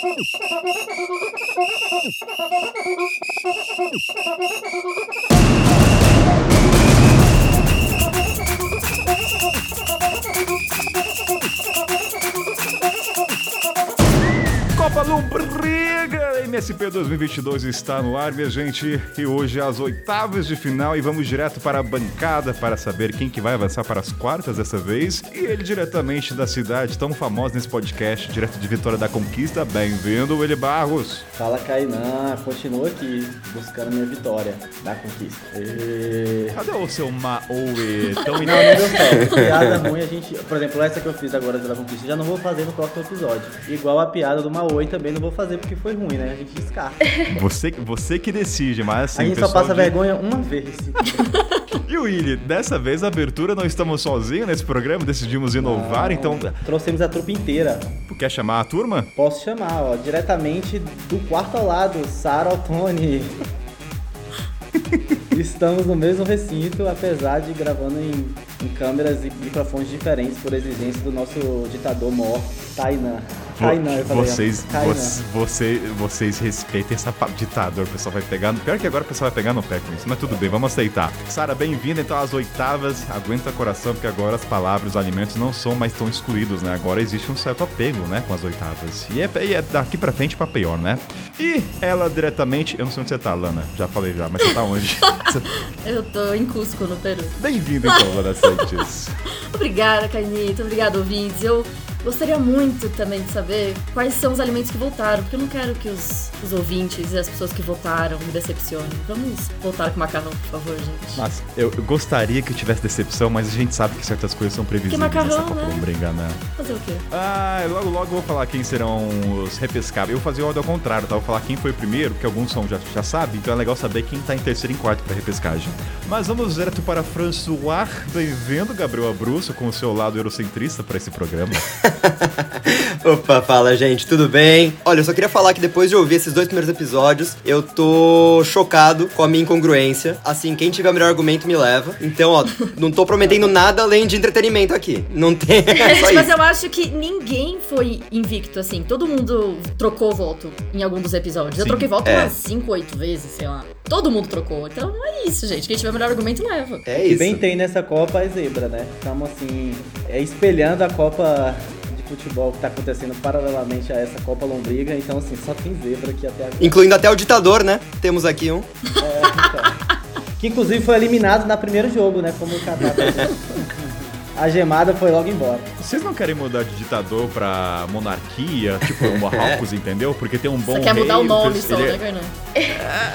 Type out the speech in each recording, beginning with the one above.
Copa Lombriga MSP 2022 está no ar, minha gente. E hoje as oitavas de final e vamos direto para a bancada para saber quem que vai avançar para as quartas dessa vez. E ele diretamente da cidade tão famosa nesse podcast, direto de Vitória da Conquista. Bem-vindo, Willi Barros. Fala Kainan, continua aqui buscando minha vitória da conquista. E... Cadê o seu Maoe? Tão Não, não deu certo. Piada ruim a gente. Por exemplo, essa que eu fiz agora da conquista, já não vou fazer no próximo episódio. Igual a piada do Maoi também não vou fazer porque foi ruim, né? A gente descarta. Você, você que decide, mas assim. a gente só passa de- vergonha uma vez. E o Willi, dessa vez a abertura não estamos sozinhos nesse programa, decidimos inovar, então. Trouxemos a trupe inteira. Quer chamar a turma? Posso chamar, ó, diretamente do quarto ao lado, Sara Altoni. Estamos no mesmo recinto, apesar de gravando em, em câmeras e microfones diferentes por exigência do nosso ditador mor, Tainan. Tainan, eu falei. vocês, Tainan. vo- você, vocês respeitem essa ditador, o pessoal vai pegar. Pior que agora o pessoal vai pegar no pé com isso, mas tudo bem, vamos aceitar. Sara, bem-vinda então às oitavas. Aguenta coração, porque agora as palavras, os alimentos não são mais tão excluídos, né? Agora existe um certo apego, né, com as oitavas. E é, e é daqui pra frente pra pior, né? E ela diretamente. Eu não sei onde você tá, Lana. Já falei já, mas você tá onde? Eu tô em Cusco, no Peru. Bem-vinda então, Lana Obrigada, Cainito. Obrigada, ouvintes. Eu gostaria muito também de saber quais são os alimentos que voltaram, porque eu não quero que os, os ouvintes e as pessoas que votaram me decepcionem. Vamos voltar com macarrão, por favor, gente. Mas eu eu gostaria que tivesse decepção, mas a gente sabe que certas coisas são previsíveis macarrão, nessa Copa né? Lombriga, né? Fazer o quê? Ah, logo logo eu vou falar quem serão os repescáveis. Eu vou fazer o ordem ao contrário, tá? Eu vou falar quem foi o primeiro, porque alguns são já, já sabem, então é legal saber quem tá em terceiro e em quarto pra repescagem. Mas vamos direto para François. Bem-vindo, Gabriel Abruzzo, com o seu lado eurocentrista para esse programa. Opa, fala gente, tudo bem? Olha, eu só queria falar que depois de ouvir esses dois primeiros episódios, eu tô chocado com a minha incongruência. Assim, quem tiver o melhor argumento me leva. Então, ó, não tô prometendo nada além de entretenimento aqui. Não tem. É Gente, mas eu acho que ninguém foi invicto, assim. Todo mundo trocou voto em algum dos episódios. Eu Sim. troquei voto É. umas 5, 8 vezes, sei lá. Todo mundo trocou. Então é isso, gente. Quem tiver o melhor argumento leva. É E isso. bem tem nessa Copa a zebra, né? Estamos assim, é, espelhando a Copa futebol que tá acontecendo paralelamente a essa Copa Lombriga, então assim, só tem zebra aqui até agora. Incluindo até o ditador, né? Temos aqui um. É, então. Que inclusive foi eliminado na primeiro jogo, né? Como o Catar. A gemada foi logo embora. Vocês não querem mudar de ditador pra monarquia, tipo o Marrocos, entendeu? Porque tem um bom Você quer mudar rei, o nome ele- só, ele- né, Fernando?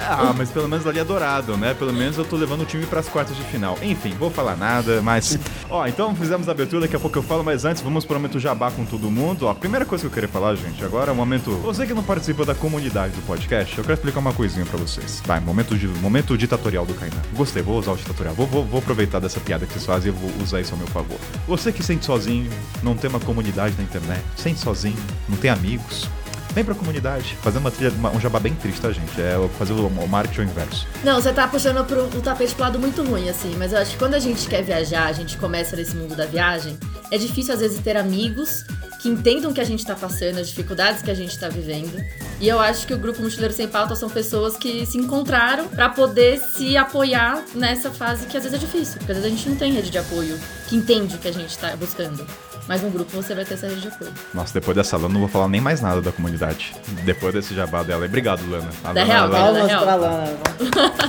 Ah, mas pelo menos ali é dourado, né? Pelo menos eu tô levando o time pras quartas de final. Enfim, vou falar nada, mas. Ó, então fizemos a abertura, daqui a pouco eu falo, mas antes vamos pro momento jabá com todo mundo. Ó, a primeira coisa que eu queria falar, gente, agora é o momento. Você que não participa da comunidade do podcast, eu quero explicar uma coisinha pra vocês. Vai, momento, de, momento ditatorial do Kainan. Gostei, vou usar o ditatorial. Vou, vou, vou aproveitar dessa piada que vocês fazem e vou usar isso ao meu favor. Você que sente sozinho, não tem uma comunidade na internet, sente sozinho, não tem amigos. Vem pra comunidade, fazer uma trilha, uma- um jabá bem triste, tá, gente? É fazer o, o marketing ao inverso. Não, você tá puxando pro, o tapete pro lado muito ruim, assim. Mas eu acho que quando a gente quer viajar, a gente começa nesse mundo da viagem, é difícil às vezes ter amigos que entendam o que a gente tá passando, as dificuldades que a gente tá vivendo. E eu acho que o Grupo Mochileiro Sem Pauta são pessoas que se encontraram pra poder se apoiar nessa fase que às vezes é difícil. Porque às vezes a gente não tem rede de apoio que entende o que a gente tá buscando. Mas no grupo você vai ter essa rede de apoio. Nossa, depois dessa Lana, eu não vou falar nem mais nada da comunidade. Depois desse jabá dela. Obrigado, Lana. A Da Lana- real, Lana- Palmas real. pra Lana.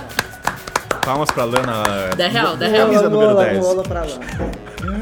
Palmas pra Lana. Da real, da Camisa real. Mola, número mola, 10. mola pra Lana.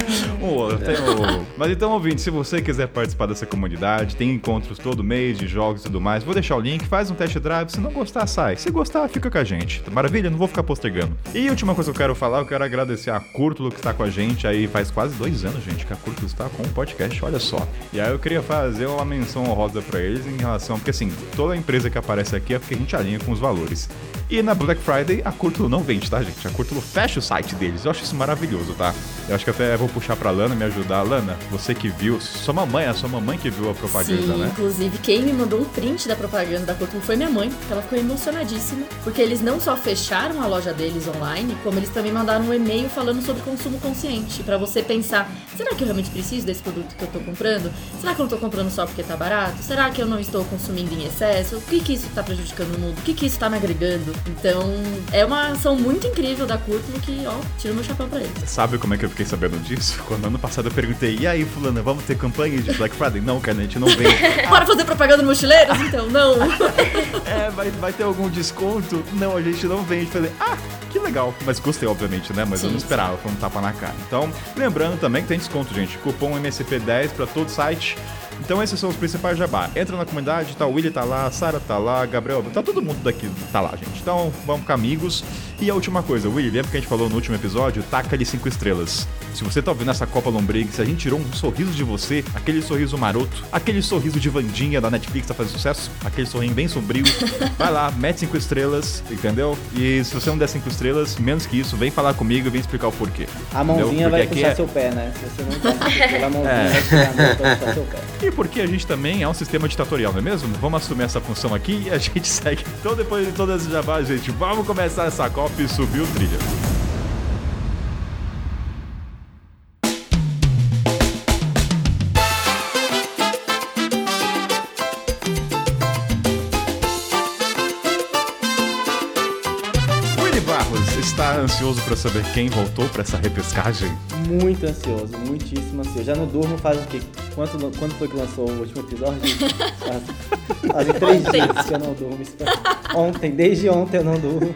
Ô, eu tenho- Mas então, ouvinte, se você quiser participar dessa comunidade, tem encontros todo mês de jogos e tudo mais, vou deixar o link, faz um test drive, se não gostar, sai. Se gostar, fica com a gente. Maravilha? Não vou ficar postergando. E a última coisa que eu quero falar, eu quero agradecer a Curtulo que está com a gente aí faz quase dois anos, gente, que a Curtulo está com o podcast, olha só. E aí eu queria fazer uma menção honrosa pra eles em relação, porque assim, toda empresa que aparece aqui é porque a gente alinha com os valores. E na Black Friday, a Curtulo não vende, tá, gente? A Curtulo fecha o site deles. Eu acho isso maravilhoso, tá? Eu acho que até vou puxar pra Lana me ajudar. Lana, você que viu, sua mamãe, a sua mamãe que viu a propaganda, Sim, né? inclusive quem me mandou um print da propaganda da Curtulo foi minha mãe, que ela ficou emocionadíssima, porque eles não só fecharam a loja deles online, como eles também mandaram um e-mail falando sobre consumo consciente, pra você pensar, será que eu realmente preciso desse produto que eu tô comprando? Será que eu não tô comprando só porque tá barato? Será que eu não estou consumindo em excesso? O que que isso tá prejudicando o mundo? O que que isso tá me agregando? Então, é uma ação muito incrível da Curtulo que, ó, tira meu chapéu pra eles. Sabe como é que eu fiquei sabendo disso? Quando ano passado eu perguntei, e aí, fulana, vamos ter campanha de Black Friday? Não, cara, a gente não vende. Bora fazer propaganda no Mochileiros? Então, não. é, vai, vai ter algum desconto? Não, a gente não vende. Falei, ah, que legal. Mas gostei, obviamente, né? Mas eu não Sim, esperava, foi um tapa na cara. Então, lembrando também que tem desconto, gente. Cupom MSP10 pra todo site. Então esses são os principais jabá. Entra na comunidade, tá o Willy tá lá, a Sara tá lá, Gabriel, tá todo mundo daqui tá lá, gente. Então vamos ficar amigos. E a última coisa, Willy, lembra que a gente falou no último episódio? Taca ali cinco estrelas. Se você tá ouvindo essa Copa Lombriga, se a gente tirou um sorriso de você, aquele sorriso maroto, aquele sorriso de Vandinha da Netflix tá fazendo sucesso, aquele sorrinho bem sombrio, vai lá, mete cinco estrelas, entendeu? E se você não der cinco estrelas, menos que isso, vem falar comigo e vem explicar o porquê. A mãozinha vai puxar é- seu pé, né? Se você não tá pela mãozinha, É. vai a puxar seu pé. E porque a gente também é um sistema ditatorial, não é mesmo? Vamos assumir essa função aqui e a gente segue. Então, depois de todas as jabás, gente, vamos começar essa Copa subir o trilha. Está ansioso para saber quem voltou para essa repescagem? Muito ansioso, muitíssimo ansioso. Já não durmo faz o quê? Quanto, quando foi que lançou o último episódio? Faz, fazem três dias que eu não durmo. Ontem, desde ontem eu não durmo.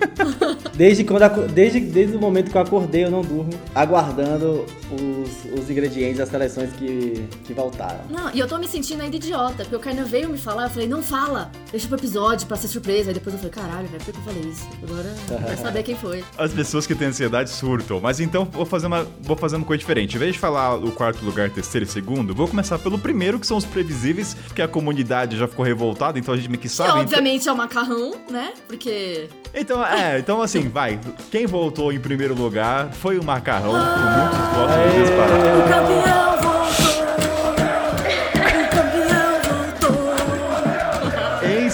Desde, quando, desde, desde o momento que eu acordei eu não durmo, aguardando os, os ingredientes, as seleções que, que voltaram. Não, e eu tô me sentindo ainda idiota, porque o Kainan veio me falar, eu falei, não fala, deixa pro episódio pra ser surpresa. Aí depois eu falei, caralho, velho, por que eu falei isso? Agora vai saber quem foi. As pessoas que têm ansiedade surtam. Mas então vou fazer uma, vou fazer uma coisa diferente. Em vez de falar o quarto lugar, terceiro e segundo, vou começar pelo primeiro, que são os previsíveis, porque a comunidade já ficou revoltada, então a gente meio que Que sabe. obviamente é o macarrão, né? Porque. Então, é, então assim, vai. Quem voltou em primeiro lugar foi o Macarrão, com muitos votos disparados. O campeão voltou! O campeão voltou! Em,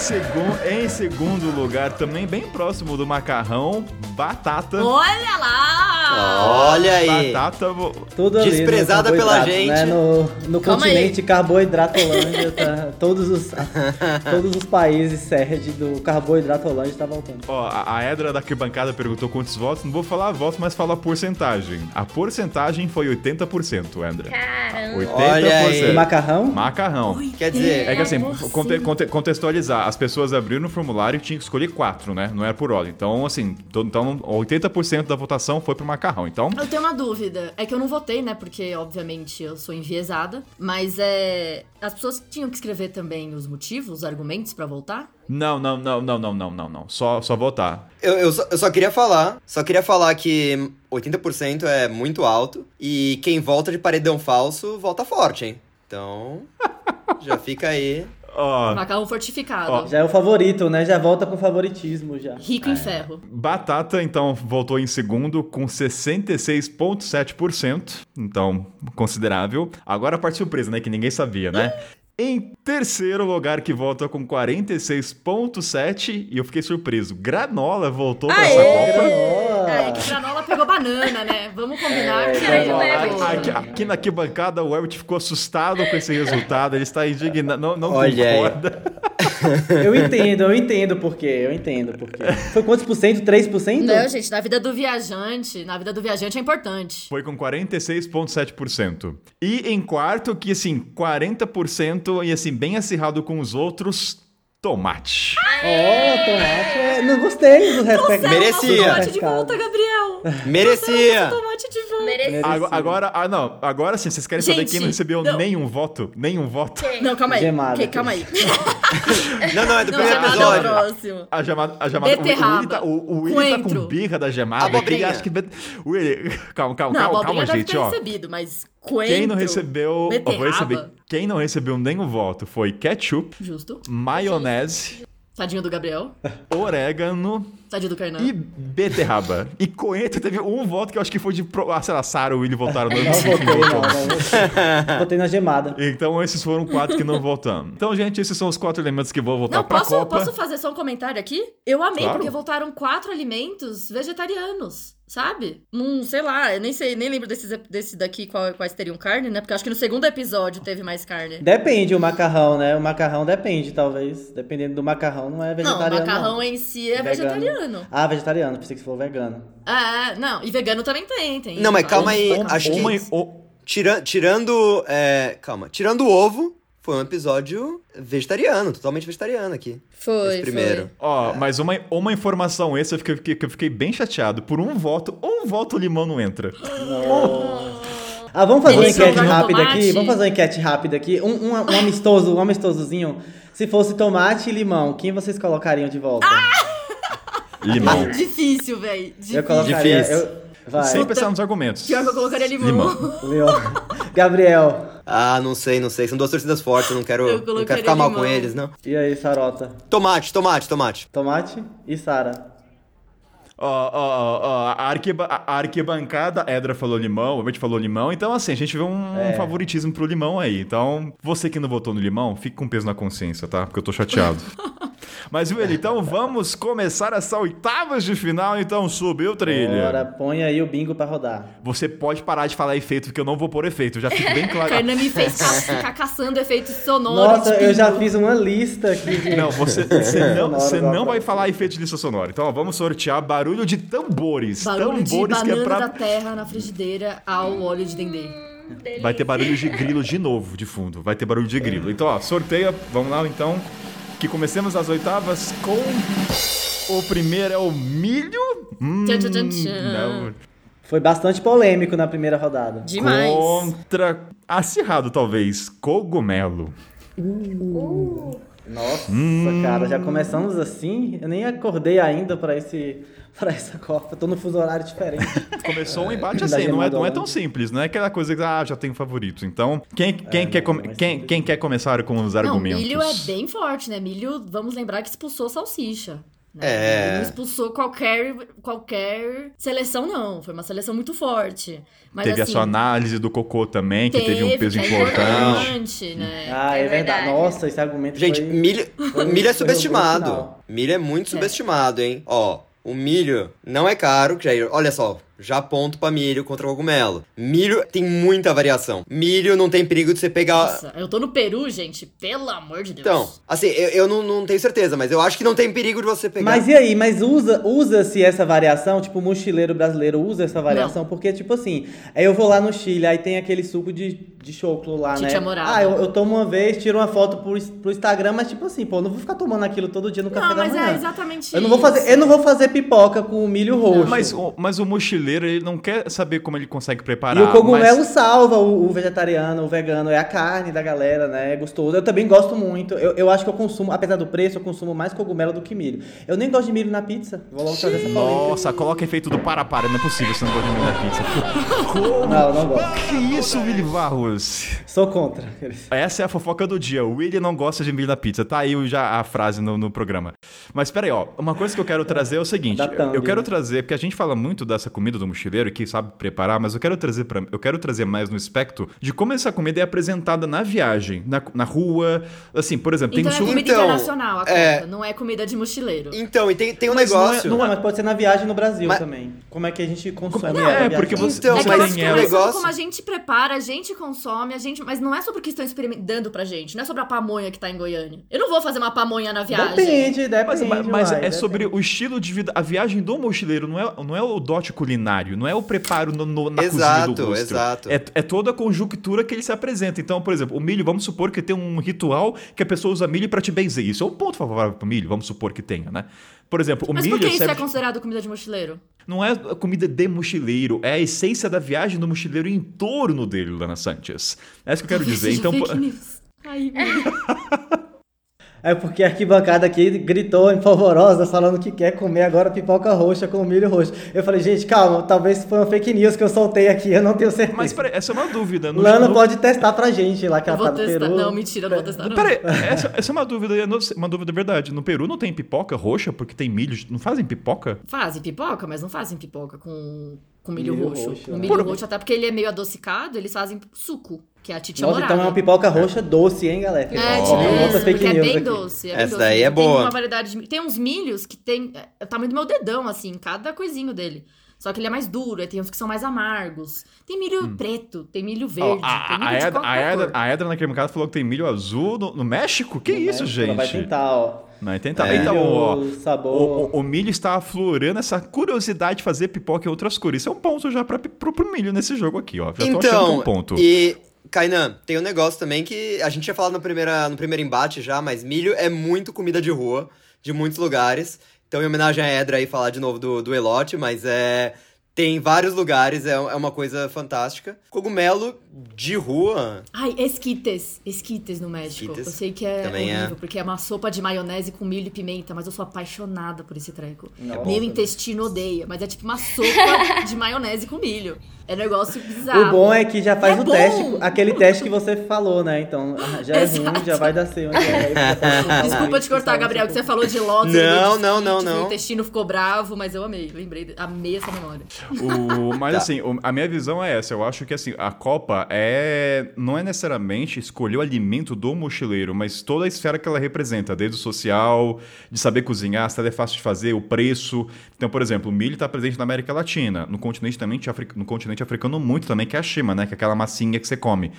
em segundo lugar, também bem próximo do Macarrão, Batata. Olha lá! Olha aí. Batata. Tudo ali no Desprezada pela gente. Né? No, no continente carboidratolândia, tá, todos, os, todos os países sede do carboidratolândia tá voltando. Ó, a, a Edra da arquibancada perguntou quantos votos. Não vou falar votos, mas falo a porcentagem. A porcentagem foi 80%, Andra. Caramba. 80%. Olha aí. E macarrão? Macarrão. Quer dizer, É que assim, conte- conte- contextualizar, as pessoas abriram o formulário e tinham que escolher quatro, né? Não era por ordem. Então, assim, então 80% da votação foi pro macarrão. Então, Eu tenho uma dúvida. É que eu não votei, né? Porque, obviamente, eu sou enviesada. Mas é. As pessoas tinham que escrever também os motivos, os argumentos pra voltar? não, não, não, não, não, não, não, não. Só, só votar. eu, eu, só, eu só queria falar, só queria falar que 80% é muito alto e quem volta de paredão falso volta forte, hein? Então, já fica aí. Ó, Macarrão fortificado. Ó. Já é o favorito, né? Já volta com favoritismo já. Rico em ferro. Batata, então, voltou em segundo com 66,7%. Então, considerável. Agora a parte surpresa, né? Que ninguém sabia, né? Em terceiro lugar, que volta com 46,7%. E eu fiquei surpreso. Granola voltou pra essa Copa. Granola. É, que granola pegou banana, né? Vamos combinar que É, granola é. Aqui, aqui na arquibancada, o Herbert ficou assustado com esse resultado. Ele está indignado. Não, não Olha aí. Eu entendo, eu entendo por quê, eu entendo por quê. Foi quantos por cento? 3%? Não, gente, na vida do viajante, na vida do viajante é importante. Foi com 46,7%. E em quarto, que assim, 40% e assim, bem acirrado com os outros, tomate. Ó, tomate. é- Não gostei do respeito. Merecia. Tomate de volta, Gabriel. Merecia! Tomate de volta. Merecido. Agora, agora, ah, não, agora sim, vocês querem saber Gente, quem não recebeu não. nenhum voto? Nenhum voto? Não, calma aí. Gemada. Ok, calma aí. Não, não, é do Não, primeiro gemada é o episódio. próximo. A chamada. A Willy Beterraba. tá, o, o Willy tá com birra da gemada. que ele acha que. Willy, calma, calma, Não, calma, calma, gente, ter ó. recebido, mas coentro... Quem não recebeu. ó, vou beterraba. receber. Quem não recebeu nenhum voto foi ketchup, Justo. maionese, Tadinho do Gabriel. orégano, Tadinho do Kainan. E beterraba. E coentro teve um voto que eu acho que foi de, pro- ah, sei lá, Sara ou Willy votaram no Não votei, não. não. Votei na gemada. Então esses foram quatro que não votamos. Então, gente, esses são os quatro elementos que vão voltar Não, pra posso, Copa. posso fazer só um comentário aqui? Eu amei, Claro. porque voltaram quatro alimentos vegetarianos, sabe? Num, sei lá, eu nem sei, nem lembro desses, desse daqui qual- quais teriam carne, né? Porque eu acho que no segundo episódio teve mais carne. Depende o macarrão, né? O macarrão depende, talvez. Dependendo do macarrão, não é Não, o vegetariano. macarrão em si é Vegano. vegetariano. Ah, vegetariano. Pensei que você falou vegano. É, não, e vegano também tem, tem. Não, mas calma aí, acho que- uma- ou- Tira, tirando. é, calma. Tirando o ovo, foi um episódio vegetariano, totalmente vegetariano aqui. Foi, Esse primeiro. Ó, mas uma, uma informação extra que eu fiquei, que eu fiquei bem chateado. Por um voto, um voto o limão não entra. Ah, vamos fazer uma enquete que colocar rápida tomate? aqui? Vamos fazer uma enquete rápida aqui. Um, um, um amistoso, um amistosozinho. Se fosse tomate e limão, quem vocês colocariam de volta? Limão. Difícil, velho. eu colocaria. Difícil. Eu, vai. Sem pensar nos argumentos. Pior que eu colocaria limão. Limão. Gabriel. Ah, não sei, não sei. São duas torcidas fortes, eu não quero, Eu não quero ficar mal com eles, não. E aí, Sarota? Tomate, tomate, tomate. Tomate e Sara. Ó, ó, ó, ó, a, arquiba- a arquibancada, a Edra falou limão, o Bert falou limão, então assim, a gente vê um É. favoritismo pro limão aí. Então, você que não votou no limão, fique com peso na consciência, tá? Porque eu tô chateado. Mas, Willi, então vamos começar essa oitavas de final, então subiu, trilha. Bora, põe aí o bingo pra rodar. Você pode parar de falar efeito, porque eu não vou pôr efeito, já fico bem claro. Kainan me fez ca ficar caçando efeitos sonoros. Nossa, eu já fiz uma lista aqui. de- Não, você, você não, você não vai falar efeito de lista sonora. Então, ó, vamos sortear barulho de tambores. Barulho de tambores que banana é pra. da terra na frigideira ao óleo de dendê. Vai ter barulho de grilo de novo, de fundo. Vai ter barulho de grilo. Então, ó, sorteia. Vamos lá, então. Que comecemos as oitavas com. O primeiro é o milho. Hum, Tchan, tchan, tchan, tchan. não. Foi bastante polêmico na primeira rodada. Demais. Contra. Acirrado, talvez. Cogumelo. Nossa, Hum. cara, já começamos assim. Eu nem acordei ainda pra, esse, pra essa Copa. Tô no fuso horário diferente. Começou um embate Da assim, não é, não é tão simples, não é aquela coisa que ah, já tenho favorito. Então, quem, quem, É, quer, não, é quem, simples. quem quer começar com os Não, argumentos? milho é bem forte, né? Milho, vamos lembrar que expulsou salsicha. Né? É. Não expulsou qualquer, qualquer seleção, não. Foi uma seleção muito forte. Mas, Teve a assim, sua análise do cocô também, que teve, um peso é importante. importante, né? Ah, é, É verdade. verdade. Nossa, esse argumento Gente, foi... milho, foi- milho é subestimado. Milho é muito subestimado, hein? Ó, o milho não é caro, que já, olha só, já aponto pra milho contra cogumelo. Milho tem muita variação. Milho não tem perigo de você pegar. Nossa, eu tô no Peru, gente. Pelo amor de Deus. Então, assim, eu, eu não, não tenho certeza, mas eu acho que não tem perigo de você pegar. Mas e aí, mas usa, usa-se essa variação, tipo, o mochileiro brasileiro usa essa variação, porque, tipo assim, aí eu vou lá no Chile, aí tem aquele suco de, de choclo lá, Chicha né? morada. Ah, eu, eu tomo uma vez, tiro uma foto pro, pro Instagram, mas tipo assim, pô, eu não vou ficar tomando aquilo todo dia no café Não, da mas manhã. é exatamente eu não vou isso. fazer, eu não vou fazer pipoca com o milho roxo. Mas, o- mas o mochileiro, ele não quer saber como ele consegue preparar. E o cogumelo mas- salva o, o vegetariano, o vegano, é a carne da galera, né? É gostoso. Eu também gosto muito. Eu, eu acho que eu consumo, apesar do preço, eu consumo mais cogumelo do que milho. Eu nem gosto de milho na pizza. Vou logo fazer essa polêmica. Nossa, coloca efeito do para-para, não é possível você não gosta de milho na pizza. Como? Não, não gosto. Que isso, Willy Barros? Sou contra. Essa é a fofoca do dia. O Willy não gosta de milho na pizza. Tá aí já a frase no, no programa. Mas peraí, ó. Uma coisa que eu quero trazer é o seguinte. Eu quero né? trazer, porque a gente fala muito dessa comida do mochileiro que sabe preparar, mas eu quero trazer para eu quero trazer mais no aspecto de como essa comida é apresentada na viagem, na, na rua. Assim, por exemplo, tem Então um é comida Então, internacional, a é- Copa. Não é comida de mochileiro. Então, e tem, tem um Mas não é- negócio. Não, mas pode ser na viagem no Brasil Mas- também. Como é que a gente consome Não, é, porque você- Então, é que mas mas tem é negócio- como a gente prepara, a gente consome, a gente. Mas não é sobre o que estão experimentando pra gente. Não é sobre a pamonha que tá em Goiânia. Eu não vou fazer uma pamonha na viagem. Depende, Mas, depende. mas uai, é depende. sobre o estilo de vida. A viagem do mochileiro não é, não é o dote culinário, não é o preparo no, no- na Exato, cozinha do rosto. exato. É, é toda a conjuntura que ele se apresenta. Então, por exemplo, o milho, vamos supor que tem um ritual que a pessoa usa milho pra te benzer. Isso é um ponto favorável pro milho, vamos supor que tenha, né? Por exemplo, o Mas milho por que isso serve- é considerado comida de mochileiro? não é a comida de mochileiro, é a essência da viagem do mochileiro em torno dele, Lana Sanchez. É isso que eu quero dizer. Então. Ai, meu. É porque a arquibancada aqui gritou em polvorosa, falando que quer comer agora pipoca roxa com milho roxo. Eu falei, gente, calma, talvez foi uma fake news que eu soltei aqui, eu não tenho certeza. Mas peraí, essa é uma dúvida. No, Lana no- pode testar pra gente lá que Eu ela tá no testar. Peru. Não, mentira, não vou testar. Não. Peraí, essa, essa é uma dúvida, é no- uma dúvida verdade. No Peru não tem pipoca roxa porque tem milho. Não fazem pipoca? Fazem pipoca, mas não fazem pipoca com, com milho, Milho roxo. roxo, Com né? milho Por- roxo, até porque ele é meio adocicado, eles fazem suco, que é a titia Nossa, então é uma pipoca roxa doce, hein, galera? É, Ó, tipo fake porque é bem aqui. doce. É bem Essa doce. daí é Tem boa. uma variedade de... Tem uns milhos que tem é, o tamanho do meu dedão, assim, cada coisinho dele. Só que ele é mais duro, aí tem uns que são mais amargos. Tem milho preto, tem milho verde, tem a, milho a, de Edra, qualquer a, Edra, a Edra naquele mercado falou que tem milho azul no, no México? Que No isso, México, gente? Ela vai tentar, ó. Tentar. É. Então, ó, o, o- o milho está aflorando essa curiosidade de fazer pipoca em outras cores. Isso é um ponto já pro, pro milho nesse jogo aqui, ó. Já tô achando que é Então, um ponto. e Kainan, tem um negócio também que a gente tinha falado no, primeira, no primeiro embate já, mas milho é muito comida de rua, de muitos lugares. Então, em homenagem à Edra aí, falar de novo do, do elote, mas é... Tem vários lugares, é, é uma coisa fantástica. Cogumelo de rua, Ai, esquites. Esquites no México. Esquites Eu sei que é também é. horrível, porque é uma sopa de maionese com milho e pimenta, mas eu sou apaixonada por esse treco. Nossa. Meu intestino odeia, mas é tipo uma sopa de maionese com milho. É negócio bizarro. O bom é que já faz É o bom. teste, aquele teste que você falou, né? Então, ah, já é ruim, já vai dar C. onde é. Desculpa te cortar, Gabriel, que você falou de lotes. Não, não, não, não. Meu intestino ficou bravo, mas eu amei. Lembrei, amei essa memória. O- mas Tá. assim, a minha visão é essa. Eu acho que assim, a Copa é não é necessariamente escolher o alimento do mochileiro, mas toda a esfera que ela representa, desde o social, de saber cozinhar, se ela é fácil de fazer, o preço. Então, por exemplo, o milho está presente na América Latina, no continente também, no continente africano muito também, que é a shima, né, que é aquela massinha que você come.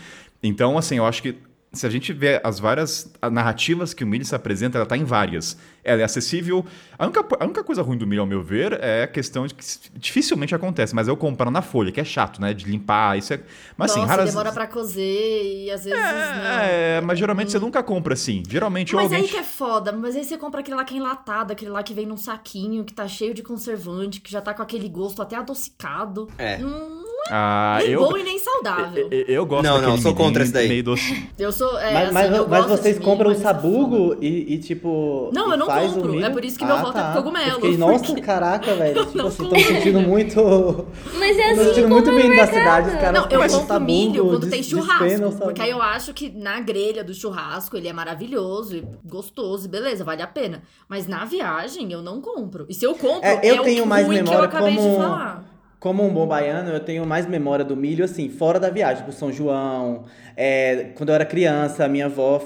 Então, assim, eu acho que se a gente vê as várias narrativas que o milho se apresenta, ela está em várias. Ela é acessível. A única, a única coisa ruim do milho, ao meu ver, é a questão de que dificilmente acontece, mas eu compro na folha, que é chato, né? De limpar, isso é. Mas assim, Nossa, raras. demora pra cozer e às vezes não. É, mas geralmente você nunca compra assim. Geralmente ou Mas alguém. aí que é foda, mas aí você compra aquele lá que é enlatado, aquele lá que vem num saquinho, que tá cheio de conservante, que já tá com aquele gosto até adocicado. É. Hum, Ah, nem eu, bom e nem saudável. eu, eu gosto Não, não, sou contra esse daí. Meio doce. Eu sou. É, Mas, assim, mas, eu mas vocês compram o é sabugo e, e, tipo. Não, eu não compro. milho? É por isso que meu Ah, voto é tá. cogumelo, Eu fiquei, nossa, porque- caraca, velho. Tipo não assim, me sentindo muito. Mas é assim sentindo muito no bem da cidade, os caras Não, eu compro milho quando tem churrasco. Porque aí eu acho que na grelha do churrasco ele é maravilhoso e gostoso, e beleza, vale a pena. Mas na viagem eu não compro. E se eu compro, É, eu o tenho mais ruim que eu memória acabei como- de falar. Como um bom baiano, eu tenho mais memória do milho, assim, fora da viagem, tipo São João. é, quando eu era criança, minha avó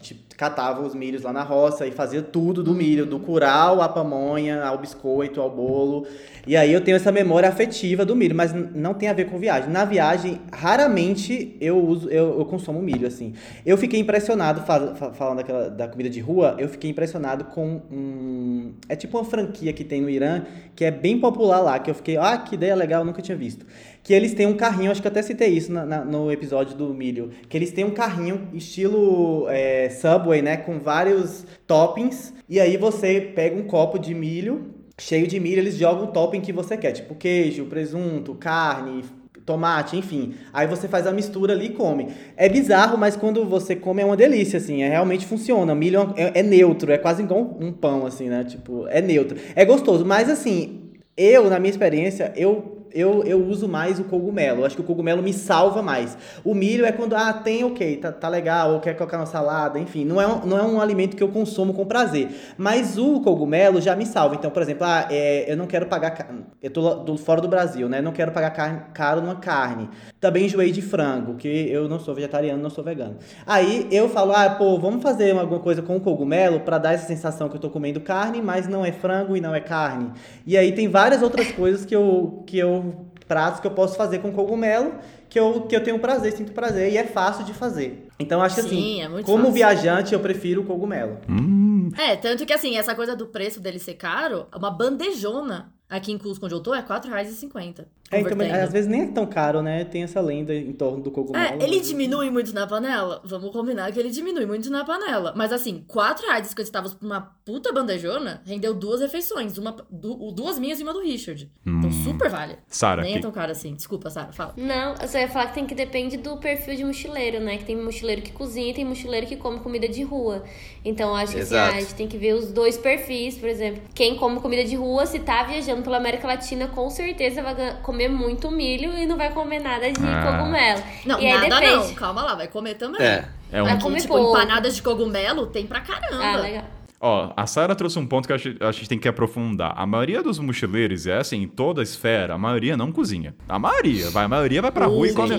tipo, catava os milhos lá na roça e fazia tudo do milho, do curau à pamonha, ao biscoito, ao bolo. E aí eu tenho essa memória afetiva do milho, mas não tem a ver com viagem. Na viagem, raramente eu uso, eu, eu consumo milho, assim. Eu fiquei impressionado, fa- fa- falando daquela, da comida de rua, eu fiquei impressionado com um. É tipo uma franquia que tem no Irã, que é bem popular lá, que eu fiquei, ah, que ideia legal, eu nunca tinha visto. Que eles têm um carrinho, acho que até citei isso na- na- no episódio do milho, que eles têm um carrinho estilo é, Subway, né, com vários toppings, e aí você pega um copo de milho, cheio de milho, eles jogam o topping que você quer, tipo queijo, presunto, carne, tomate, enfim. Aí você faz a mistura ali e come. É bizarro, mas quando você come é uma delícia, assim. É, realmente funciona. Milho é, é neutro, é quase igual um pão, assim, né? Tipo, é neutro. É gostoso, mas assim, eu, na minha experiência, eu. Eu, eu uso mais o cogumelo. Eu acho que o cogumelo me salva mais. O milho é quando, ah, tem, ok, tá, tá legal, ou quer colocar na salada, enfim. Não é, um, não é um alimento que eu consumo com prazer. Mas o cogumelo já me salva. Então, por exemplo, ah, é, eu não quero pagar. ca- Eu tô do, fora do Brasil, né? Não quero pagar carne, caro numa carne. Também enjoei de frango, que eu não sou vegetariano, não sou vegano. Aí eu falo, ah, pô, vamos fazer alguma coisa com o cogumelo pra dar essa sensação que eu tô comendo carne, mas não é frango e não é carne. E aí tem várias outras coisas que eu. Que eu pratos que eu posso fazer com cogumelo, que eu, que eu tenho prazer, sinto prazer, e é fácil de fazer. Então, acho que Sim, assim, é como fácil. viajante, eu prefiro o cogumelo. Hum, É, tanto que assim, essa coisa do preço dele ser caro, uma bandejona Aqui em Cusco, onde eu tô, é R$4,50. É, então, mas às vezes nem é tão caro, né? Tem essa lenda em torno do cogumelo. É, ele diminui muito na panela? Vamos combinar que ele diminui muito na panela. Mas assim, 4 reais que centavos por uma puta bandejona rendeu duas refeições. Uma, du- duas minhas e uma do Richard. Então super vale. Sara, Nem é que- tão caro assim. Desculpa, Sara, fala. Não, eu só ia falar que tem que depende do perfil de mochileiro, né? Que tem mochileiro que cozinha e tem mochileiro que come comida de rua. Então acho que assim, Exato. a gente tem que ver os dois perfis, por exemplo. Quem come comida de rua, se tá viajando pela América Latina, com certeza vai comer muito milho e não vai comer nada de Ah. cogumelo. Não, e aí nada depende. não. Calma lá, vai comer também. É. É um Vai comer tipo, pouco. empanadas de cogumelo tem pra caramba. Ah, legal. Ó, a Sara trouxe um ponto que eu acho, a gente tem que aprofundar. A maioria dos mochileiros, é assim, em toda a esfera, a maioria não cozinha. A maioria, vai, a maioria vai pra rua e come.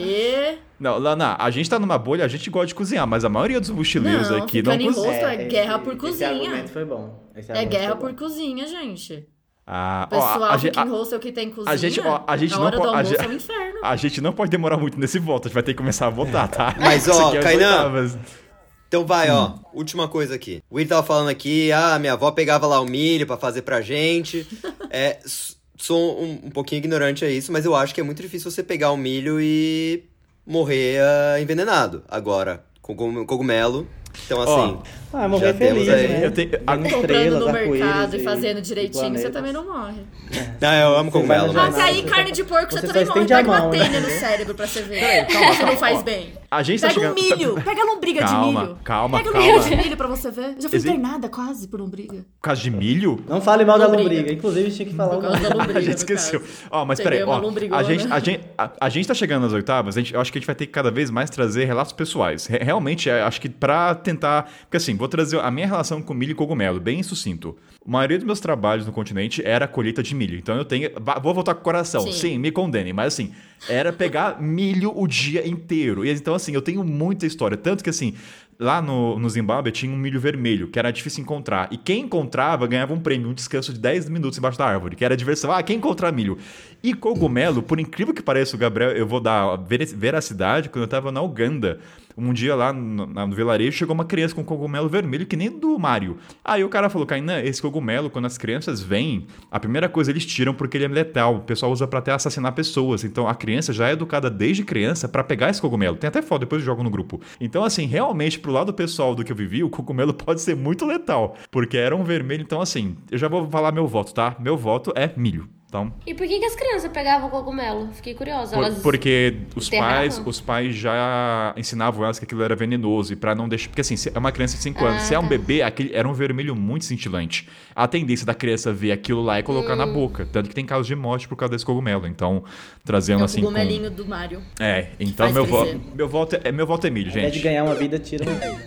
Não, Lana, a gente tá numa bolha, a gente gosta de cozinhar, mas a maioria dos mochileiros Não, aqui não cozinha. rosto é guerra por Esse cozinha. argumento foi bom. Esse É argumento guerra foi por bom. cozinha, gente. Ah, O ó, pessoal a, gente, hostel que tem cozinha. a gente- ó, a gente a não hora po- do a almoço gente- é um inferno. a gente não pode demorar muito nesse voto, a gente vai ter que começar a votar, tá? Mas, Isso ó, é Kainan. Então vai, ó. Hum. Última coisa aqui. O Will tava falando aqui, ah, minha avó pegava lá o milho pra fazer pra gente. É, sou um, um pouquinho ignorante a isso, mas eu acho que é muito difícil você pegar o milho e morrer ah, envenenado. Agora, com cogum- cogumelo. Então, assim. Ah, morrer já feliz, aí- né? Eu tenho- a- Comprando estrelas, no mercado e fazendo e direitinho, você também não morre. Ah, eu amo cogumelo. Mas aí, carne de porco, você, você também morre. Pega uma mão, né? telha no cérebro pra você ver. Peraí, calma, Você não faz bem. A gente tá Pega chegando. um milho, pega a lombriga Calma, de milho. calma, Pega calma. lombriga de milho pra você ver. Eu já fui Exi- internada quase por lombriga. Por causa de milho? Não fale mal da Lombriga. lombriga. Inclusive, tinha que falar Por o causa nome. da lombriga, A gente esqueceu. Ó, mas Peguei peraí, uma ó. A gente, a, gente, a, a gente tá chegando nas oitavas, a gente, eu acho que a gente vai ter que cada vez mais trazer relatos pessoais. Re- Realmente, é, acho que pra tentar. Porque assim, vou trazer a minha relação com milho e cogumelo, bem sucinto. A maioria dos meus trabalhos no continente era colheita de milho. Então eu tenho. Vou voltar com o coração. Sim. Sim, me condenem. Mas assim, era pegar milho o dia inteiro. E então, assim, eu tenho muita história. Tanto que assim. Lá no, no Zimbábue tinha um milho vermelho, que era difícil encontrar. E quem encontrava ganhava um prêmio, um descanso de 10 minutos embaixo da árvore, que era diversão. Ah, quem encontrar milho? E cogumelo, por incrível que pareça, o Gabriel, eu vou dar ver- veracidade, quando eu tava na Uganda, um dia lá no, no vilarejo, chegou uma criança com cogumelo vermelho, que nem do Mario. Aí o cara falou, Kainan, esse cogumelo, quando as crianças vêm, a primeira coisa eles tiram porque ele é letal. O pessoal usa pra até assassinar pessoas. Então a criança já é educada desde criança pra pegar esse cogumelo. Tem até foto, depois eu jogo no grupo. Então, assim, realmente, pro lado pessoal do que eu vivi, o cogumelo pode ser muito letal. Porque era um vermelho. Então, assim, eu já vou falar meu voto, tá? Meu voto é milho. Então, E por que, que as crianças pegavam cogumelo? Fiquei curiosa. por- Elas... porque os enterravam? pais, os pais já ensinavam elas que aquilo era venenoso e pra não deixar, porque assim, se é uma criança de 5 anos, Ah, se é um tá. bebê, aquele era um vermelho muito cintilante. A tendência da criança ver aquilo lá é colocar Hum. na boca, tanto que tem casos de morte por causa desse cogumelo. Então, trazendo É o assim com... cogumelinho do Mario. É, então Faz meu voto, meu voto é meu voto é milho, Ao invés de gente. ganhar uma vida, tira uma vida.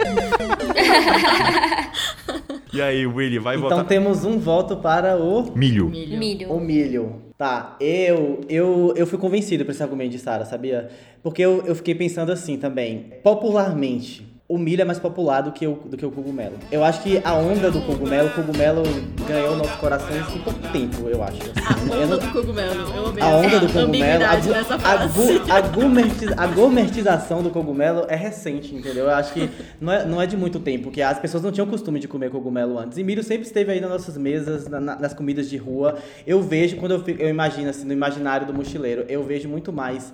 E aí, Willy, vai Então votar temos um voto para o milho. Milho. Milho. O milho. Tá, eu, eu, eu fui convencido por esse argumento de Sara, sabia? Porque eu, eu fiquei pensando assim também. Popularmente, o milho é mais popular do que, o, do que o cogumelo. Eu acho que a onda do cogumelo, o cogumelo ganhou nossos corações em pouco tempo, eu acho. A Eu onda do cogumelo. Eu amei a onda do cogumelo, a, a, a a gourmetização do cogumelo é recente, entendeu? Eu acho que não é, não é de muito tempo, que as pessoas não tinham costume de comer cogumelo antes. E milho sempre esteve aí nas nossas mesas, na- na- nas comidas de rua. Eu vejo, quando eu, fico- eu imagino, assim, no imaginário do mochileiro, eu vejo muito mais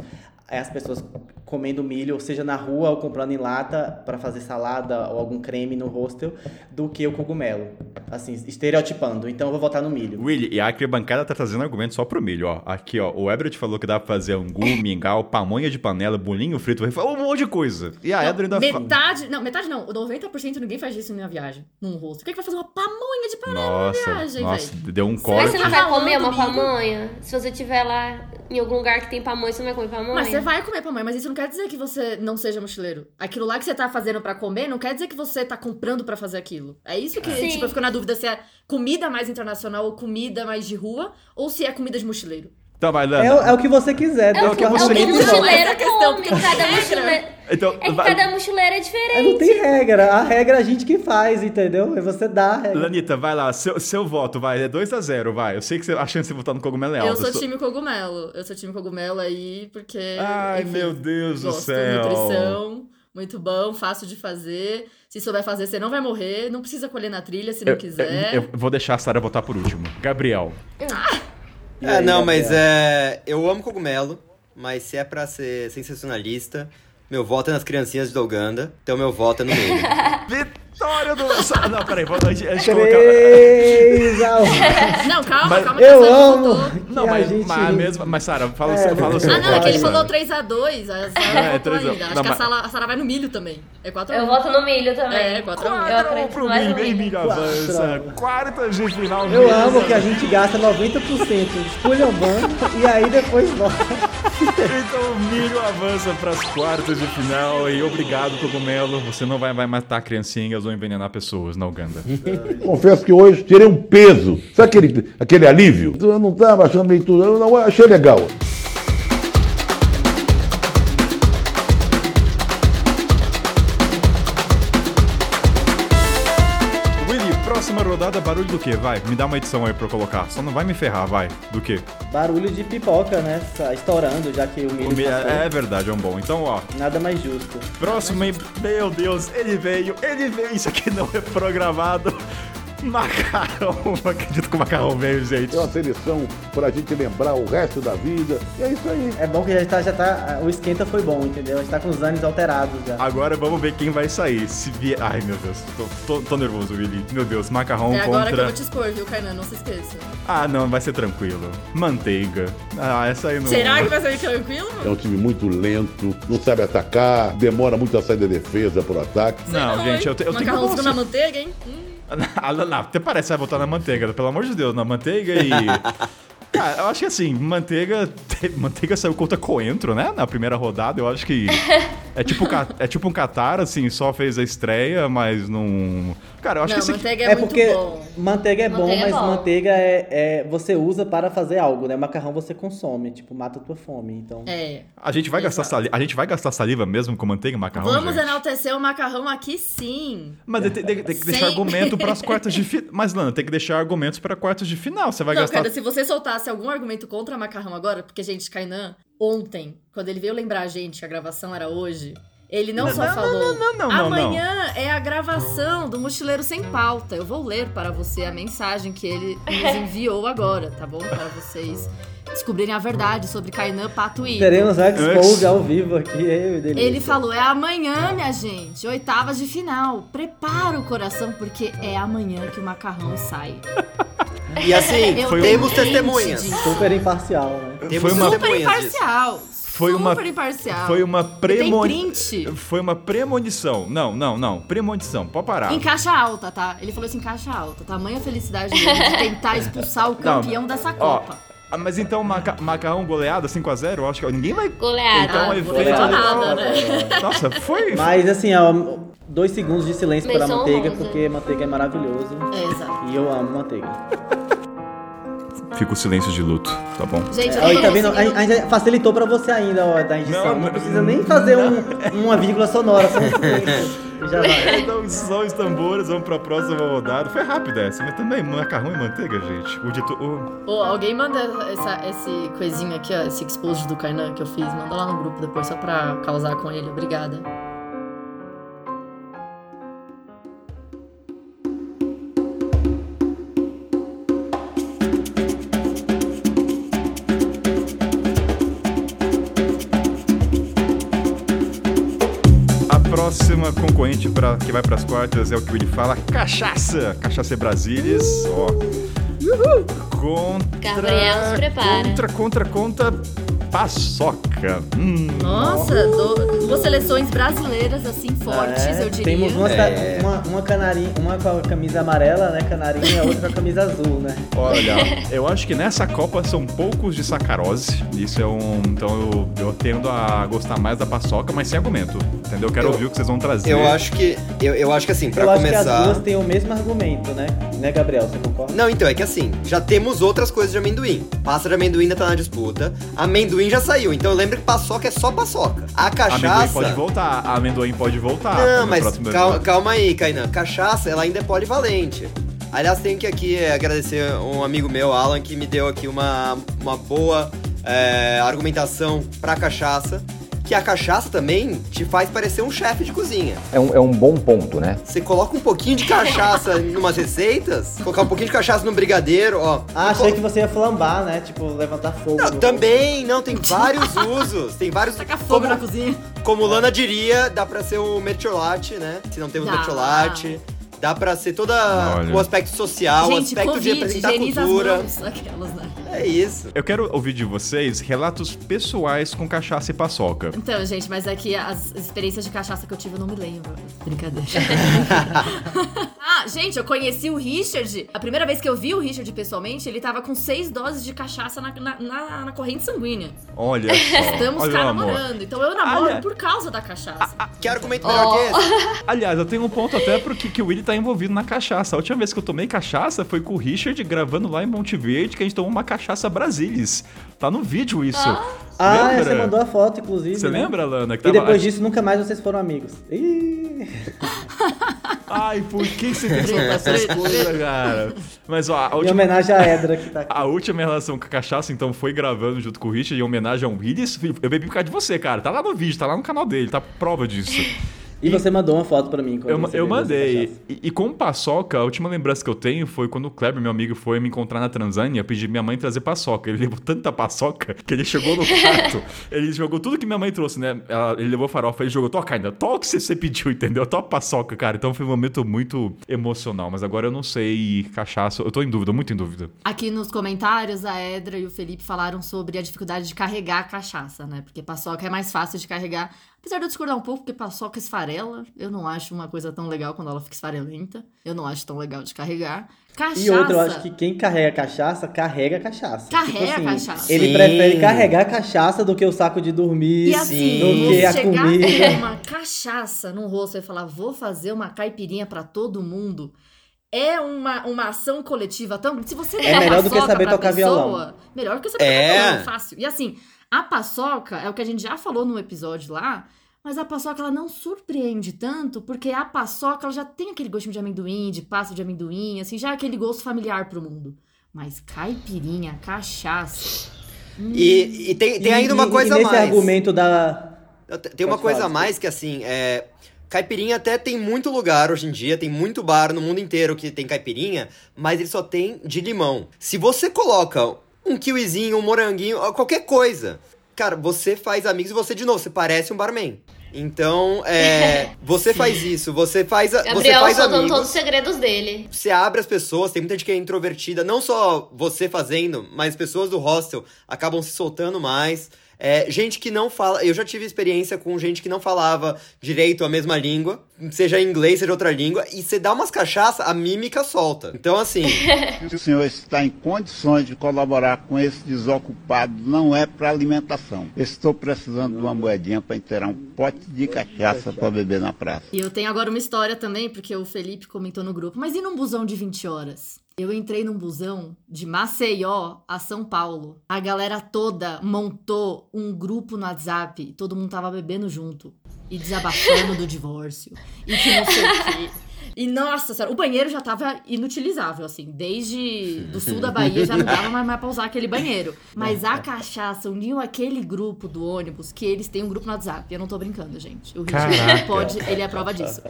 as pessoas comendo milho, seja na rua ou comprando em lata para fazer salada ou algum creme no hostel, do que o cogumelo. Assim, estereotipando. Então eu vou votar no milho. Willy, e a arquibancada tá trazendo argumento só pro milho, ó. Aqui, ó, o Everett falou que dá pra fazer angu, mingau, pamonha de panela, bolinho frito, um monte de coisa. E a Edra ainda fa- metade, não, metade não. O 90% ninguém faz isso na viagem, num rosto. Por que, que vai fazer uma pamonha de panela Nossa, na viagem, nossa, velho? deu um Mas corte. você não vai comer uma pamonha? Se você estiver lá em algum lugar que tem pamonha, você não vai comer pamonha? Você vai comer pamonha, mas isso não quer dizer que você não seja mochileiro. Aquilo lá que você tá fazendo pra comer não quer dizer que você tá comprando pra fazer aquilo. É isso que, Sim. tipo, eu fico na dúvida se é comida mais internacional ou comida mais de rua, ou se é comida de mochileiro. Então vai, É, Lana. o- é o que você quiser. É o que, que é o você que Não, mochileiro é a questão, come. Cada mochileiro... Então, É que vai- cada mochileiro é É, diferente. não tem regra. A regra a gente que faz, entendeu? É você dar a regra. Lanita, vai lá, seu, seu voto, vai, é 2x0, vai. Eu sei que você- a chance de votar no cogumelo é alta. eu sou sou- time cogumelo. Eu sou time cogumelo aí, porque. Ai, enfim, meu Deus do céu. nutrição. Muito bom, fácil de fazer. Se souber fazer, você não vai morrer. Não precisa colher na trilha se não Eu, quiser. eu- eu vou deixar a Sara votar por último. Gabriel. E É, aí, não, mas é. Eu amo cogumelo, mas se é pra ser sensacionalista, meu voto é nas criancinhas da Uganda, então meu voto é no meio. Vitória do. Não, peraí, vou, de colocar. 3 a 1. Não, calma, Mas- calma que Eu a Sara amo voltou. que Não, a mas, gente... mas, mesmo, mas Sara, fala, o É, seu, fala o seu. Ah, não, é que ele falou 3x2, a Sara É, voltou 3 a- ainda. Acho não, que a Sara, a Sara vai no milho também. É 4x1. Eu voto no milho também. É, 4x1. Eu acredito pro milho, hein, milho. milho avança. Quartas de final. Eu milho amo que a gente gasta 90% esculhambando e aí depois volta. Então o milho avança pras quartas de final e obrigado, cogumelo. Você não vai, vai matar criancinhas ou envenenar pessoas na Uganda. Confesso que hoje tirei um peso. Sabe aquele, aquele alívio? Eu não estava achando leitura, eu não achei legal. Rodada, barulho do quê? Vai, me dá uma edição aí pra eu colocar. Só não vai me ferrar, vai. Do quê? Barulho de pipoca, né? Estourando, já que o milho O mi- passou. é, é verdade, é um bom. Então, ó, Nada mais justo. próximo, hein? Meu Deus, ele veio, ele veio. Isso aqui não é programado. Macarrão, não acredito que o macarrão veio, gente. É uma seleção para a gente lembrar o resto da vida. E é isso aí. É bom que já tá, já tá. O esquenta foi bom, entendeu? A gente tá com os ânimos alterados já. Agora vamos ver quem vai sair. Se vier. Ai, meu Deus, tô, tô- tô nervoso, Willy. Meu Deus, macarrão É agora que eu contra. vou te expor, viu, Kainan? Não se esqueça. Ah, não, vai ser tranquilo. Manteiga. Ah, essa aí não. Será que vai ser tranquilo? É um time muito lento, não sabe atacar, demora muito a sair da defesa pro ataque. Não, gente, eu, te- eu tenho que Macarrãozinho na manteiga, hein? Hum. Ah, até parece que vai botar na manteiga, pelo amor de Deus, na manteiga e. Cara, eu acho que assim, manteiga. Manteiga saiu contra coentro, né? Na primeira rodada, eu acho que. É tipo, é tipo um Qatar, assim, só fez a estreia, mas não. Cara, eu acho Não, que esse. manteiga é, É muito porque bom. manteiga é bom, Manteiga é mas bom. manteiga é, é- você usa para fazer algo, né? Macarrão você consome, tipo, mata a tua fome, então. É. A gente vai gastar Exato. saliva. A gente vai gastar saliva mesmo com manteiga e macarrão. Vamos gente? enaltecer o macarrão aqui sim. Mas tem, tem- tem que deixar argumento para as quartas de final. Mas, Lana, tem que deixar argumentos para quartas de final. Você vai não, gastar. cara, se você soltasse algum argumento contra macarrão agora, porque, gente, Kainan, ontem, quando ele veio lembrar a gente que a gravação era hoje, ele não, Não, só não, falou. não, não, não, não, Amanhã é a gravação do Mochileiro Sem Pauta. Eu vou ler para você a mensagem que ele nos enviou agora, tá bom? Para vocês descobrirem a verdade sobre Kainan Patuí. Teremos Expose ao vivo aqui. Ele falou: é amanhã, minha gente, oitavas de final. Prepara o coração, porque é amanhã que o macarrão sai. E assim, temos testemunhas. disso. Super imparcial, né? Temos Foi uma- Super disso. imparcial. Foi uma- super imparcial. Foi uma premonição. Foi uma premonição. Não, não, não. Premonição. Pode parar. Em caixa alta, tá? Ele falou assim, caixa alta. Tamanha felicidade dele de tentar expulsar o campeão dessa Ó, Copa. Ah, mas então maca macarrão goleado 5x0, eu acho que ninguém vai. Goleada. Então, Ah, é vou feito. falar nada, né? Nossa, foi. Mas assim, ó, dois segundos de silêncio para manteiga, honrosa. porque manteiga é maravilhoso. É, exato. E eu amo manteiga. Fica o silêncio de luto, tá bom? Gente, eu Aí, não tá vendo? A, a gente facilitou pra você ainda, ó, da edição. Não, Não, não- precisa nem fazer um- uma vírgula sonora, só um. Já vai. Então, só os tambores, vamos pra próxima rodada. Foi rápida essa, mas também macarrão e manteiga, gente. O dito. o- Ô, alguém manda essa, esse coisinho aqui, ó, esse exposed do Kainan que eu fiz. Manda lá no grupo depois, só pra causar com ele. Obrigada. Pra, que vai pras quartas é o que o Willi fala: cachaça! Cachaça é Brasílias, ó. Contra. Gabriel, se prepara. Contra, contra, contra. Paçoca. Hum. Nossa, do- duas seleções brasileiras, assim, fortes, É, eu diria. Temos uma, É. uma, uma canarinha, uma com a camisa amarela, né, canarinha, e a outra com a camisa azul, né? Olha, eu acho que nessa Copa são poucos de sacarose. Isso é um. Então eu, eu tendo a gostar mais da paçoca, mas sem argumento. Entendeu? Eu quero Eu- ouvir o que vocês vão trazer. Eu acho que. Eu, eu acho que assim, pra eu acho que começar. as duas têm o mesmo argumento, né? Né, Gabriel? Você concorda? Não, então, é que assim, já temos outras coisas de amendoim. Pasta de amendoim ainda tá na disputa. Amendoim já saiu, então lembra que paçoca é só paçoca. A Amendoim cachaça. pode voltar. Amendoim pode voltar. Não, mas calma, calma aí, Kainan. Cachaça, ela ainda é polivalente. Aliás, tenho que aqui é, agradecer um amigo meu, Alan, que me deu aqui uma, uma boa é, argumentação pra cachaça. Que a cachaça também te faz parecer um chefe de cozinha. É um, é um bom ponto, né? Você coloca um pouquinho de cachaça em umas receitas, colocar um pouquinho de cachaça no brigadeiro, ó. Ah, achei que você ia flambar, né? Tipo, levantar fogo. Não, também, não, tem vários usos. Tem vários. Tacar fogo como, na cozinha. como Lana diria, dá pra ser o mertiolate, né? Se não temos Dá. mertiolate. Dá pra ser todo o aspecto social, o Gente, aspecto de Covid, representar a higieniza as cultura. mãos. Aquelas, né? É isso. Eu quero ouvir de vocês relatos pessoais com cachaça e paçoca. Então, gente, mas é que as experiências de cachaça que eu tive eu não me lembro. Brincadeira. ah, gente, eu conheci o Richard. A primeira vez que eu vi o Richard pessoalmente, ele tava com seis doses de cachaça na, na, na- na corrente sanguínea. Olha só. Estamos olha cá namorando. Então eu namoro Olha. por causa da cachaça. Que argumento melhor que esse? Aliás, eu tenho um ponto até porque que o Willy tá envolvido na cachaça. A última vez que eu tomei cachaça foi com o Richard gravando lá em Monte Verde, que a gente tomou uma cachaça Brasilis. Tá no vídeo isso. Ah, Lembra? você mandou a foto, inclusive. Você né? lembra, Lana? Que E tava- depois disso, nunca mais vocês foram amigos. Ih. Ai, por que você soltar essas coisas, cara? Mas ó, a Em última, homenagem à Edra que tá aqui. a última relação com a cachaça, então, foi gravando junto com o Richard em homenagem ao Willis. Eu bebi por causa de você, cara. Tá lá no vídeo, tá lá no canal dele, tá prova disso. E você mandou uma foto pra mim. Eu, eu mandei. E, e com paçoca, a última lembrança que eu tenho foi quando o Kleber, meu amigo, foi me encontrar na Tanzânia, eu pedi minha mãe trazer paçoca. Ele levou tanta paçoca que ele chegou no quarto, ele jogou tudo que minha mãe trouxe, né? Ela- ele levou farofa, ele jogou, toca ainda, toca o que você pediu, entendeu? Toca paçoca, cara. Então foi um momento muito emocional, mas agora eu não sei cachaça, eu tô em dúvida, muito em dúvida. Aqui nos comentários, a Edra e o Felipe falaram sobre a dificuldade de carregar a cachaça, né? Porque paçoca é mais fácil de carregar. Apesar de eu discordar um pouco, porque paçoca esfarela. Eu não acho uma coisa tão legal quando ela fica esfarelenta. Eu não acho tão legal de carregar. Cachaça. E outra, eu acho que quem carrega cachaça, carrega a cachaça. Tipo assim, Carrega a cachaça. Ele Sim. prefere carregar a cachaça do que o saco de dormir, E assim, do que a chegar comida. com uma cachaça no rosto e falar, vou fazer uma caipirinha pra todo mundo, é uma, uma ação coletiva tão. Se você der É melhor do que saber pra tocar pessoa, violão. Melhor do que saber É. tocar violão, fácil. E assim, a paçoca é o que a gente já falou no episódio lá. Mas a paçoca, ela não surpreende tanto, porque a paçoca, ela já tem aquele gostinho de amendoim, de pasta de amendoim, assim, já é aquele gosto familiar pro mundo. Mas caipirinha, cachaça... E, e tem, tem E- ainda uma e- coisa e a nesse mais. argumento da. Tem uma Pode coisa falar, a mais que, assim, é... Caipirinha até tem muito lugar hoje em dia, tem muito bar no mundo inteiro que tem caipirinha, mas ele só tem de limão. Se você coloca um kiwizinho, um moranguinho, qualquer coisa, cara, você faz amigos e você, de novo, você parece um barman. Então, é, você faz isso, você faz, a- você Gabriel faz soltando amigos. todos os segredos dele. Você abre as pessoas, tem muita gente que é introvertida, não só você fazendo, mas pessoas do hostel acabam se soltando mais. É, gente que não fala. Eu já tive experiência com gente que não falava direito a mesma língua, seja em inglês, seja outra língua, e você dá umas cachaça, a mímica solta. Então, assim, Se o senhor está em condições de colaborar com esse desocupado, não é para alimentação. Estou precisando de uma moedinha para inteirar um pote de cachaça para beber na praça. E eu tenho agora uma história também, porque o Felipe comentou no grupo. Mas e num busão de 20 horas? Eu entrei num busão de Maceió a São Paulo. A galera toda montou um grupo no WhatsApp. Todo mundo tava bebendo junto. E desabafando do divórcio. E que não sei o quê. E nossa senhora, o banheiro já tava inutilizável, assim. Desde do sul da Bahia já não dava mais, mais pra usar aquele banheiro. Mas a cachaça uniu aquele grupo do ônibus que eles têm um grupo no WhatsApp. Eu não tô brincando, gente. O Caraca. pode, ele é a prova disso.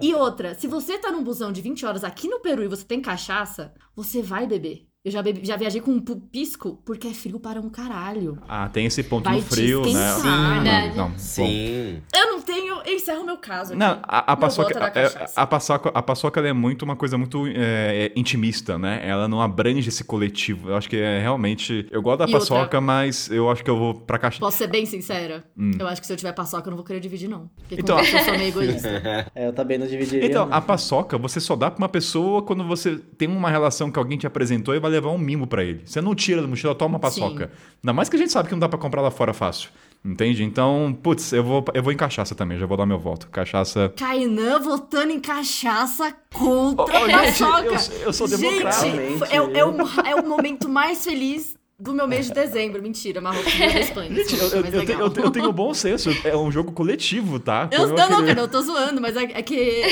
E outra, se você tá num busão de 20 horas aqui no Peru e você tem cachaça, você vai beber. Eu já, bebi- já viajei com um pisco porque é frio para um caralho. Ah, tem esse ponto Vai no frio, né? Sim, Não, verdade. não, bom. sim. Eu não tenho. Eu encerro meu caso. Aqui. Não, a, a paçoca, era é- a, paçoca, a paçoca ela é muito uma coisa muito é, é, intimista, né? Ela não abrange esse coletivo. Eu acho que é realmente. Eu gosto da E paçoca, outra- mas eu acho que eu vou pra cachaça. Posso ser bem sincera? Eu acho que se eu tiver paçoca, eu não vou querer dividir, não. Porque Hum. Então- eu sou meio egoísta. É, eu também não dividiria. Então, não. a paçoca você só dá pra uma pessoa quando você tem uma relação que alguém te apresentou e vai levar um mimo pra ele. Você não tira da mochila, toma uma paçoca. Sim. Ainda mais que a gente sabe que não dá pra comprar lá fora fácil. Entende? Então, putz, eu vou, eu vou em cachaça também, já vou dar meu voto. Cachaça. Kainan votando em cachaça contra a gente, paçoca. eu- eu sou democrata. Gente, é, é o, é o momento mais feliz do meu mês de dezembro. Mentira, Espanha. Gente, eu, é eu- tenho, eu tenho- bom senso. É um jogo coletivo, tá? Eu, não, não, cara, eu tô zoando, mas é, é que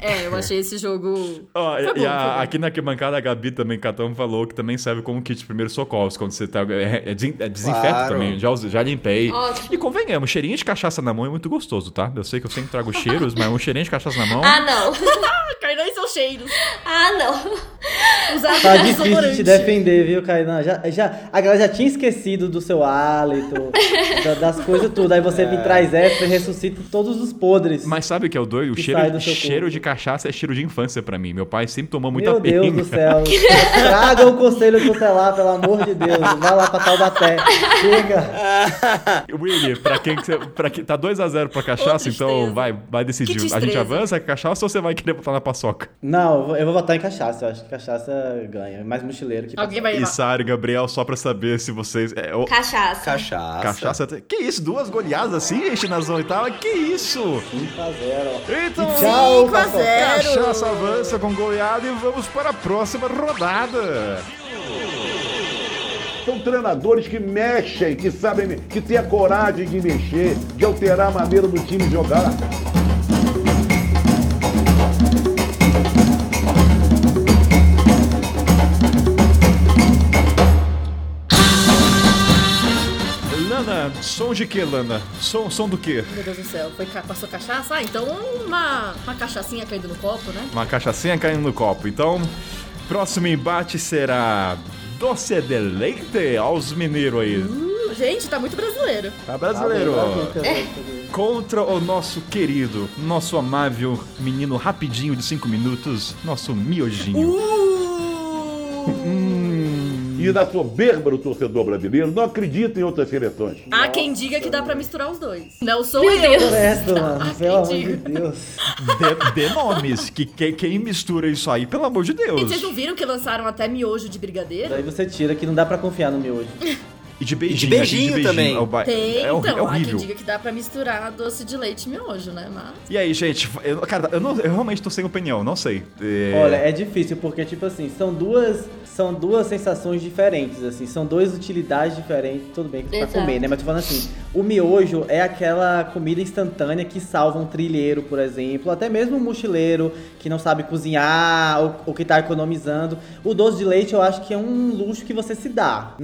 É, eu achei esse jogo. Ó, Foi e- bom, e foi a- bom. aqui na arquibancada a Gabi também, Catão, falou que também serve como kit de primeiros socorros. Quando você tá. É, é é desinfeta Claro. também. Já, já limpei. Ótimo. E convenhamos, cheirinho de cachaça na mão é muito gostoso, tá? Eu sei que eu sempre trago cheiros, mas um cheirinho de cachaça na mão. Ah, não. E cheiros. Ah, não. Usar Tá difícil te defender, viu, Kainan? Já, já, a galera já tinha esquecido do seu hálito, da- das coisas tudo. Aí você me traz essa e ressuscita todos os podres. Mas sabe o que é o doido? O Que cheiro, cheiro de cachaça é cheiro de infância pra mim. Meu pai sempre tomou muita Meu Deus pinga. do céu. Traga o conselho tutelar, pelo amor de Deus. Vai lá pra Taubaté. Chega. Willy, pra quem, que você- pra quem tá 2x0 pra cachaça, então vai, vai decidir. Que A gente avança com a cachaça ou você vai querer botar na paçoca? Não, eu vou- votar em cachaça. Eu acho que cachaça ganha. Mais mochileiro que Alguém vai E levar. Sara e Gabriel, só pra saber se vocês. É, o- Cachaça. Cachaça. cachaça. Que isso? Duas goleadas assim, gente, na zona oitava? Que isso? 5 a 0. Então, Tchau, 5 a Paçoca. 0. cachaça avança com goleada e vamos para a próxima rodada. São treinadores que mexem, que sabem, que têm a coragem de mexer, de alterar a maneira do time jogar. Som de que, Lana? Som, som do quê? Meu Deus do céu, foi, passou cachaça? Ah, então uma, uma cachaçinha caindo no copo, né? Uma cachaçinha caindo no copo. Então, próximo embate será Doce de Leite aos mineiros aí. Uh, gente, tá muito brasileiro. Tá brasileiro, ó. É. Contra o nosso querido, nosso amável menino rapidinho de 5 minutos, nosso miojinho. Uh! E na soberba do torcedor brasileiro, não acredita em outras seleções. Há quem diga que dá pra misturar os dois. Não sou Meu eu. Deus. Credo, mano. Pelo amor de. Deus. De, de nomes, que, que- quem mistura isso aí, pelo amor de E Deus. vocês não viram que lançaram até miojo de brigadeiro? Daí você tira que não dá pra confiar no miojo. E de beijinho. E de beijinho aqui, também. É, ba- Tem, é, então. é Há quem horrível. diga que dá pra misturar doce de leite e miojo, né? Mas... E aí, gente, eu, cara, eu, não- eu realmente tô sem opinião, não sei. É, Olha, é difícil porque, tipo assim, são duas, são duas sensações diferentes, assim, são duas utilidades diferentes, tudo bem que pra Exato. comer, né? Mas tô falando assim, o miojo é aquela comida instantânea que salva um trilheiro, por exemplo, até mesmo um mochileiro que não sabe cozinhar ou, ou que tá economizando. O doce de leite eu acho que é um luxo que você se dá.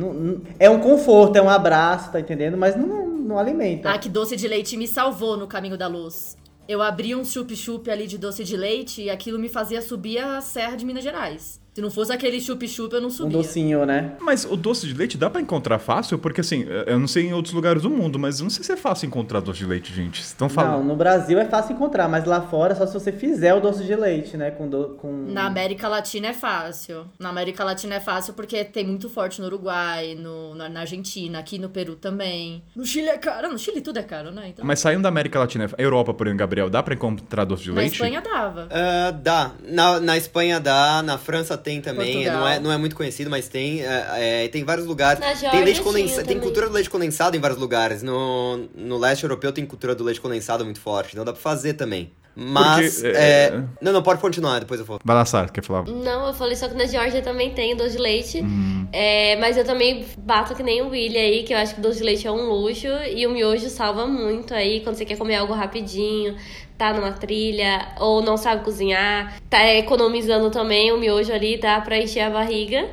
É um conforto, é um abraço, tá entendendo? Mas não, não alimenta. Ah, que doce de leite me salvou no caminho da luz. Eu abri um chup-chup ali de doce de leite e aquilo me fazia subir a Serra de Minas Gerais. Se não fosse aquele chup-chup, eu não Um subia. docinho, né? Mas o doce de leite dá pra encontrar fácil? Porque assim, eu não sei em outros lugares do mundo, mas eu não sei se é fácil encontrar doce de leite, gente. Vocês estão Não, falando. no Brasil é fácil encontrar, mas lá fora só se você fizer o doce de leite, né? Com, do, com... Na América Latina é fácil. Na América Latina é fácil porque tem muito forte no Uruguai, no, na, na Argentina, aqui no Peru também. No Chile é caro. No Chile tudo é caro, né? Então, Mas saindo da América Latina, Europa, por exemplo, Gabriel, dá pra encontrar doce de na leite? Espanha dava. Ah, dá. Na, na Espanha dá, na França tem também. Portugal. Não é, não é muito conhecido, mas tem. É, é, tem vários lugares. Na tem Geórgia leite condensado. Tem cultura do leite condensado em vários lugares. No, no leste europeu tem cultura do leite condensado muito forte. Então dá pra fazer também. Mas. Porque, é, é- Não, não, pode continuar, depois eu vou. Vai lá, Sara, quer falar? Não, eu falei só que na Geórgia também tem doce de leite. Uhum. É, mas eu também bato que nem o Willy aí, que eu acho que doce de leite é um luxo. E o miojo salva muito aí quando você quer comer algo rapidinho, tá numa trilha, ou não sabe cozinhar, tá economizando também o miojo ali, dá pra encher a barriga.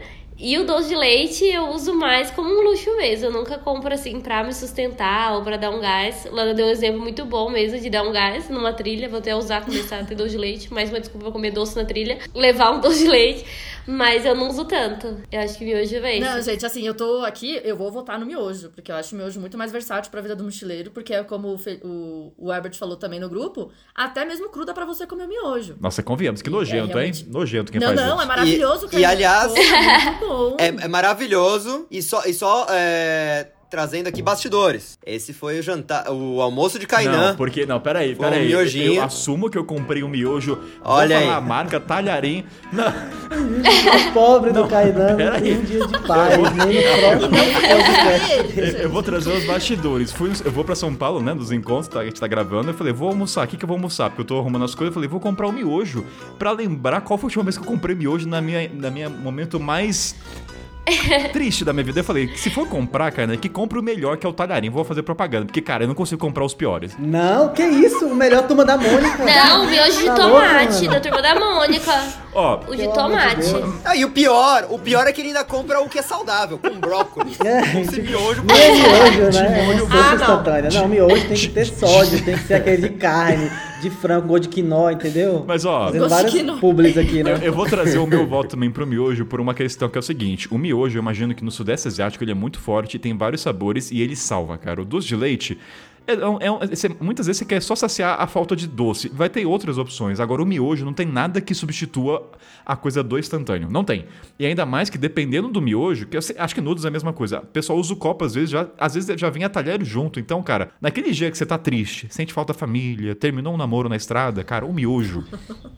E o doce de leite eu uso mais como um luxo mesmo. Eu nunca compro assim pra me sustentar ou pra dar um gás. Lana deu um exemplo muito bom mesmo de dar um gás numa trilha. Vou até usar começar a ter doce de leite. Mais uma desculpa pra comer doce na trilha. Levar um doce de leite. Mas eu não uso tanto. Eu acho que miojo é Não, gente, assim, eu tô aqui, eu vou votar no miojo, porque eu acho o miojo muito mais versátil pra vida do mochileiro, porque é como o, o, o Herbert falou também no grupo, até mesmo cru dá pra você comer o miojo. Nossa, convenhamos, que nojento, hein? realmente. Nojento quem não, faz não, isso. é maravilhoso. E- e, aliás- Pô, é muito bom. É, é maravilhoso. E só, e só é, trazendo aqui bastidores. Esse foi o jantar, o almoço de Kainan. Não, porque. Não, peraí, Foi um peraí. miojinho. Eu assumo que eu comprei um miojo. Olha aí. a marca, talharim. Não, O pobre do Kainan não pera tem aí. um dia de paz, eu, eu vou trazer os bastidores. Fui, eu vou pra São Paulo, né? Dos encontros, tá, a gente tá gravando. Eu falei, vou almoçar. O que, que eu vou almoçar? Porque eu tô arrumando as coisas. Eu falei, vou comprar um miojo. Pra lembrar qual foi a última vez que eu comprei miojo na minha, na minha momento mais. triste da minha vida. Eu falei, que se for comprar, cara, que compre o melhor, que é o talharim. Vou fazer propaganda. Porque, cara, eu não consigo comprar os piores. Não, que isso? O melhor turma da Mônica. Não, miojo de Tá tomate, louco, da turma da Mônica. Ó, O de de tomate. Deus. Ah, e o pior, o pior é que ele ainda compra o que é saudável, com brócolis. É, Esse miojo Não é miojo, né? É Ah, não. Não, miojo tem que ter sódio, tem que ser aquele de carne, de frango, gosto de quinó, entendeu? mas ó, Fazendo vários publis aqui, né? Eu vou trazer o meu voto também pro miojo por uma questão que é o seguinte: o miojo, eu imagino que no Sudeste Asiático ele é muito forte, tem vários sabores e ele salva, cara. O doce de leite. É, é você- muitas vezes você quer só saciar a falta de doce. Vai ter outras opções. Agora, o miojo não tem nada que substitua a coisa do instantâneo. Não tem. E ainda mais que dependendo do miojo, que eu sei- acho que nudos é a mesma coisa. O pessoal usa o copo, às vezes, já, às vezes já vem a talher junto. Então, cara, naquele dia que você tá triste, sente falta da família, terminou um namoro na estrada, cara, o miojo.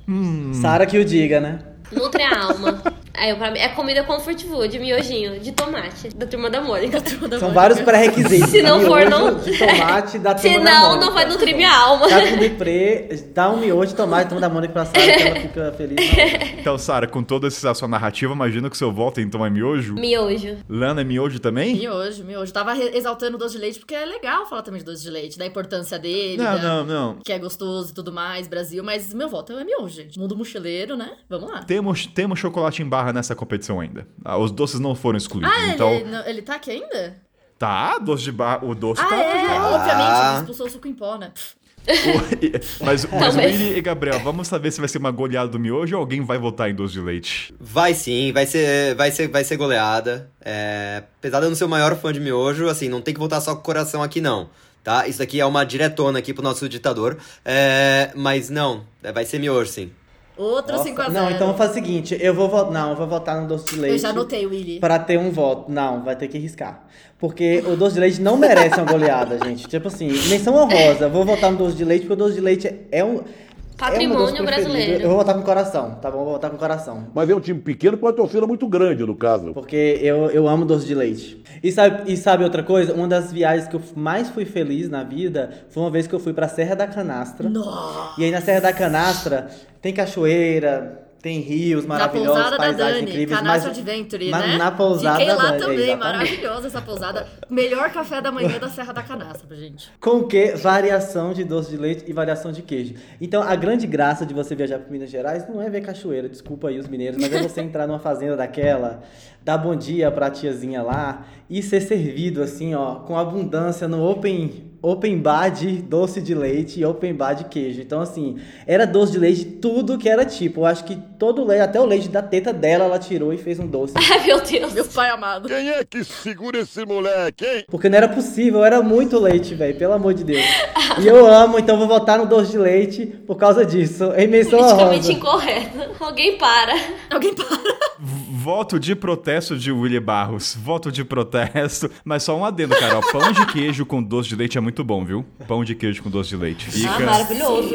Sara que o diga, né? Nutre a alma. Aí, pra mim, é comida comfort food, miojinho, de tomate, da turma da Mônica. São vários pré-requisitos. Se não for, não- de tomate da turma da Senão, Mônica. não vai nutrir minha alma. Tá com deprê, dá um miojo de tomate, turma da Mônica pra Sara, que ela fica feliz. Não. Então, Sara, com toda essa sua narrativa, imagino que seu voto então é miojo. Miojo. Lana é miojo também? Miojo, miojo. Tava exaltando o doce de leite porque é legal falar também de doce de leite, da importância dele, Não, da- não, não. que é gostoso e tudo mais, Brasil, mas meu voto é miojo, gente. Mundo mochileiro, né? Vamos lá. Temos, temos chocolate em barra nessa competição ainda. Ah, os doces não foram excluídos. Ah, então, ele, não- ele tá aqui ainda? tá, doce de barra. O doce Ah, tá. é, já. obviamente, ele expulsou o suco em pó, né? mas, mas Talvez. Willy e Gabriel, vamos saber se vai ser uma goleada do miojo ou alguém vai votar em doce de leite. Vai sim, vai ser, vai ser, vai ser goleada. É, apesar de eu não ser o maior fã de miojo, assim, não tem que votar só com o coração aqui não, tá? Isso aqui é uma diretona aqui pro nosso ditador. É, mas não, é, vai ser miojo sim. Outro Nossa, 5x0. Não, então vou fazer o seguinte, eu vou votar. Não, eu vou votar no doce de leite. Eu já anotei, Willy. Pra ter um voto. Não, vai ter que riscar. Porque o doce de leite não merece uma goleada, gente. Tipo assim, menção honrosa. Vou votar no doce de leite, porque o doce de leite é um. Patrimônio é doce preferido. brasileiro. Eu vou votar com o coração, tá bom? Vou votar com o coração. Mas é um time pequeno com uma torcida muito grande, no caso. Porque eu, eu amo doce de leite. E sabe, e sabe outra coisa? Uma das viagens que eu mais fui feliz na vida foi uma vez que eu fui pra Serra da Canastra. Nossa. E aí na Serra da Canastra tem cachoeira, tem rios Na maravilhosos, pousada da Dani, incríveis. Mas- Adventure, mas né? Na pousada Fiquei lá da também, maravilhosa essa pousada. Melhor café da manhã da Serra da Canastra, gente. Com o que? Variação de doce de leite e variação de queijo. Então, a grande graça de você viajar para Minas Gerais não é ver cachoeira, desculpa aí os mineiros, mas é você entrar numa fazenda daquela, dar bom dia pra tiazinha lá e ser servido assim, ó, com abundância no open open bar de doce de leite e open bar de queijo. Então, assim, era doce de leite tudo que era tipo. Eu acho que todo o leite, até o leite da teta dela, ela tirou e fez um doce. Ai, meu Deus. Meu pai amado. Quem é que segura esse moleque, hein? Porque não era possível, era muito leite, velho, pelo amor de Deus. E eu amo, então vou votar no doce de leite por causa disso. Em menção Politicamente incorreto. Alguém para. Alguém para. Voto de protesto de Willy Barros. Voto de protesto. Mas só um adendo, cara. pão de queijo com doce de leite é muito bom, viu? Pão de queijo com doce de leite. Fica. Ah, maravilhoso.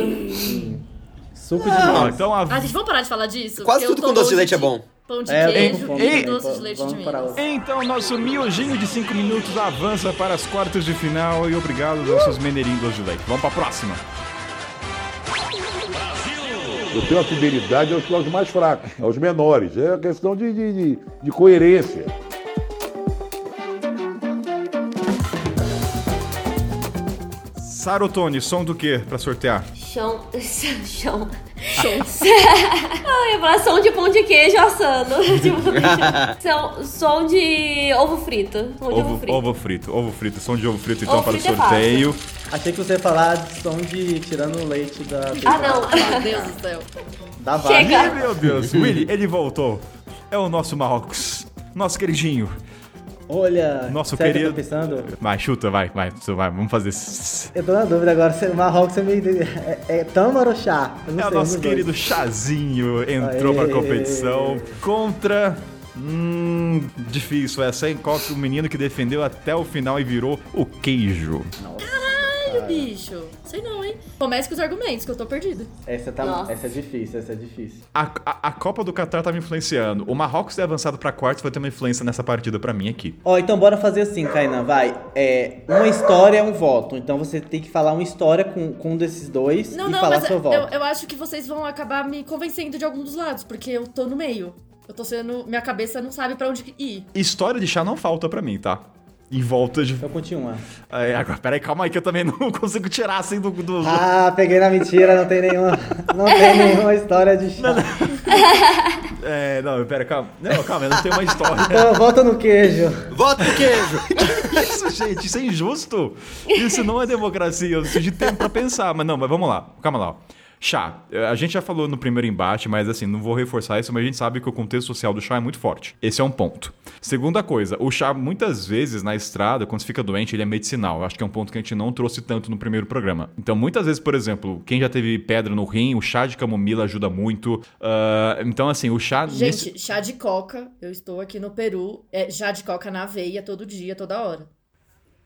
Suco de limão. então a Ah, gente, vamos parar de falar disso? Quase porque eu tudo tô com doce de leite é bom. Pão de É, eu tô queijo com fome e também, doce pô, de leite vamos outra. Então, nosso miojinho de 5 minutos avança para as quartas de final e obrigado nossos meneirinhos de leite. Vamos para a próxima. Eu tenho a fidelidade aos, aos mais fracos, aos menores. É questão de, de, de, de coerência. Sarotone, som do que para sortear? Chão. Chão. Ah, eu ia falar som de pão de queijo assando. tipo, som, som de ovo frito. Som de ovo, Ovo, frito. ovo frito, ovo frito, som de ovo frito então Ovo para o é sorteio. Achei que você ia falar de som de tirando o leite da, Ah, não. Meu Deus do céu. da. Ih, meu Deus, Willy, ele voltou. É o nosso Marrocos, nosso queridinho. Olha, Nosso o que querido- pensando? Vai, chuta, vai, vai, vai, vamos fazer. esse- Eu tô na dúvida agora, se o Marrocos é, meio... é, é tâmara ou chá? É o sei, um nosso dos dois. querido Chazinho entrou Aê. pra competição contra. Hum, difícil essa, hein? Contra o menino que defendeu até o final e virou o queijo. Caralho, bicho. Sei não, hein? Comece com os argumentos, que eu tô perdido. Essa, tá, Nossa. essa é difícil, essa é difícil. A, a, a Copa do Catar tá me influenciando. O Marrocos ter avançado pra quartos vai ter uma influência nessa partida pra mim aqui. Ó, então bora fazer assim, Kainan, vai. É, uma história é um voto. Então você tem que falar uma história com, com um desses dois Não, e não, falar mas seu eu, voto. eu acho que vocês vão acabar me convencendo de algum dos lados, porque eu tô no meio. Eu tô sendo. Minha cabeça não sabe pra onde ir. História de chá não falta pra mim, tá? Em volta de. Então continua. É, agora, peraí, calma aí que eu também não consigo tirar assim do. do- Ah, peguei na mentira, não tem nenhuma. Não tem nenhuma história de chá. É, não, pera, calma. Não, calma, eu não tenho uma história. Então, volta no queijo. Voto pro queijo! Isso, gente, isso é injusto. Isso não é democracia. Eu preciso de tempo pra pensar. Mas não, mas vamos lá. Calma lá. ó. Chá. Eh, A gente já falou no primeiro embate, mas assim, não vou reforçar isso, mas a gente sabe que o contexto social do chá é muito forte. Esse é um ponto. Segunda coisa, o chá, muitas vezes, na estrada, quando você fica doente, ele é medicinal. Eu acho que é um ponto que a gente não trouxe tanto no primeiro programa. Então, muitas vezes, por exemplo, quem já teve pedra no rim, o chá de camomila ajuda muito. Ah, então, assim, o chá. nesse- Gente, chá de coca. Eu estou aqui no Peru. É chá de coca na veia todo dia, toda hora.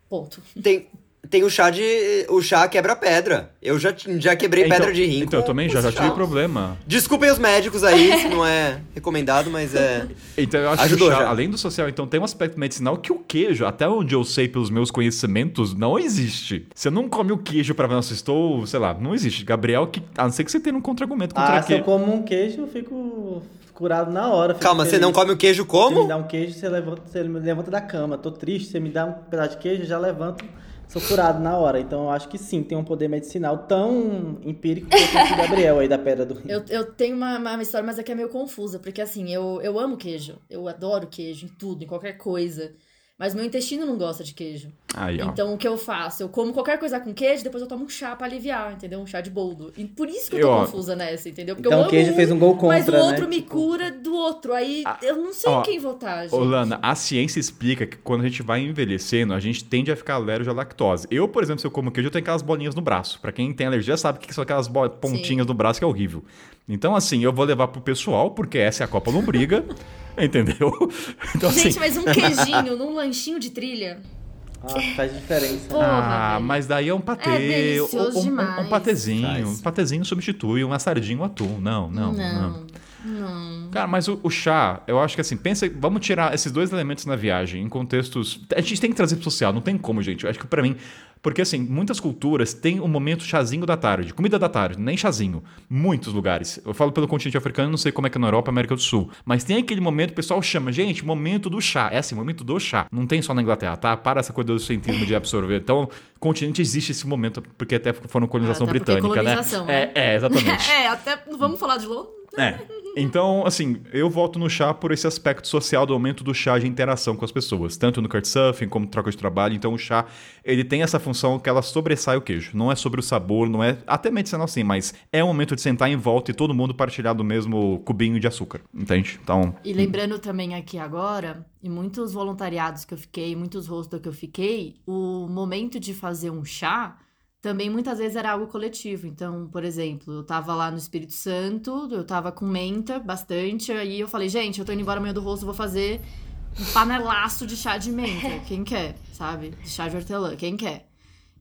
Ponto. Tem, tem o chá de. O chá quebra-pedra. Eu já, já quebrei Então- pedra de rim. Então, eu também já, já tive problema. Desculpem os médicos aí, se não é recomendado, mas é. Então eu acho Ajudou que o chá, já. além do social, então tem um aspecto medicinal que o queijo, até onde eu sei pelos meus conhecimentos, não existe. Você não come o queijo pra ver, nossa, estou, sei lá, não existe. Gabriel, que, a não ser que você tenha um contra-argumento contra Ah, se eu queijo. como um queijo, eu fico curado na hora. Calma, você feliz. não come o queijo Você me como? dá um queijo, você levanta, você me levanta da cama. Tô triste, você me dá um pedaço de queijo, eu já levanto, sou curado na hora. Então eu acho que sim, tem um poder medicinal tão empírico quanto o Gabriel aí da Pedra do Rio. Eu, eu tenho uma, uma história, mas é que é meio confusa, porque assim, eu, eu amo queijo. Eu adoro queijo em tudo, em qualquer coisa. Mas meu intestino não gosta de queijo. Aí. Então o que eu faço? Eu como qualquer coisa com queijo, depois eu tomo um chá pra aliviar, entendeu? Um chá de boldo. E por isso que eu tô Eu, confusa nessa, entendeu? Porque Então eu o queijo fez um gol Mas o contra, outro né? me Tipo, cura do outro. Aí Ah, eu não sei ó, em quem votar, gente. Ô, Lana, a ciência explica que quando a gente vai envelhecendo, a gente tende a ficar alérgico à lactose. Eu, por exemplo, se eu como queijo, eu tenho aquelas bolinhas no braço. Pra quem tem alergia sabe que são aquelas pontinhas no braço que é horrível. Então, assim, eu vou levar pro pessoal, porque essa é a Copa Lombriga, entendeu? Então, assim, Gente, mas um queijinho num lanchinho de trilha. Ah, faz diferença. Porra, ah, velho. mas daí é um patê. É delicioso um, um- um demais. patezinho. Faz. Um patezinho substitui uma sardinha, um atum. Não, não, não. Não, não. Cara, mas o, o chá, eu acho que assim, pensa, vamos tirar esses dois elementos na viagem, em contextos. A gente tem que trazer pro social, não tem como, gente. Eu acho que pra mim. Porque assim, muitas culturas têm o momento chazinho da tarde, comida da tarde, nem chazinho. Muitos lugares. Eu falo pelo continente africano, não sei como é que é na Europa, América do Sul. Mas tem aquele momento, o pessoal chama, gente, momento do chá. É assim, momento do chá. Não tem só na Inglaterra, tá? Para essa coisa do centrismo de absorver. Então, continente existe esse momento, porque até foram colonização Ah, até é britânica, colonização, né? né? É, é, exatamente. É, até. Vamos falar de Londres? É. Então, assim, eu voto no chá por esse aspecto social do aumento do chá de interação com as pessoas, tanto no Couchsurfing como troca de trabalho. Então, o chá, ele tem essa função que ela sobressai o queijo. Não é sobre o sabor, não é até medicinal sim, mas é o momento de sentar em volta e todo mundo partilhar do mesmo cubinho de açúcar, entende? Então, E lembrando também aqui agora, em muitos voluntariados que eu fiquei, muitos rostos que eu fiquei, o momento de fazer um chá também muitas vezes era algo coletivo. Então, por exemplo, eu tava lá no Espírito Santo, eu tava com menta bastante, aí eu falei, gente, eu tô indo embora amanhã do rosto, vou fazer um panelaço de chá de menta. Quem quer, sabe? De chá de hortelã, quem quer?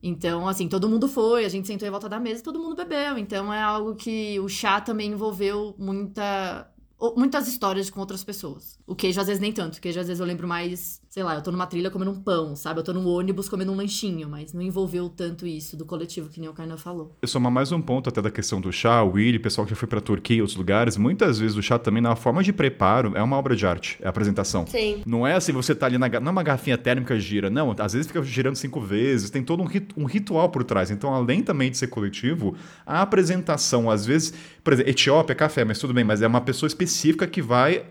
Então, assim, todo mundo foi, a gente sentou em volta da mesa e todo mundo bebeu. Então, é algo que o chá também envolveu muita, muitas histórias com outras pessoas. O queijo, às vezes, nem tanto. O queijo, às vezes, eu lembro mais, sei lá, eu tô numa trilha comendo um pão, sabe? Eu tô num ônibus comendo um lanchinho, mas não envolveu tanto isso do coletivo, que nem o Kainan falou. eu somar mais um ponto até da questão do chá, o Willy, pessoal que já foi pra Turquia e outros lugares, muitas vezes o chá também, na forma de preparo, é uma obra de arte, é a apresentação. Sim. Não é assim, você tá ali na. Não é uma garrafinha térmica gira, não. Às vezes fica girando cinco vezes, tem todo um, rit- um ritual por trás. Então, além também de ser coletivo, a apresentação, às vezes. Por exemplo, Etiópia é café, mas tudo bem, mas é uma pessoa específica que vai.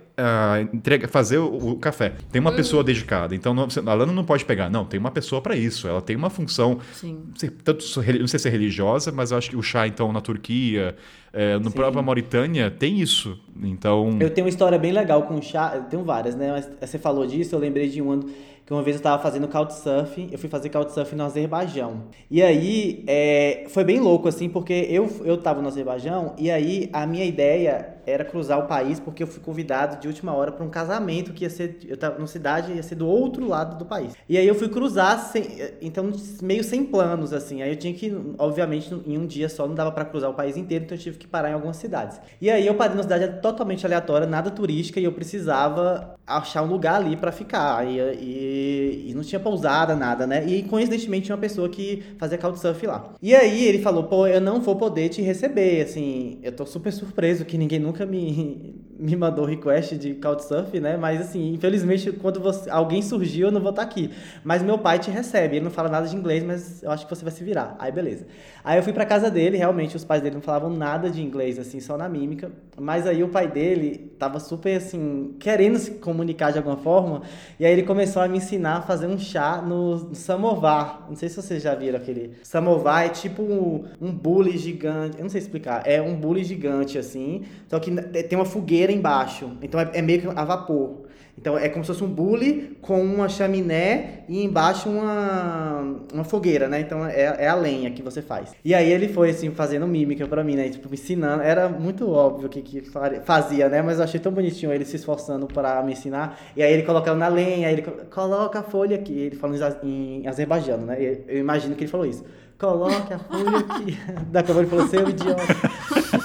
Entrega, fazer o, o café. Tem uma pessoa dedicada. Então, não, a Lana não pode pegar. Não, tem uma pessoa para isso. Ela tem uma função. Sim. não sei, Tanto, não sei se é religiosa, mas eu acho que o chá, então, na Turquia, eh, no Sim. próprio Mauritânia, tem isso. Então. Eu tenho uma história bem legal com chá, eu tenho várias, né? Mas você falou disso, eu lembrei de uma que uma vez eu tava fazendo couchsurfing, eu fui fazer couchsurfing no Azerbaijão. E aí, é, foi bem louco, assim, porque eu, eu tava no Azerbaijão e aí a minha ideia era cruzar o país porque eu fui convidado de última hora para um casamento que ia ser, eu tava numa cidade, ia ser do outro lado do país. E aí eu fui cruzar, sem, então meio sem planos, assim. Aí eu tinha que, obviamente, em um dia só não dava para cruzar o país inteiro, então eu tive que parar em algumas cidades. E aí eu parei numa cidade totalmente aleatória, nada turística, e eu precisava achar um lugar ali para ficar. E, e, e não tinha pousada, nada, né? E coincidentemente tinha uma pessoa que fazia couchsurf lá. E aí ele falou, pô, eu não vou poder te receber, assim, eu tô super surpreso que ninguém nunca me, me mandou request de Couchsurf, né? Mas assim, infelizmente, quando você, alguém surgiu, eu não vou estar aqui. Mas meu pai te recebe, ele não fala nada de inglês, mas eu acho que você vai se virar. Aí beleza. Aí eu fui pra casa dele, realmente os pais dele não falavam nada de inglês, assim, só na mímica. Mas aí o pai dele tava super assim, querendo se comunicar de alguma forma, e aí ele começou a me ensinar a fazer um chá no, no samovar. Não sei se vocês já viram aquele. Samovar é tipo um, um bule gigante. Eu não sei explicar. É um bule gigante, assim. Só que tem uma fogueira embaixo. Então é, é meio que a vapor. Então é como se fosse um bule com uma chaminé e embaixo uma, uma fogueira, né? Então é, é a lenha que você faz. E aí ele foi assim fazendo mímica pra mim, né? Tipo, me ensinando. Era muito óbvio que, que fazia, né? Mas eu achei tão bonitinho ele se esforçando para me ensinar. E aí ele colocando na lenha, ele coloca a folha aqui. Ele falando em azerbaijano, né? Eu imagino que ele falou isso. Coloque a folha aqui. Da a ele falou, seu idiota.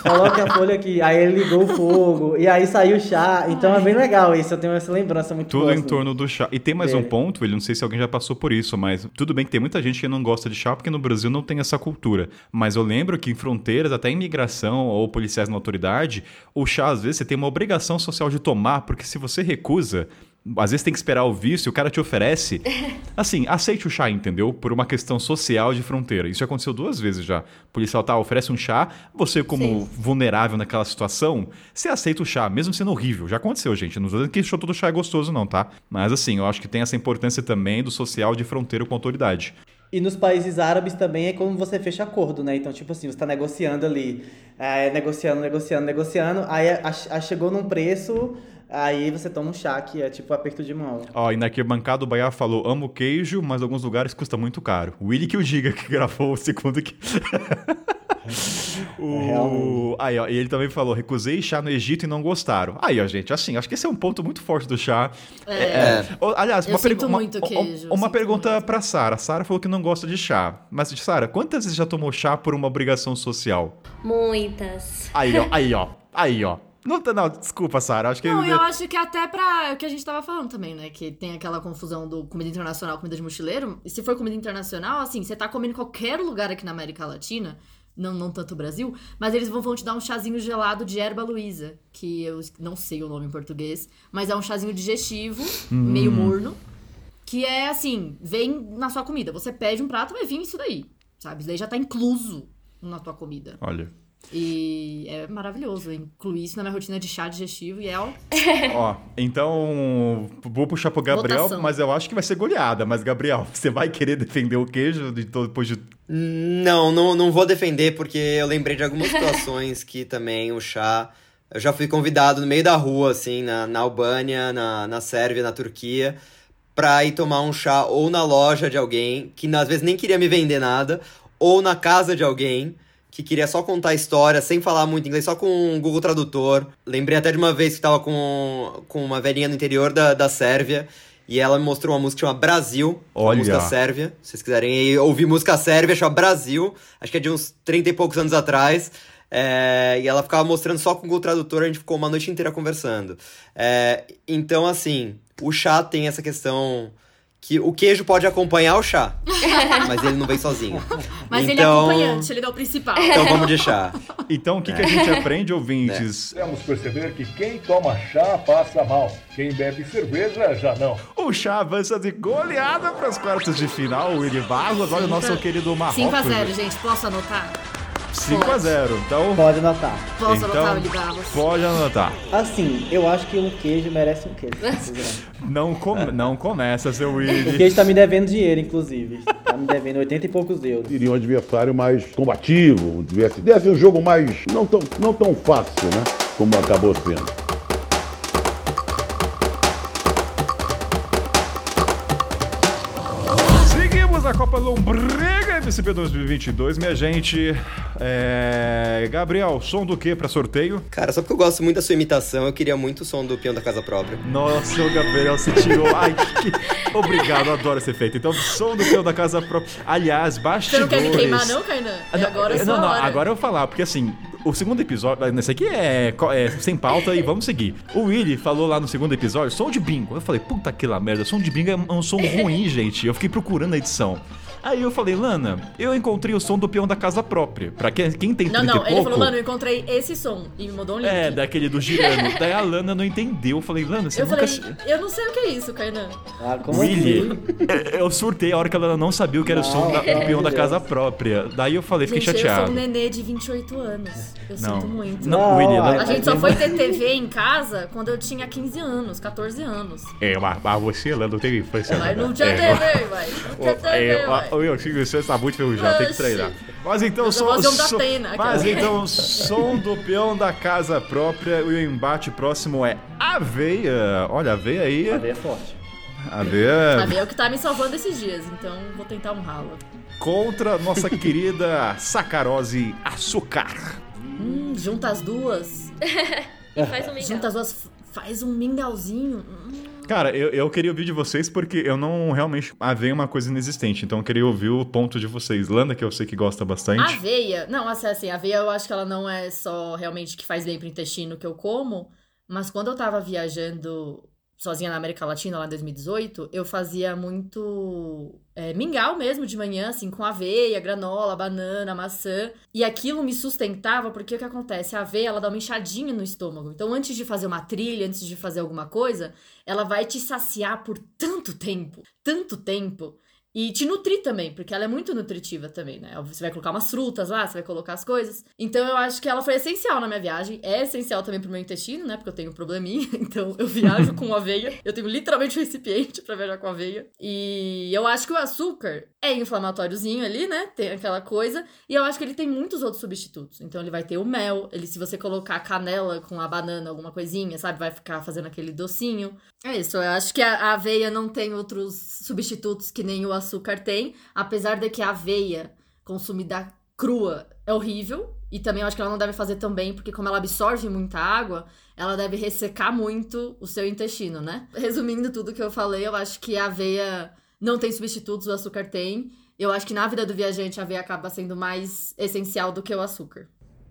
Coloque a folha aqui. Aí ele ligou o fogo. E aí saiu o chá. Então é bem legal isso. Eu tenho essa lembrança muito Tudo boa, em assim. torno do chá. E tem mais um ponto, ele não sei se alguém já passou por isso, mas tudo bem que tem muita gente que não gosta de chá porque no Brasil não tem essa cultura. Mas eu lembro que em fronteiras, até imigração ou policiais na autoridade, o chá às vezes você tem uma obrigação social de tomar, porque se você recusa, às vezes tem que esperar o vício, o cara te oferece. Assim, aceite o chá, entendeu? Por uma questão social de fronteira. Isso já aconteceu duas vezes já. O policial tá, oferece um chá, você, como Sim. vulnerável naquela situação, você aceita o chá, mesmo sendo horrível. Já aconteceu, gente. Não tô dizendo que show todo chá é gostoso, não, tá? Mas assim, eu acho que tem essa importância também do social de fronteira com a autoridade. E nos países árabes também é como você fecha acordo, né? Então, tipo assim, você tá negociando ali, é, negociando, negociando, negociando, aí a- a- chegou num preço, aí você toma um chá, que é tipo aperto de mão. Ó, e na arquibancada o Baiá falou: amo queijo, mas alguns lugares custa muito caro. O Willy que o diga que gravou o segundo que. o... Realmente. Aí, ó, e ele também falou: recusei chá no Egito e não gostaram. Aí, ó, gente, assim, acho que esse é um ponto muito forte do chá. É. Ó, Aliás, Eu uma, sinto pergu- uma- queijo, uma sinto pergunta muito. pra Sara. Sara falou que não gosta de chá. Mas, Sara, quantas vezes já tomou chá por uma obrigação social? Muitas. Aí, ó, aí, ó, aí, ó. Não, tá- não desculpa, Sara. Acho que. Não, eu acho que até pra. O que a gente tava falando também, né? Que tem aquela confusão do comida internacional, comida de mochileiro. E se for comida internacional, assim, você tá comendo em qualquer lugar aqui na América Latina, não, não tanto o Brasil, mas eles vão, vão te dar um chazinho gelado de erva Luísa, que eu não sei o nome em português, mas é um chazinho digestivo, meio morno, que é assim, vem na sua comida. Você pede um prato, vai vir isso daí, sabe? Isso daí já tá incluso na tua comida. Olha. E é maravilhoso. Eu incluí isso na minha rotina de chá digestivo e é Ó, então vou puxar pro Gabriel, Votação. mas eu acho que vai ser goleada. Mas, Gabriel, você vai querer defender o queijo de todo- depois de. Não, não, não vou defender, porque eu lembrei de algumas situações que também o chá. Eu já fui convidado no meio da rua, assim, na, na Albânia, na, na Sérvia, na Turquia, pra ir tomar um chá ou na loja de alguém que às vezes nem queria me vender nada, ou na casa de alguém que queria só contar a história sem falar muito inglês, só com um Google Tradutor. Lembrei até de uma vez que tava com, com uma velhinha no interior da, da Sérvia. E ela me mostrou uma música que chama Brasil, uma Olha. música sérvia. Se vocês quiserem ouvir música sérvia, chama Brasil. Acho que é de uns 30 e poucos anos atrás. É, e ela ficava mostrando só com o Google Tradutor, a gente ficou uma noite inteira conversando. É, então, assim, o chá tem essa questão que o queijo pode acompanhar o chá, mas ele não vem sozinho. Mas ele é Então- acompanhante, ele é o principal. Então vamos de chá. Então, o que, que a gente aprende, ouvintes? Podemos perceber que quem toma chá passa mal, quem bebe cerveja já não. O chá avança de goleada para as quartas de final. O Willy Barros, olha o nosso querido Marrocos. 5x0, gente. Posso anotar? 5 a 0 Então, Pode anotar. Posso então anotar, Willy Barros? pode anotar. Assim, eu acho que um queijo merece um queijo. Não, come- não começa, seu O Willy. queijo tá me devendo dinheiro, inclusive. Tá me devendo 80 e poucos euros. Teria um adversário mais combativo, tivesse, desse um jogo mais não tão, não tão fácil, né? Como acabou sendo. Seguimos a Copa Lombrega MCP 2022, minha gente. É... Gabriel, som do que para sorteio? Cara, só porque eu gosto muito da sua imitação, eu queria muito o som do peão da casa própria. Nossa, o Gabriel se tirou. Ai, que... Obrigado, eu adoro esse efeito. Então, som do peão da casa própria. Aliás, Você bastidores. não quer me queimar, não, Kainan? Ah, É não, agora é não, não, hora. agora eu vou falar, porque assim, o segundo episódio, esse aqui é, é sem pauta e vamos seguir. O Willy falou lá no segundo episódio, som de bingo. Eu falei, puta que lá merda, som de bingo é um som ruim, gente. Eu fiquei procurando a edição. Aí eu falei, Lana, eu encontrei o som do peão da casa própria. Pra quem, quem tem 30 Não, não, ele pouco... falou, mano, eu encontrei esse som. E me mandou um link. É, daquele do girando. Daí a Lana não entendeu. Eu falei, Lana, você eu nunca... falei, eu não sei o que é isso, Kainan. Ah, como Willy, assim? eu surtei a hora que ela não sabia o que era o som Não, da, do peão da casa própria. Daí eu falei, fiquei Gente, eu sou chateado. um nenê de 28 anos. Eu Não. sinto muito. Não, Não, Willy, a- ela... A gente só foi ter TV em casa quando eu tinha 15 anos, 14 anos. É, mas, mas você, Lana, não teve infância. Mas Lana. não tinha É, TV, vai. Não tinha TV, É, vai. O meu filho, você tá muito ferrujado, tem que treinar. Mas então, som, som- Atena, mas então, som do peão da casa própria e o embate próximo é aveia. Olha, aveia aí. A veia é forte. Aveia Sabe, é o que tá me salvando esses dias, então vou tentar um ralo. contra nossa querida sacarose açúcar. Hum, junta as duas. E faz um mingau. Junta as duas, faz um mingauzinho. Hum. Cara, eu, eu queria ouvir de vocês porque eu não realmente. Aveia uma coisa inexistente, então eu queria ouvir o ponto de vocês. Landa, que eu sei que gosta bastante. Aveia, não, assim, assim, aveia eu acho que ela não é só realmente que faz bem pro intestino que eu como, mas quando eu tava viajando sozinha na América Latina lá em 2018, eu fazia muito é, mingau mesmo de manhã, assim, com aveia, granola, banana, maçã, e aquilo me sustentava porque o que acontece? A aveia, ela dá uma inchadinha no estômago, então antes de fazer uma trilha, antes de fazer alguma coisa, ela vai te saciar por tanto tempo, tanto tempo, e te nutrir também, porque ela é muito nutritiva também, né? Você vai colocar umas frutas lá, você vai colocar as coisas. Então eu acho que ela foi essencial na minha viagem. É essencial também pro meu intestino, né? Porque eu tenho um probleminha. Então eu viajo com aveia. Eu tenho literalmente um recipiente pra viajar com aveia. E eu acho que o açúcar é inflamatóriozinho ali, né? Tem aquela coisa. E eu acho que ele tem muitos outros substitutos. Então ele vai ter o mel. Ele, se você colocar canela com a banana, alguma coisinha, sabe? Vai ficar fazendo aquele docinho. É isso, eu acho que a aveia não tem outros substitutos que nem o açúcar tem, apesar de que a aveia consumida crua é horrível, e também eu acho que ela não deve fazer tão bem, porque como ela absorve muita água, ela deve ressecar muito o seu intestino, né? Resumindo tudo que eu falei, eu acho que a aveia não tem substitutos, o açúcar tem. Eu acho que na vida do viajante a aveia acaba sendo mais essencial do que o açúcar.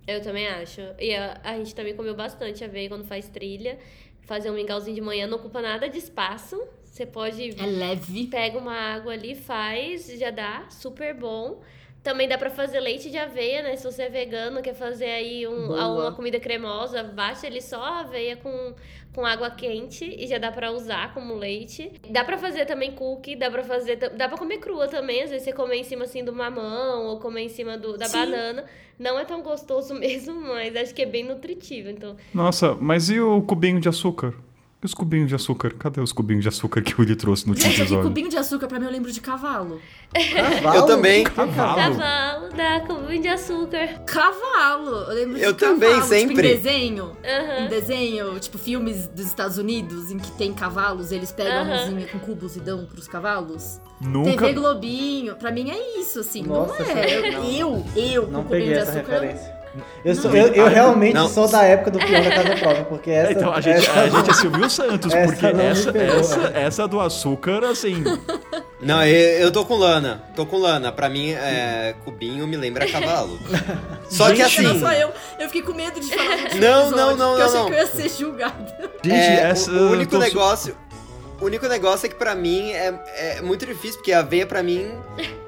Eu também acho. E a, a gente também comeu bastante aveia quando faz trilha. Fazer um mingauzinho de manhã não ocupa nada de espaço. Você pode É leve. pega uma água ali, faz, já dá, super bom. Também dá pra fazer leite de aveia, né? Se você é vegano, quer fazer aí um, uma comida cremosa, baixa ele só a aveia com, com água quente e já dá pra usar como leite. Dá pra fazer também cookie, dá pra fazer, dá pra comer crua também, às vezes você comer em cima assim do mamão ou comer em cima do, da Sim. banana. Não é tão gostoso mesmo, mas acho que é bem nutritivo, então Nossa, mas e o cubinho de açúcar? E os cubinhos de açúcar? Cadê os cubinhos de açúcar que o Willy trouxe no último episódio? cubinho de açúcar pra mim eu lembro de cavalo. Eu também. Cavalo. cavalo dá cubinho de açúcar. Cavalo! Eu lembro Eu de também, cavalo, Tipo, sempre. em desenho. Aham. Em desenho, tipo filmes dos Estados Unidos em que tem cavalos, eles pegam a Aham. mãozinha com cubos e dão pros cavalos. Nunca. TV Globinho, pra mim é isso, assim. Nossa, não é. Eu, eu, eu Não com cubinho peguei de açúcar. referência. Eu, sou, eu, eu realmente Não. sou da época do peão da casa própria, porque essa. Então, a gente, essa- a gente é Silvio Santos, Essa porque não essa, pegou, essa, né? essa do açúcar, assim. Não, eu, eu tô com lana. Tô com lana. Pra mim, é, cubinho me lembra cavalo. Só que Gente, assim. Não eu. Eu fiquei com medo de falar último Não, não, não, porque eu achei não, que eu ia ser julgada. Gente, é, essa. o, o único tô su- negócio. O único negócio é que pra mim é, é muito difícil, porque a aveia pra mim,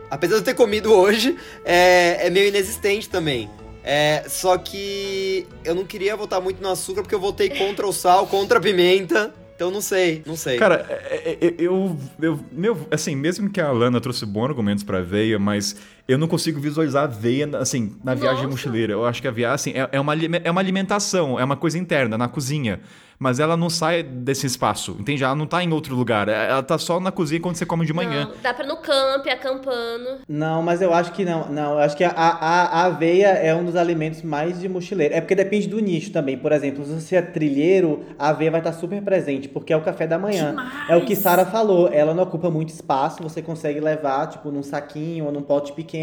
apesar de eu ter comido hoje, é, é meio inexistente também. É, só que eu não queria votar muito no açúcar porque eu votei contra o sal, contra a pimenta. Então não sei, não sei. Cara, é- é- é- eu, eu. Meu, assim, mesmo que a Lana trouxe bons argumentos pra veia, mas eu não consigo visualizar a veia, assim, na viagem Nossa. mochileira. Eu acho que a viagem, assim, é, é, uma, é uma alimentação, é uma coisa interna, na cozinha. Mas ela não sai desse espaço, entende? Ela não tá em outro lugar. é- Ela tá só na cozinha quando você come de manhã. Não, dá pra no camp, acampando. Não, mas eu acho que não. Não, eu acho que a, a, a aveia é um dos alimentos mais de mochileiro. É porque depende do nicho também. Por exemplo, se você é trilheiro, a aveia vai estar super presente, porque é o café da manhã. Demais! É o que Sara falou. Ela não ocupa muito espaço, você consegue levar, tipo, num saquinho ou num pote pequeno.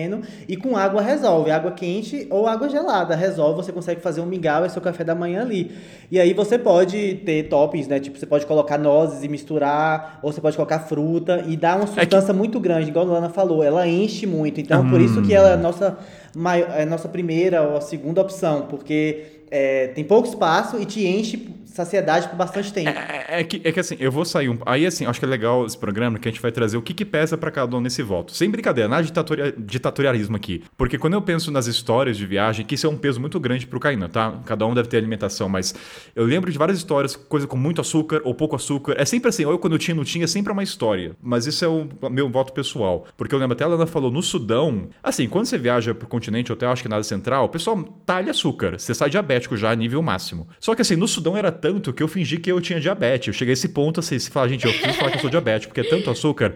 E com água resolve. Água quente ou água gelada resolve. Você consegue fazer um mingau, é seu café da manhã ali. E aí você pode ter toppings, né? Tipo, você pode colocar nozes e misturar, ou você pode colocar fruta e dá uma sustância muito grande, igual a Lana falou. Ela enche muito. Então, por isso que ela é a nossa, mai- é a nossa primeira ou a segunda opção, porque é, tem pouco espaço e te enche saciedade por bastante tempo. É, É que, é que assim, eu vou sair um. Aí, assim, acho que é legal esse programa que a gente vai trazer o que, que pesa pra cada um nesse voto. Sem brincadeira, nada de ditatori- ditatorialismo aqui. Porque quando eu penso nas histórias de viagem, que isso é um peso muito grande pro Kainan, tá? Cada um deve ter alimentação, mas eu lembro de várias histórias, coisa com muito açúcar ou pouco açúcar. É sempre assim, ou eu quando eu tinha, não tinha, é sempre uma história. Mas isso é o meu voto pessoal. Porque eu lembro até a Lana falou, no Sudão, assim, quando você viaja pro continente, ou até acho que na Ásia Central, o pessoal talha açúcar. Você sai diabético já a nível máximo. Só que assim, no Sudão era tanto que eu fingi que eu tinha diabetes. Eu cheguei a esse ponto assim, se falar, gente, eu preciso falar que eu sou diabético, porque é tanto açúcar.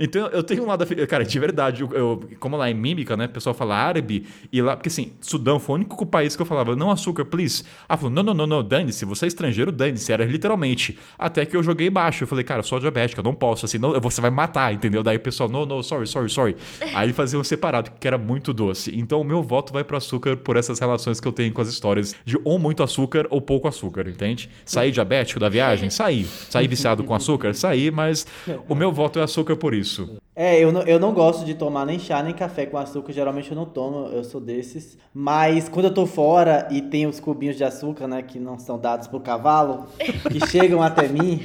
Então eu tenho um lado. Cara, de verdade, eu, eu- como lá em mímica, né? O pessoal fala árabe, e lá. Porque assim, Sudão foi o único país que eu falava, não açúcar, please. Ah, falou, não, não, não, não, dane-se, você é estrangeiro, dane-se. Era literalmente. Até que eu joguei baixo. Eu falei, cara, eu sou diabético, eu não posso, assim, não, você vai matar, entendeu? Daí o pessoal, não, não, sorry, sorry, sorry. Aí faziam separado, que era muito doce. Então o meu voto vai pro açúcar por essas relações que eu tenho com as histórias de ou muito açúcar ou pouco açúcar, entende? Saí diabético da viagem? Saí. Saí viciado com açúcar? Saí, mas o meu voto é açúcar por isso. É, eu não, eu não gosto de tomar nem chá nem café com açúcar, geralmente eu não tomo, eu sou desses. Mas quando eu tô fora e tem os cubinhos de açúcar, né, que não são dados pro cavalo, que chegam até mim,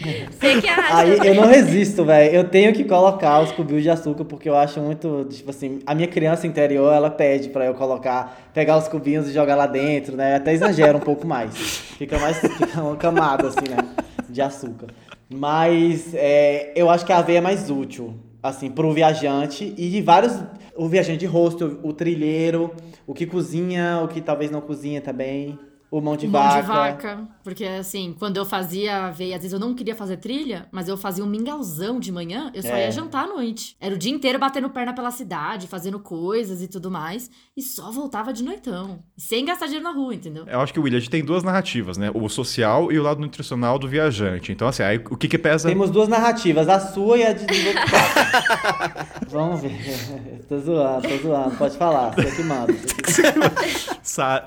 acha. aí eu não resisto, velho. Eu tenho que colocar os cubinhos de açúcar porque eu acho muito, tipo assim, a minha criança interior, ela pede pra eu colocar, pegar os cubinhos e jogar lá dentro, né? Até exagera um pouco mais. Fica mais, fica uma camada assim, né, de açúcar. Mas é, eu acho que a aveia é mais útil, assim, pro viajante e de vários. O viajante de rosto, o trilheiro, o que cozinha, o que talvez não cozinha também, o mão de Mão vaca. de vaca. Porque, assim, quando eu fazia aveia, às vezes eu não queria fazer trilha, mas eu fazia um mingauzão de manhã, eu só É. ia jantar à noite. Era o dia inteiro batendo perna pela cidade, fazendo coisas e tudo mais, e só voltava de noitão. Sem gastar dinheiro na rua, entendeu? Eu acho que o William a gente tem duas narrativas, né? O social e o lado nutricional do viajante. Então, assim, aí o que que pesa? Temos duas narrativas, a sua e a de. Vamos ver. tô zoando, tô zoando. Pode falar, você que manda.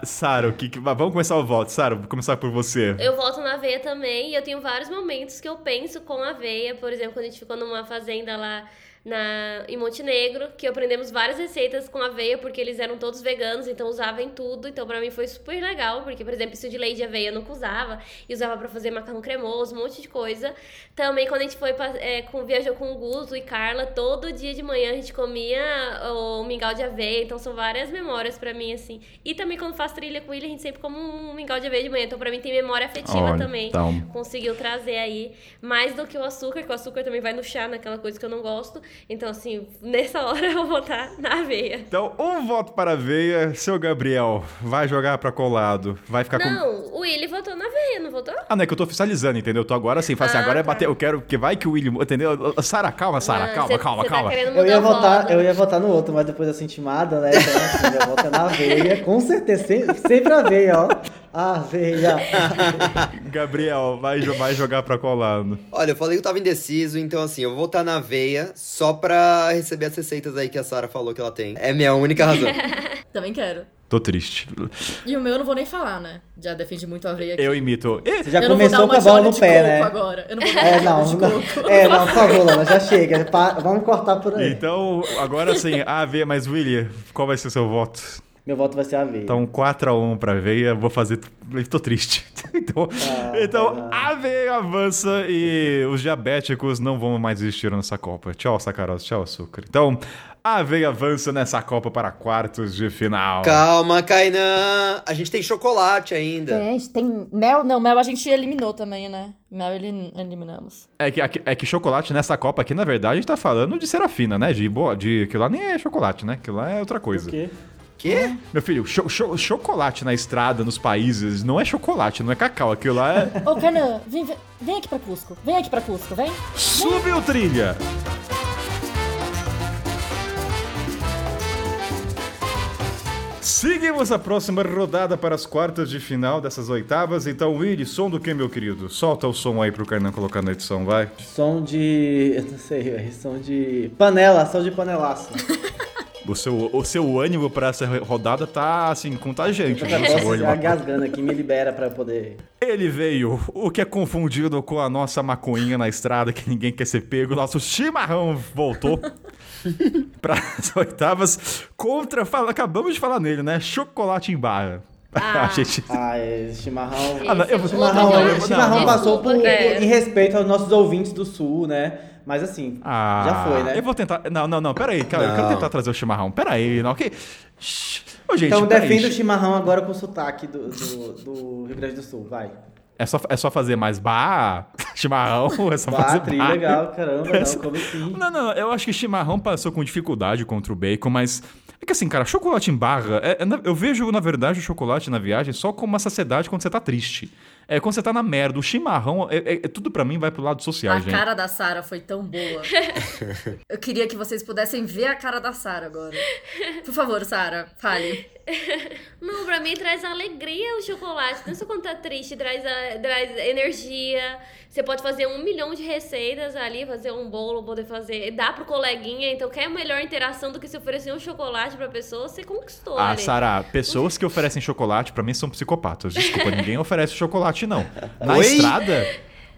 Sara, o que que... Vamos começar o voto. Sara, vou começar por você. Eu volto na aveia também e eu tenho vários momentos que eu penso com a aveia. Por exemplo, quando a gente ficou numa fazenda lá na, em Montenegro, que aprendemos várias receitas com aveia, porque eles eram todos veganos, então usava em tudo. Então pra mim foi super legal, porque, por exemplo, isso de leite de aveia eu nunca usava, e usava pra fazer macarrão cremoso, um monte de coisa. Também quando a gente foi é, com, viajou com o Guto e Carla, todo dia de manhã a gente comia o mingau de aveia, então são várias memórias pra mim, assim. E também quando faço trilha com ele, a gente sempre come um mingau de aveia de manhã, então pra mim tem memória afetiva Olha, também. então. Conseguiu trazer aí mais do que o açúcar, que o açúcar também vai no chá, naquela coisa que eu não gosto. Então, assim, nessa hora eu vou botar na aveia. Então, um voto para a veia. Seu Gabriel, vai jogar pra colado. Vai ficar com... Não, o Willy votou na aveia, não votou? Ah, não é que eu tô oficializando, entendeu? Eu tô agora assim, assim, Ah, agora é tá. bater, eu quero que vai que o William, entendeu? Sara, calma, Sara, Ah, calma, cê- calma, cê tá calma. querendo Eu ia, votar, voto. eu ia votar no outro, mas depois eu senti intimada, né? Então, assim, meu voto é na aveia. Com certeza, sempre, sempre aveia, ó. Aveia. Gabriel, vai, vai jogar pra colado. Olha, eu falei que eu tava indeciso, então assim, eu vou voltar na veia só pra receber as receitas aí que a Sara falou que ela tem. É minha única razão. Também quero. Tô triste. E o meu eu não vou nem falar, né? Já defendi muito a aveia aqui. Eu imito. Você já eu começou com a bola no pé, né? agora. Eu não vou dar É, não, não. coco. É, não, por favor, Lana, já chega. Pa- Vamos cortar por aí. Então, agora sim, a veia, mas William, qual vai ser o seu voto? Meu voto vai ser aveia. Então, 4x1 pra veia, vou fazer. Tô triste. Então, Ah, então ah. a veia avança e os diabéticos não vão mais existir nessa Copa. Tchau, sacarosa, tchau, açúcar. Então, a veia avança nessa Copa para quartos de final. Calma, Kainan! A gente tem chocolate ainda. Tem, tem mel. Não, mel a gente eliminou também, né? Mel elim- eliminamos. É que, é que chocolate nessa Copa aqui, na verdade, a gente tá falando de serafina, né? De boa, de aquilo lá nem é chocolate, né? Aquilo lá é outra coisa. O quê? Quê? Meu filho, cho- cho- chocolate na estrada, nos países, não é chocolate, não é cacau. Aquilo lá é. Ô, Canan, vem, vem, aqui pra Cusco. Vem aqui pra Cusco, vem. Subiu trilha! Seguimos a próxima rodada para as quartas de final dessas oitavas. Então, Willy, som do que, meu querido? Solta o som aí pro Carnan colocar na edição, vai. Som de. Eu não sei, velho. Som de. Panela, som de panelaço. O seu, o seu ânimo para essa rodada tá, assim, contagiante. Eu posso ânimo? já gasgando aqui, me libera pra eu poder. Ele veio, o que é confundido com a nossa maconhinha na estrada, que ninguém quer ser pego. Nosso chimarrão voltou para as oitavas contra. Fala, acabamos de falar nele, né? Chocolate em barra. Ah. a gente... Ah, é, chimarrão. Ah, não, eu Chimarrão, chimarrão passou por, é. em respeito aos nossos ouvintes do sul, né? Mas assim, Ah, já foi, né? Eu vou tentar. Não, não, não, peraí, cara. Eu quero Não. tentar trazer o chimarrão. Peraí, não, ok? Ô, gente, Então defenda o chimarrão agora com sotaque do, do, do Rio Grande do Sul, vai. É só, é só fazer mais bar, chimarrão, é só Bah, fazer tri, bar. legal, caramba, Essa- não, como assim? Não, não, eu acho que chimarrão passou com dificuldade contra o bacon, mas. É que assim, cara, chocolate em barra. é- é eu vejo, na verdade, o chocolate na viagem só como uma saciedade quando você tá triste. É quando você tá na merda. O chimarrão, é, é- é- tudo pra mim vai pro lado social, A gente. cara da Sara foi tão boa. Eu queria que vocês pudessem ver a cara da Sara agora. Por favor, Sara, fale. Não, pra mim traz alegria o chocolate. Não só quando tá triste, traz, a- traz energia. Você pode fazer um milhão de receitas ali, fazer um bolo, poder fazer. Dá pro coleguinha. Então, quer melhor interação do que se oferecer um chocolate pra pessoa, você conquistou. Ah, ali. Sara, pessoas que oferecem chocolate, pra mim, são psicopatas. Desculpa, ninguém oferece chocolate, não. Na Oi? estrada.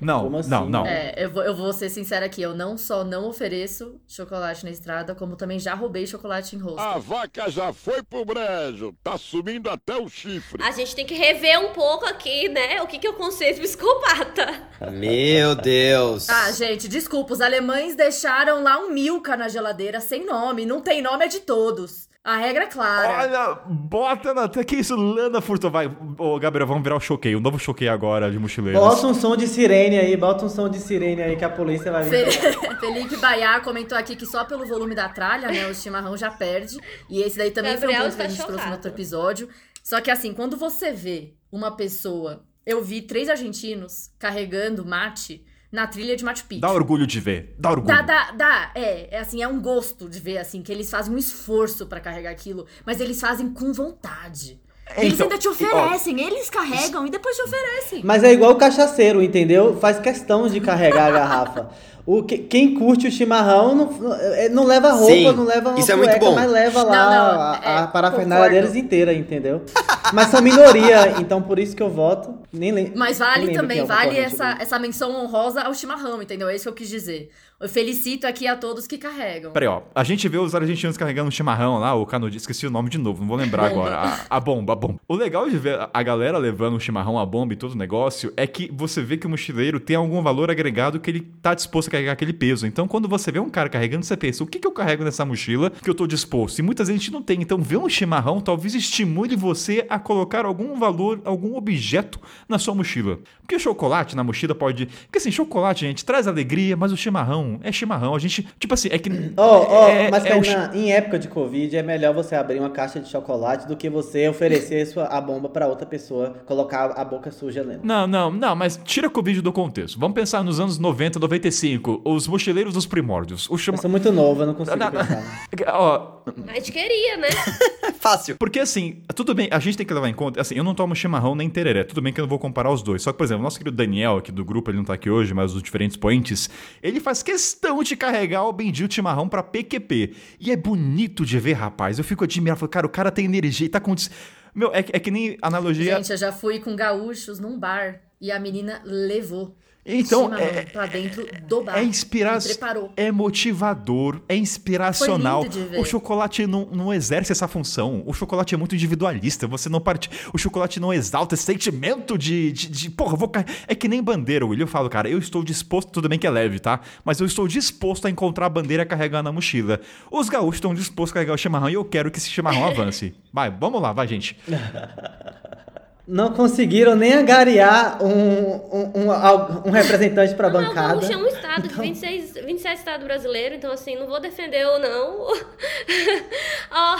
Não, Como assim? não, não. É, eu vou, eu vou ser sincera aqui, eu não só não ofereço chocolate na estrada, como também já roubei chocolate em rosto. A vaca já foi pro brejo, tá subindo até o chifre. A gente tem que rever um pouco aqui, né? O que, que é o conceito psicopata. Meu Deus. Ah, gente, desculpa, os alemães deixaram lá um Milka na geladeira sem nome, não tem nome, é de todos. A regra é clara. Olha, bota na. Que isso, Lana Furtado? Vai. Ô, Gabriel, vamos virar o choquei. Um novo choquei agora de mochileiros. Bota um som de sirene aí, bota um som de sirene aí que a polícia vai vir. Fe- Felipe Baiar comentou aqui que só pelo volume da tralha, né, o chimarrão já perde. E esse daí também Gabriel foi um ponto que a está gente trouxe no chocado. outro episódio. Só que assim, quando você vê uma pessoa... Eu vi três argentinos carregando mate na trilha de Machu Picchu. Dá orgulho de ver. Dá orgulho. Dá, dá, dá. É, é assim, é um gosto de ver, assim, que eles fazem um esforço pra carregar aquilo, mas eles fazem com vontade. É, eles então, ainda te oferecem, eles carregam e depois te oferecem. Mas é igual o cachaceiro, entendeu? Faz questão de carregar a garrafa. O, que- quem curte o chimarrão não, não- é, não leva roupa, Sim, não leva uma isso é muito cueca, bom. mas leva lá Não, não, a, a é, parafernália deles inteira, entendeu? Mas são minoria, então por isso que eu voto. Nem lembro. Mas vale também, é vale essa, essa menção honrosa ao chimarrão, entendeu? É isso que eu quis dizer. Eu felicito aqui a todos que carregam. Peraí, ó. A gente vê os argentinos carregando um chimarrão lá, o canudinho. Esqueci o nome de novo, não vou lembrar Bomba. agora. A, a bomba, a bomba. O legal de ver a galera levando o chimarrão, a bomba e todo o negócio é que você vê que o mochileiro tem algum valor agregado que ele tá disposto a carregar aquele peso. Então, quando você vê um cara carregando, você pensa, o que, que eu carrego nessa mochila que eu tô disposto? E muitas vezes a gente não tem. Então, ver um chimarrão talvez estimule você a colocar algum valor, algum objeto na sua mochila. Porque chocolate na mochila pode. Porque assim, chocolate, gente, traz alegria, mas o chimarrão é chimarrão. A gente. Tipo assim, é que. Ó, ó, é- mas é o Kainan, em época de Covid é melhor você abrir uma caixa de chocolate do que você oferecer sua, a bomba pra outra pessoa, colocar a boca suja lendo. Não, não, não, mas tira Covid do contexto. Vamos pensar nos anos 90, 95, os mochileiros dos primórdios. O Eu chama... sou muito novo, eu não consigo Não, não. pensar. Ó, A gente queria, né? Fácil. porque assim, tudo bem, a gente tem que levar em conta, assim, eu não tomo chimarrão nem tereré, tudo bem que eu não vou comparar os dois. Só que, por exemplo, o nosso querido Daniel aqui do grupo, ele não tá aqui hoje, mas os diferentes points, ele faz questão de carregar o bendito chimarrão pra PQP. E é bonito de ver, rapaz. Eu fico admirado, cara, o cara tem energia e tá com... Meu, é, é que nem analogia... Gente, eu já fui com gaúchos num bar e a menina levou Então, é- pra dentro do bar. É inspiração. É motivador, é inspiracional. Foi lindo de ver. O chocolate não, não exerce essa função. O chocolate é muito individualista. Você não parte. O chocolate não exalta esse sentimento de. de, de porra, vou cair. É que nem bandeira, William. Eu falo, cara, eu estou disposto. Tudo bem que é leve, tá? Mas eu estou disposto a encontrar a bandeira carregar na mochila. Os gaúchos estão dispostos a carregar o chimarrão e eu quero que esse chimarrão avance. Vai, vamos lá, vai, gente. Não conseguiram nem angariar um, um, um, um representante pra Não, bancada. Gaúcho é um estado Então- de 26, 27 estados brasileiros, então assim, não vou defender ou não. ó,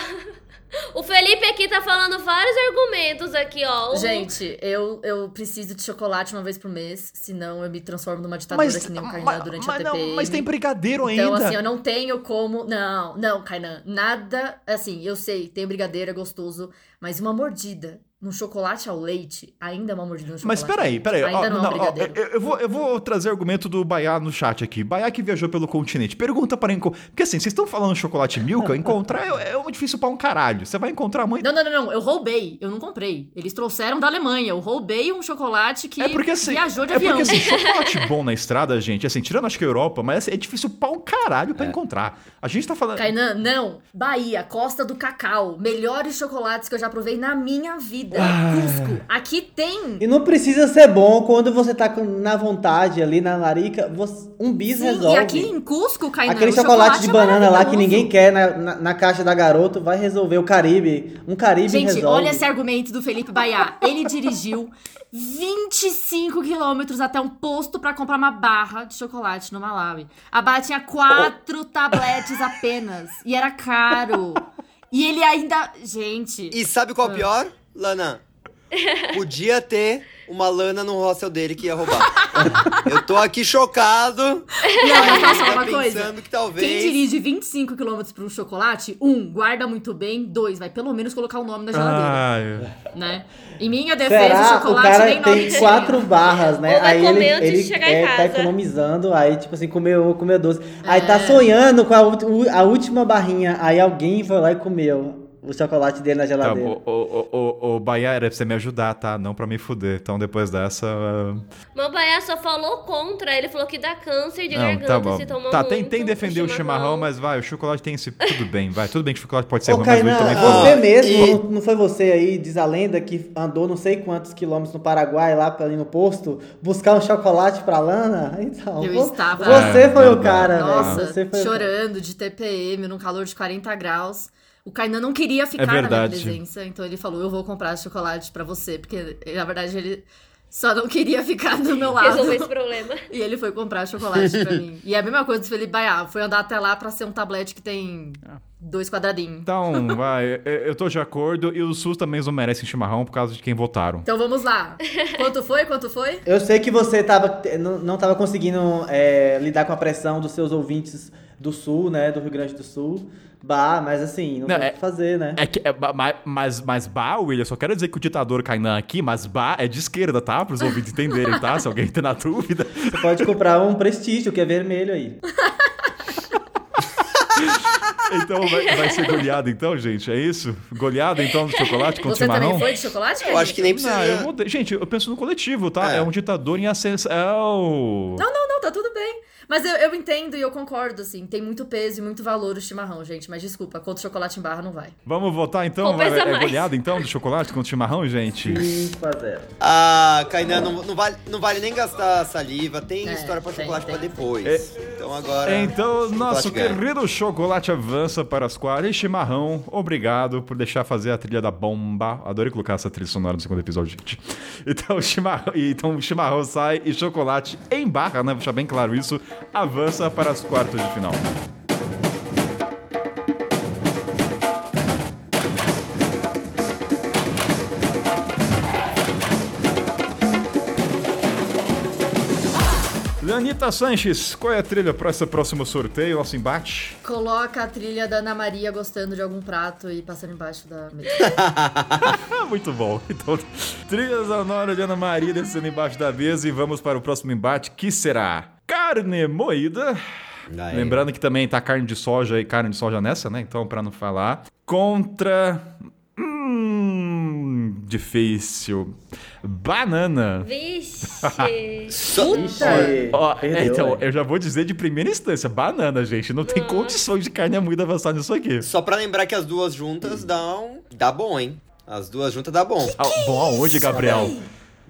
o Felipe aqui tá falando vários argumentos aqui, ó. O- Gente, eu, eu preciso de chocolate uma vez por mês, senão eu me transformo numa ditadura que nem o Kainan durante mas a não, TPM. mas tem brigadeiro Então, ainda. assim, eu não tenho como. Não, não, Kainan. Nada. Assim, eu sei, tem brigadeiro, é gostoso, mas uma mordida num chocolate ao leite ainda é uma mordida no chocolate. Mas peraí, peraí. Ainda ó, não, é um ó, eu, eu vou, eu vou trazer argumento do Baiá no chat aqui. Baiá que viajou pelo continente. Pergunta para encontrar. Porque assim, vocês estão falando chocolate Milka, encontrar é, é difícil pra um caralho. Você vai encontrar muito. Não, não, não, não. Eu roubei. Eu não comprei. Eles trouxeram da Alemanha. Eu roubei um chocolate que É porque assim. viajou de é avião. porque assim, chocolate bom na estrada, gente, assim, tirando acho que a Europa, mas assim, é difícil pra um caralho pra encontrar. A gente tá falando. Kainan, não. Bahia, Costa do Cacau. Melhores chocolates que eu já provei na minha vida. Comida. Cusco. Aqui tem. E não precisa ser bom quando você tá na vontade ali na larica. você- um bis Sim, resolve. e aqui em Cusco, Kainan, Aquele o chocolate, de é banana lá que ninguém quer na, na, na caixa da garoto vai resolver. O Caribe. Um Caribe Gente, resolve. olha esse argumento do Felipe Baiá. Ele dirigiu 25 quilômetros até um posto pra comprar uma barra de chocolate no Malawi. A barra tinha quatro tabletes apenas. E era caro. E ele ainda. Gente. E sabe qual é o pior, Lana? Podia ter uma lana no hostel dele que ia roubar. Eu tô aqui chocado. Não, mas posso falar uma coisa? pensando que talvez. Quem dirige 25 quilômetros pra um chocolate, um, guarda muito bem, dois, vai pelo menos colocar o nome na geladeira. Ai, Né? Em minha defesa, Será? o O chocolate cara nem nome tem quatro barras, né? Ou vai Aí ele, comer antes de ele chegar em é, tá casa. economizando, aí tipo assim, comeu, comeu doce. Aí É. tá sonhando com a, a última barrinha, aí alguém foi lá e comeu o chocolate dele na tá, geladeira. o, o, o, o, o Bahia era pra você me ajudar, tá? Não pra me fuder. Então depois dessa. ah, Meu Baiá só falou contra. Ele falou que dá câncer de Não, garganta tá bom. se tomar Tá, muito. tem, tem defender o chimarrão, mas vai, o chocolate tem esse. Tudo bem, vai. Tudo bem que o chocolate pode ser Ô, ruim, mas Kainan, ele também você e- mesmo, não, não foi você aí, diz a lenda, que andou não sei quantos quilômetros no Paraguai, lá pra, ali no posto, buscar um chocolate pra Lana? Então, Eu vo- estava- você É, foi o cara, velho. Nossa, Você o chorando de TPM num calor de 40 graus. O Kainan não queria ficar É na minha presença, então ele falou: Eu vou comprar chocolate pra você, porque na verdade ele só não queria ficar do meu lado. Resolver esse problema. E ele foi comprar chocolate pra mim. E é a mesma coisa do Felipe Baiá. Foi andar até lá pra ser um tablete que tem dois quadradinhos. Então, vai, eu- tô de acordo e os SUS também não merecem chimarrão por causa de quem votaram. Então vamos lá. Quanto foi? Quanto foi? Eu sei que você tava, não, não tava conseguindo é, lidar com a pressão dos seus ouvintes do Sul, né, do Rio Grande do Sul. Bah, mas assim, não, Não, tem o é- que fazer, né? É que, é, mas, mas Ba, William, só quero dizer que o ditador Kainan aqui, mas Ba é de esquerda, tá? Para os ouvintes entenderem, tá? Se alguém tem na dúvida. Você pode comprar um prestígio, que é vermelho aí. Então vai, vai ser goleada então, gente? É isso? Goleada então do chocolate com Você chimarrão? também foi de chocolate? Eu acho que nem precisa. Não, eu mudei. Gente, eu penso no coletivo, tá? É, É. um ditador em ascensão. Não, não, não, tá tudo bem. Mas eu, eu entendo e eu concordo, assim. Tem muito peso e muito valor o chimarrão, gente. Mas desculpa, contra o chocolate em barra não vai. Vamos votar então? Vai, é mais. goleada então do chocolate com chimarrão, gente? 5 a 0. Ah, Kainan, não, não vale, não vale nem gastar saliva. Tem É, história pra tem, chocolate tem. pra depois. É. Então agora. Então, nosso ganha. querido chocolate avança para as quartas. E chimarrão, obrigado por deixar fazer a trilha da bomba. Adorei colocar essa trilha sonora no segundo episódio, gente. Então, o chimarrão, então, o chimarrão sai e chocolate em barra, né? Vou deixar bem claro isso. Avança para as quartas de final. Leonita Sanches, qual é a trilha para esse próximo sorteio, nosso embate? Coloca a trilha da Ana Maria gostando de algum prato e passando embaixo da mesa. Muito bom. Então, trilha sonora de Ana Maria descendo embaixo da mesa e vamos para o próximo embate, que será carne moída. Aí. Lembrando que também tá carne de soja e carne de soja nessa, né? Então, para não falar. Contra. Hum. Difícil. Banana. Vixe. Ixi, Ó, perdeu, é, então, velho. eu já vou dizer de primeira instância, banana, gente. Não tem condições de carne moída avançar nisso aqui. Só pra lembrar que as duas juntas dão. Dá bom, hein? As duas juntas dá bom. Ah, bom, aonde, Gabriel?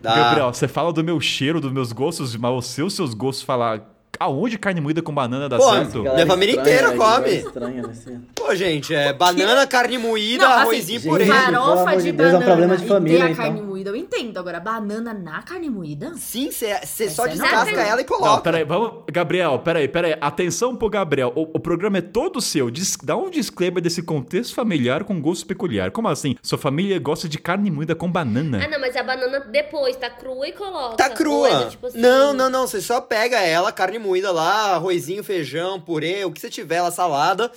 Dá. Gabriel, você fala do meu cheiro, dos meus gostos, mas os seus, seus gostos falar aonde carne moída com banana dá Pô, certo? Minha família inteira come. Estranha, nesse... Pô, gente, é banana, carne moída, Não, assim, arrozinho gente, purê. pelo Farofa de, de Deus, é um banana problema de família, e a então. Moída, eu entendo. Agora, banana na carne moída? Sim, você só Essa é descasca nova. ela e Não, coloca. peraí, vamos. Gabriel, peraí, peraí. Atenção pro Gabriel. O, o programa é todo seu. Dis, dá um disclaimer desse contexto familiar com gosto peculiar. Como assim? Sua família gosta de carne moída com banana? Ah, não, mas a banana depois tá crua e coloca. Tá crua. é tipo assim- Não, não, não. Você só pega ela, carne moída lá, arrozinho, feijão, purê, o que você tiver lá, salada.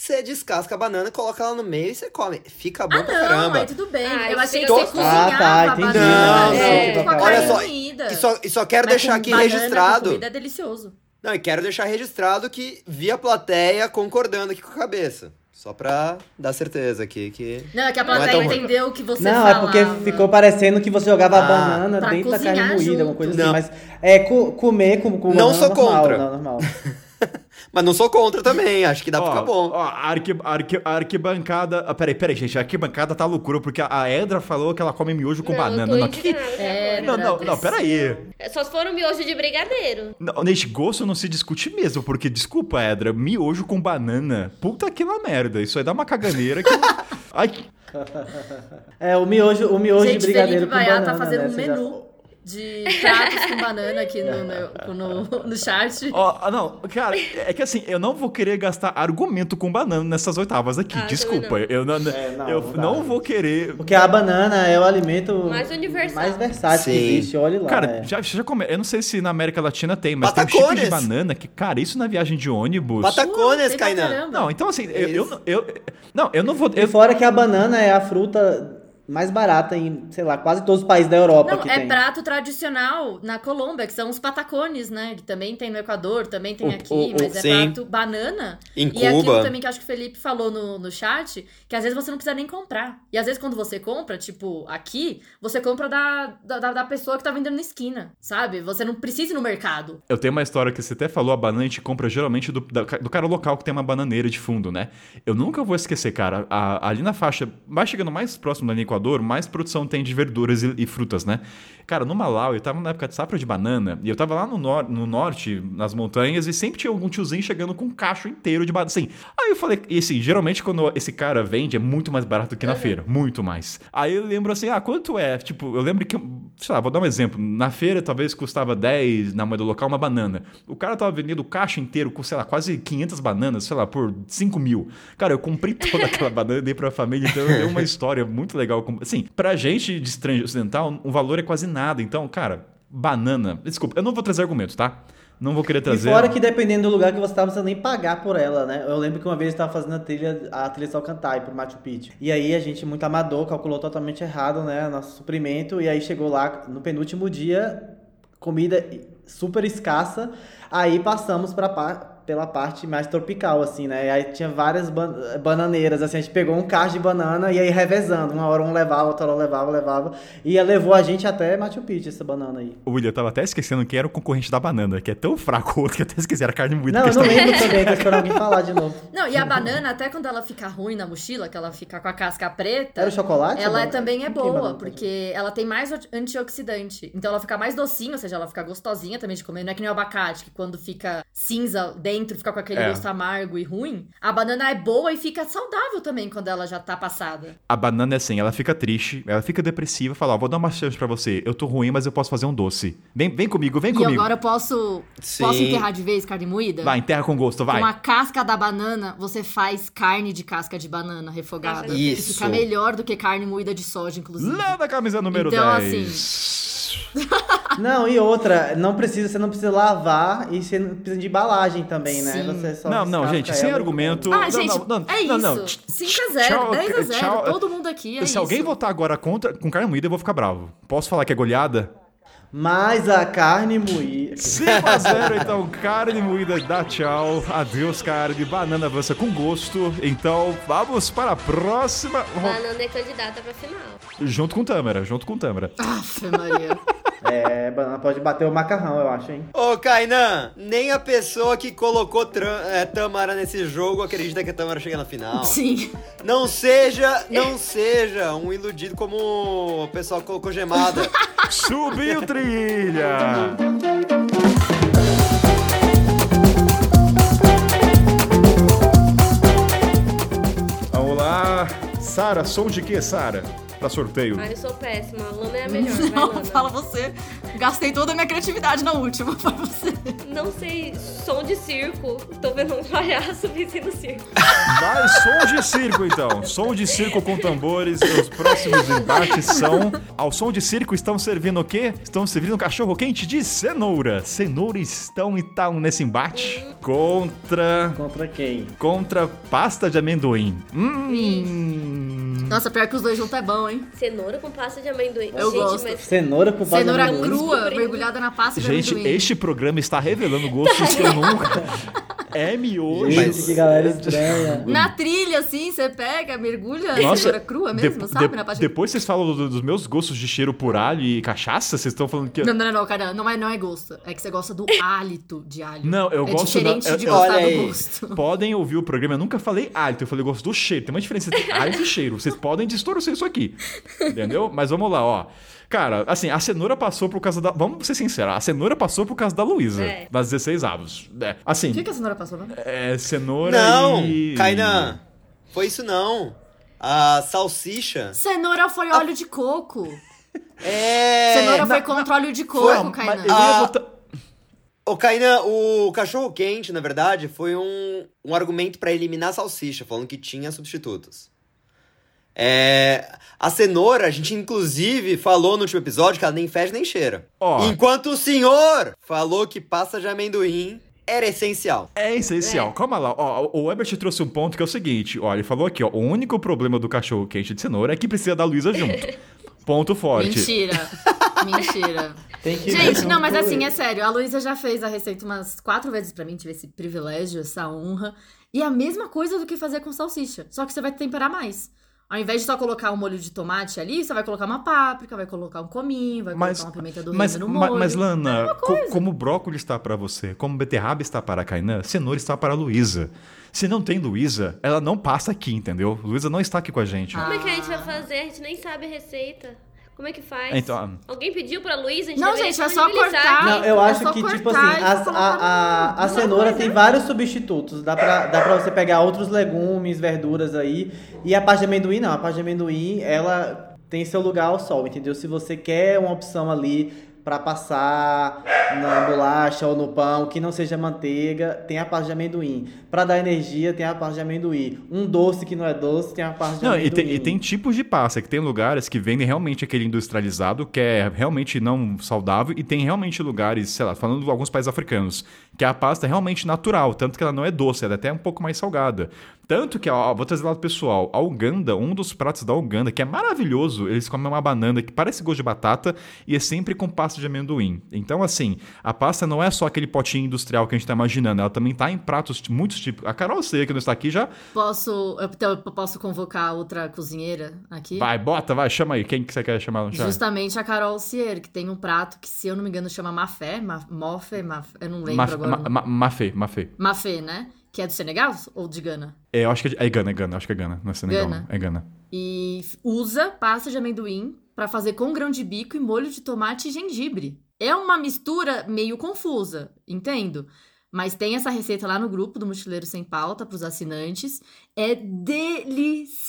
Você descasca a banana, coloca ela no meio e você come. Fica bom Ah, pra não, caramba. aí tudo bem. Ah, eu achei que você cozinhava Ah, tá, a entendi. banana Não, junto não, com a olha carne só. E só, e só quero Mas deixar aqui banana, registrado. Com comida é delicioso. Não, e quero deixar registrado que vi a plateia concordando aqui com a cabeça. Só pra dar certeza aqui que. Não, é que a Não é plateia ruim. entendeu o que você Não, falava. é porque ficou parecendo que você jogava a Ah. banana dentro da carne moída, junto. alguma coisa Não. assim. Mas é co- comer com, com Não banana sou normal, contra. Não, normal. Mas não sou contra também, acho que dá pra Ó, ficar bom. Ó, a, arqui, arqui, a arquibancada. Ah, peraí, peraí, gente. A arquibancada tá loucura, porque a Edra falou que ela come miojo com Não, banana. Não, que, É, não, não, não, peraí. Só se for um miojo de brigadeiro. Não, neste gosto não se discute mesmo, porque, desculpa, Edra, miojo com banana. Puta que lá merda. Isso aí dá uma caganeira que. Ai, É, o miojo, o miojo Gente, de brigadeiro Felipe com Baiá banana, tá fazendo né? um Você já- menu de pratos com banana aqui no, no, no, no chat. Ó, ah, não, cara, é que assim, eu não vou querer gastar argumento com banana nessas oitavas aqui. Ah, Desculpa, também eu não, É, não, eu não não vou querer. Porque a banana é o alimento Mais universal. mais versátil que Sim. existe, olha lá. Cara, é. já, já come... eu não sei se na América Latina tem, mas tem um chip Patacones. de banana que, cara, isso na viagem de ônibus. Patacones, Kainan. caramba. Não, então assim, eu, eu, eu- Não, eu não vou. E Eu, fora que a banana é a fruta mais barata em, sei lá, quase todos os países da Europa Não, que é tem. prato tradicional na Colômbia, que são os patacones, né? Que também tem no Equador, também tem O- aqui, o- o- mas é sim. prato banana. Em e aquilo Cuba. também que acho que o Felipe falou no, no chat, que às vezes você não precisa nem comprar. E às vezes quando você compra, tipo, aqui, você compra da, da, da pessoa que tá vendendo na esquina, sabe? Você não precisa ir no mercado. eu tenho uma história que você até falou, a banana a gente compra geralmente do, da- do cara local que tem uma bananeira de fundo, né? Eu nunca vou esquecer, cara, a- ali na faixa, vai chegando mais próximo da linha Equador, mais produção tem de verduras e, e frutas, né? Cara, no Malau, eu tava na época de safra de banana, e eu tava lá no, nor no norte, nas montanhas, e sempre tinha algum tiozinho chegando com um cacho inteiro de banana. Assim, aí eu falei, e assim, geralmente quando esse cara vende é muito mais barato que na feira, muito mais. Aí eu lembro assim, ah, quanto é? Tipo, eu lembro que, sei lá, vou dar um exemplo. Na feira talvez custava 10 na moeda local uma banana. O cara tava vendendo o cacho inteiro com, sei lá, quase 500 bananas, sei lá, por 5 mil. Cara, eu comprei toda aquela banana e dei pra família, então deu uma história muito legal. Assim, pra gente de estrangeiro ocidental, o valor é quase nada. Então, cara, banana. Desculpa, eu não vou trazer argumentos, tá? Não vou querer E trazer. fora que dependendo do lugar que você tá, você nem pagar por ela, né? Eu lembro que uma vez eu tava fazendo a trilha, a trilha Salcantay pro Machu Picchu. E aí a gente, muito amador, calculou totalmente errado, né? Nosso suprimento. E aí chegou lá no penúltimo dia, comida super escassa. Aí passamos pra pela parte mais tropical, assim, né? E aí tinha várias ban- bananeiras, assim, a gente pegou um carro de banana e aí revezando. Uma hora um levava, outra hora levava, levava. E levou a gente até Machu Picchu, essa banana aí. O William, eu tava até esquecendo quem era o concorrente da banana, que é tão fraco o outro que eu até esqueci, era carne moída. Não, que eu não lembro também, tô esperando alguém falar de novo. Não, e a banana, até quando ela fica ruim na mochila, que ela fica com a casca preta. Era o chocolate? Ela banana? também é Que boa, porque ela tem mais antioxidante. Então ela fica mais docinha, ou seja, ela fica gostosinha também de comer. Não é que nem o abacate, que quando fica cinza dentro, fica com aquele É. gosto amargo e ruim. A banana é boa e fica saudável também quando ela já tá passada. A banana é assim, ela fica triste, ela fica depressiva, fala, ó, vou dar uma chance pra você, eu tô ruim, mas eu posso fazer um doce. Vem, vem comigo, vem E comigo. agora eu posso, Sim. posso enterrar de vez carne moída? Vai, enterra com gosto, vai. Com a casca da banana, você faz carne de casca de banana refogada. Isso. Que fica melhor do que carne moída de soja, inclusive. Lá da camisa número Então, 10. Não, e outra, não precisa, você não precisa lavar e você não precisa de embalagem também, né? Sim. Você só Não, não, gente, sem argumento. Ah, não, gente, não, não, é não, isso. não. 5 a 0, Tchau, 10 a 0. tchau. Todo mundo aqui é Se alguém isso. votar agora contra, com carne moída, eu vou ficar bravo. Posso falar que é goleada? Mas a carne moída. 5x0, então, carne moída dá tchau. Adeus, carne. Banana avança com gosto. Então, vamos para a próxima. Banana é candidata pra final. Junto com Tâmara, junto com Tâmara. Aff, Maria. É, banana pode bater o macarrão, eu acho, hein? Ô, Kainan, nem a pessoa que colocou é, Tamara nesse jogo acredita que a Tamara chega na final. Sim. Não seja, não seja um iludido como o pessoal que colocou gemada. Subiu trilha! Vamos lá. Sara, som de quê, Sara? Pra sorteio. Ah, eu sou péssima. A Lana é a melhor. Vai, Não, Lana. fala você. Gastei toda a minha criatividade na última. Foi você. Não sei, som de circo. Tô vendo um palhaço vencendo circo. Vai, som de circo então. Som de circo com tambores. Os próximos embates são. Ao som de circo estão servindo o quê? Estão servindo um cachorro quente de cenoura. Cenoura estão e tal nesse embate contra. Contra quem? Contra pasta de amendoim. Hum. Nossa, pior que os dois juntos é bom, hein? Cenoura com pasta de amendoim. Eu Gente, gosto. mas Cenoura com pasta de Cenoura amendoim? crua, Descobrindo. mergulhada na pasta de Gente, este programa está revelando gostos que eu nunca. É miojo. Gente, que galera estranha. Na trilha, assim, você pega, mergulha a Nossa, cenoura crua mesmo, de- sabe? de- Na parte... Depois vocês falam do- dos meus gostos de cheiro por alho e cachaça? Vocês estão falando que. Não, não, não, não, cara, não é, não é gosto. É que você gosta do hálito de alho. Não, eu é gosto da- diferente eu- de eu- gostar Olha do aí. gosto. Podem ouvir o programa, eu nunca falei hálito, eu falei gosto do cheiro. Tem uma diferença entre hálito e cheiro. Vocês podem distorcer isso aqui. Entendeu? Mas vamos lá, ó. Cara, assim, a cenoura passou por causa da. Vamos ser sinceros, a cenoura passou por causa da Luísa, É. das 16 avos. É, assim, O que, que a cenoura passou, né? é cenoura Não, e. Kainan, foi isso não. A salsicha Cenoura foi óleo de coco. é... Cenoura foi contra óleo de coco, Não, Kainan. mas eu ia botar. O Kainan, o cachorro quente, na verdade, foi um, um argumento pra eliminar a salsicha, falando que tinha substitutos. É, a cenoura, a gente inclusive falou no último episódio que ela nem fede nem cheira. Ó. Enquanto o senhor falou que pasta de amendoim era essencial. É essencial. Calma lá. Ó, o Ebert trouxe um ponto que é o seguinte. Ó, ele falou aqui, ó. O único problema do cachorro quente de cenoura é que precisa da Luísa junto. Ponto forte. Mentira. Mentira. Tem que Gente, não, mas assim, é sério. A Luísa já fez a receita umas quatro vezes pra mim. Tive esse privilégio, essa honra. E é a mesma coisa do que fazer com salsicha. Só que você vai temperar mais. Ao invés de só colocar um molho de tomate ali, você vai colocar uma páprica, vai colocar um cominho, vai Mas, colocar uma pimenta do mas, reino no molho. mas, Lana, co- coisa. como brócolis está para você, como beterraba está para a Kainan, cenoura está para a Luísa. Se não tem Luísa, ela não passa aqui, entendeu? Luísa não está aqui com a gente. Como é que a gente vai fazer? A gente nem sabe a receita. Como é que faz? Então, Alguém pediu pra Luísa? A gente Não, gente, é só cortar. Não, eu É acho só que, tipo assim, a, a, a, a no- cenoura no tem vários substitutos. Dá pra, dá pra você pegar outros legumes, verduras aí. E a parte de amendoim, não. A parte de amendoim, ela tem seu lugar ao sol, entendeu? Se você quer uma opção ali pra passar na bolacha ou no pão, que não seja manteiga, tem a parte de amendoim. Pra dar energia, tem a parte de amendoim. Um doce que não é doce, tem a parte de Não, amendoim. e tem, e tem tipos de pasta, que tem lugares que vendem realmente aquele industrializado, que é realmente não saudável, e tem realmente lugares, sei lá, falando de alguns países africanos, que a pasta é realmente natural, tanto que ela não é doce, ela é até um pouco mais salgada. Tanto que, ó, vou trazer lá do pessoal, a Uganda, um dos pratos da Uganda, que é maravilhoso, eles comem uma banana que parece gosto de batata e é sempre com pasta de amendoim. Então, assim, a pasta não é só aquele potinho industrial que a gente tá imaginando, ela também tá em pratos de muitos tipos. A Carol sei que não está aqui já. Posso, então, eu posso convocar outra cozinheira aqui? Vai, bota, vai, chama aí. Quem que você quer chamar chat? Justamente a Carol Cier, que tem um prato que, se eu não me engano, chama mafé, ma, mofé, maf, eu não lembro Maf- agora. ma- ma- Mafê, Mafê. Mafé, né? Que é do Senegal ou de Gana? É, eu acho que é, é Gana, é Gana, acho que é Gana, não é Senegal, Gana. não. é Gana. E usa pasta de amendoim pra fazer com grão de bico e molho de tomate e gengibre. É uma mistura meio confusa, entendo. Mas tem essa receita lá no grupo do Mochileiro Sem Pauta pros assinantes. É delicioso.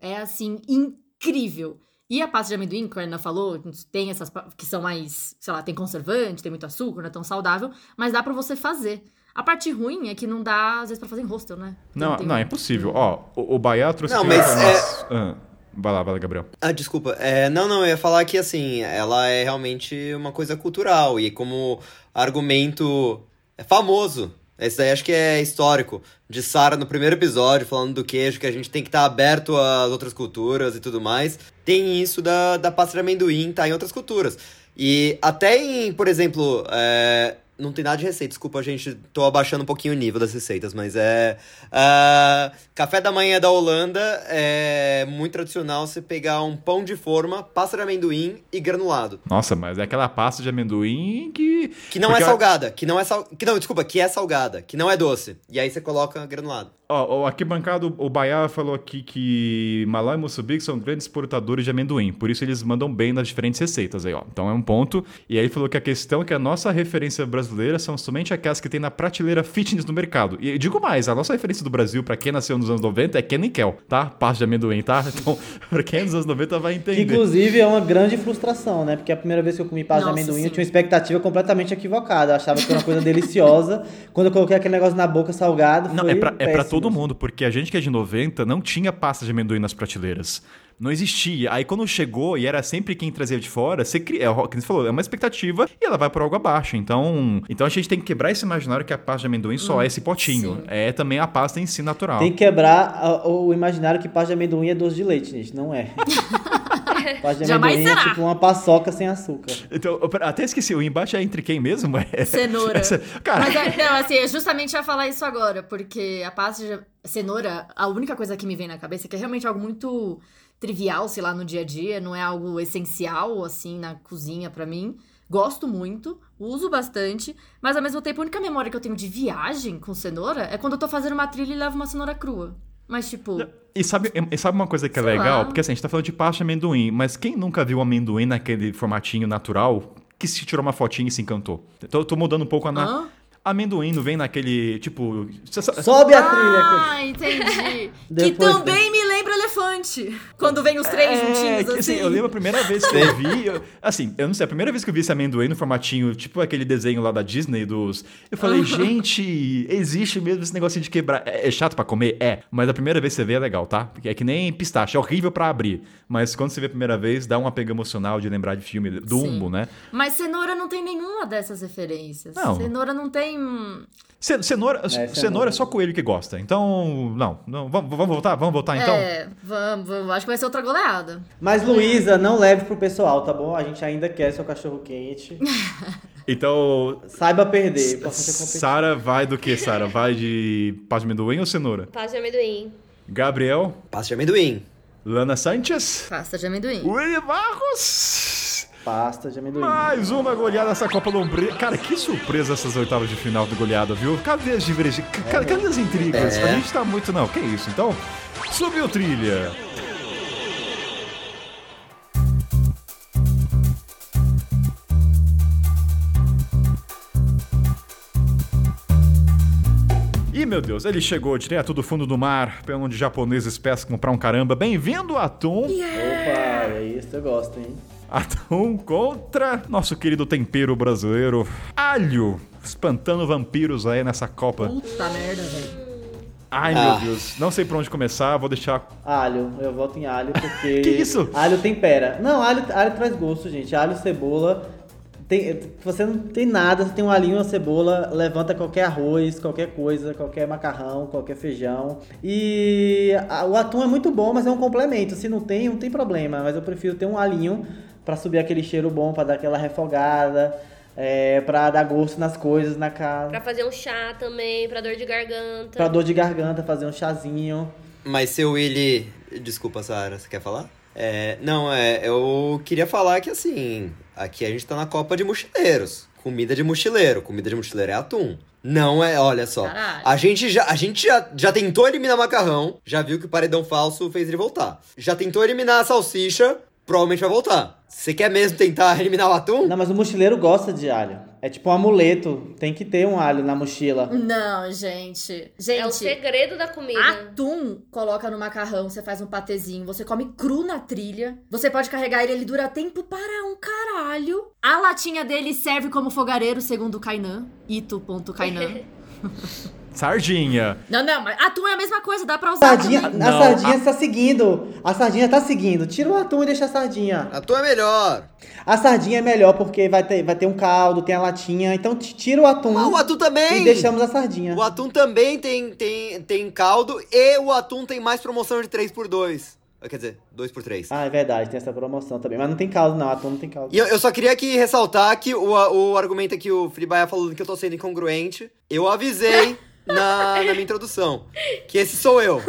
É assim, incrível. E a pasta de amendoim, que a Ana falou, tem essas que são mais, sei lá, tem conservante, tem muito açúcar, não é tão saudável, mas dá pra você fazer. A parte ruim é que não dá, às vezes, pra fazer em hostel, né? Não, tem- não, é impossível. Ó, o, o Baiá trouxe... Não, mas é- Ah, vai lá, vai lá, Gabriel. Ah, desculpa. É, não, não, eu ia falar que, assim, ela é realmente uma coisa cultural e como argumento é famoso. Esse daí acho que é histórico. De Sara no primeiro episódio, falando do queijo, que a gente tem que estar aberto às outras culturas e tudo mais. Tem isso da, da pasta de amendoim, tá em outras culturas. E até em, por exemplo, é, não tem nada de receita, desculpa, gente, tô abaixando um pouquinho o nível das receitas, mas é. ah, café da manhã da Holanda é muito tradicional você pegar um pão de forma, pasta de amendoim e granulado. Nossa, mas é aquela pasta de amendoim que... Que não Porque é ela- salgada, que não é sal... que não, desculpa, que é salgada, que não é doce. E aí você coloca granulado. Ó, ó, aqui bancado, o Baiá falou aqui que Malá e Moçambique são grandes exportadores de amendoim, por isso eles mandam bem nas diferentes receitas aí, ó. Então é um ponto. E aí ele falou que a questão é que a nossa referência brasileira são somente aquelas que tem na prateleira fitness no mercado. E digo mais, a nossa referência do Brasil, pra quem nasceu nos anos 90, é Ken e Kel, tá? Pasta de amendoim, tá? Então, pra quem é dos anos 90 vai Que, entender. inclusive é uma grande frustração, né? Porque a primeira vez que eu comi pasta de Nossa, amendoim, sim. eu tinha uma expectativa completamente equivocada. Eu achava que era uma coisa deliciosa. Quando eu coloquei aquele negócio na boca salgado, Não, é pra, é todo mundo, porque a gente que é de 90 não tinha pasta de amendoim nas prateleiras. Não existia. Aí quando chegou e era sempre quem trazia de fora, você cria, é, o que você falou, é uma expectativa e ela vai por algo abaixo. Então, então a gente tem que quebrar esse imaginário que a pasta de amendoim só é esse potinho. sim. É também a pasta em si natural. Tem que quebrar o imaginário que pasta de amendoim é doce de leite, gente. Não é. Pasta de Jamais amendoim é será. tipo uma paçoca sem açúcar. Então, até esqueci, o embate é entre quem mesmo? É- Cenoura. essa- cara, Mas é, não, assim, eu justamente ia falar isso agora, porque a pasta de cenoura, a única coisa que me vem na cabeça é que é realmente algo muito trivial, sei lá, no dia a dia, não é algo essencial, assim, na cozinha pra mim. Gosto muito, uso bastante, mas ao mesmo tempo a única memória que eu tenho de viagem com cenoura é quando eu tô fazendo uma trilha e levo uma cenoura crua. Mas, tipo, E sabe, e sabe uma coisa que é legal? lá. Porque assim, a gente tá falando de pasta de amendoim, mas quem nunca viu amendoim naquele formatinho natural que se tirou uma fotinha e se encantou? Então eu tô mudando um pouco a. Na... Hã? Amendoim não vem naquele, tipo... Sobe a trilha. Ah, entendi. que também me Quando vem os três É, juntinhos, que, assim. eu lembro a primeira vez que eu vi. eu- assim, eu não sei, a primeira vez que eu vi esse amendoim no formatinho, tipo aquele desenho lá da Disney dos. Eu falei, gente, existe mesmo esse negocinho de quebrar. É, é chato pra comer? É. Mas a primeira vez que você vê é legal, tá? Porque é que nem pistache, é horrível pra abrir. Mas quando você vê a primeira vez, dá um apego emocional de lembrar de filme, Dumbo, né? Mas cenoura não tem nenhuma dessas referências. Não. Cenoura não tem. Ce- Cenoura, É, cenoura. cenoura. é só coelho que gosta. Então, não. não vamos, vamos voltar? Vamos voltar então? É, vamos, vamos, acho que vai ser outra goleada. Mas Luísa, não leve pro pessoal, tá bom? A gente ainda quer seu cachorro quente. Então, Saiba perder. competir. Sara vai do que, Sara? Vai de pasta de amendoim ou cenoura? Pasta de amendoim. Gabriel, Pasta de amendoim. Lana Sanchez, Pasta de amendoim. William Barros. Pasta de amendoim. Mais uma goleada nessa Copa Lombre. Cara, que surpresa essas oitavas de final do goleada, viu? Cadê as divergências? Cadê, cadê as intrigas? É. A gente tá muito. Não, que isso? Então, subiu trilha. Meu Deus, ele chegou direto do fundo do mar, pelo onde japoneses pescam pra um caramba. Bem-vindo, Atum! Opa, é isso, eu gosto, hein? Atum contra nosso querido tempero brasileiro, alho, espantando vampiros aí nessa Copa. Puta merda, velho. Ai, Ah. meu Deus, não sei por onde começar, vou deixar... Alho, eu voto em alho porque. Que isso? Alho tempera. Não, alho, alho traz gosto, gente. Alho, cebola. Tem, você não tem nada, você tem um alhinho, uma cebola, levanta qualquer arroz, qualquer coisa, qualquer macarrão, qualquer feijão. E a- o atum é muito bom, mas é um complemento. Se não tem, não tem problema. Mas eu prefiro ter um alhinho pra subir aquele cheiro bom, pra dar aquela refogada, é, pra dar gosto nas coisas, na casa. Pra fazer um chá também, pra dor de garganta. Pra dor de garganta, fazer um chazinho. Mas seu Willy. Desculpa, Sara, você quer falar? É, não, é, eu queria falar que assim, aqui a gente tá na Copa de Mochileiros. Comida de mochileiro. Comida de mochileiro é atum. Não é, olha só. Caralho. A gente, já, a gente já, já tentou eliminar macarrão, já viu que o paredão falso fez ele voltar. Já tentou eliminar a salsicha, provavelmente vai voltar. Você quer mesmo tentar eliminar o atum? Não, mas o mochileiro gosta de alho. É tipo um amuleto. Tem que ter um alho na mochila. Não, gente. Gente, É o segredo da comida. atum coloca no macarrão, você faz um patezinho, você come cru na trilha. Você pode carregar ele, ele dura tempo para um caralho. A latinha dele serve como fogareiro, segundo o Kainan. Ito.kainan. Sardinha. não, não, mas atum é a mesma coisa, dá pra usar Sardinha, também. a Não, sardinha a- está seguindo. A sardinha tá seguindo. Tira o atum e deixa a sardinha. Atum é melhor. A sardinha é melhor porque vai ter, vai ter um caldo, tem a latinha. Então tira o atum Ah, o atum também! e deixamos a sardinha. O atum também tem, tem, tem caldo e o atum tem mais promoção de 3x2. Quer dizer, 2x3. Ah, é verdade, tem essa promoção também. Mas não tem caldo, não. Atum não tem caldo. E eu, eu só queria aqui ressaltar que o, o argumento que o Fribaia falou que eu tô sendo incongruente, eu avisei na, na minha introdução. Que esse sou eu.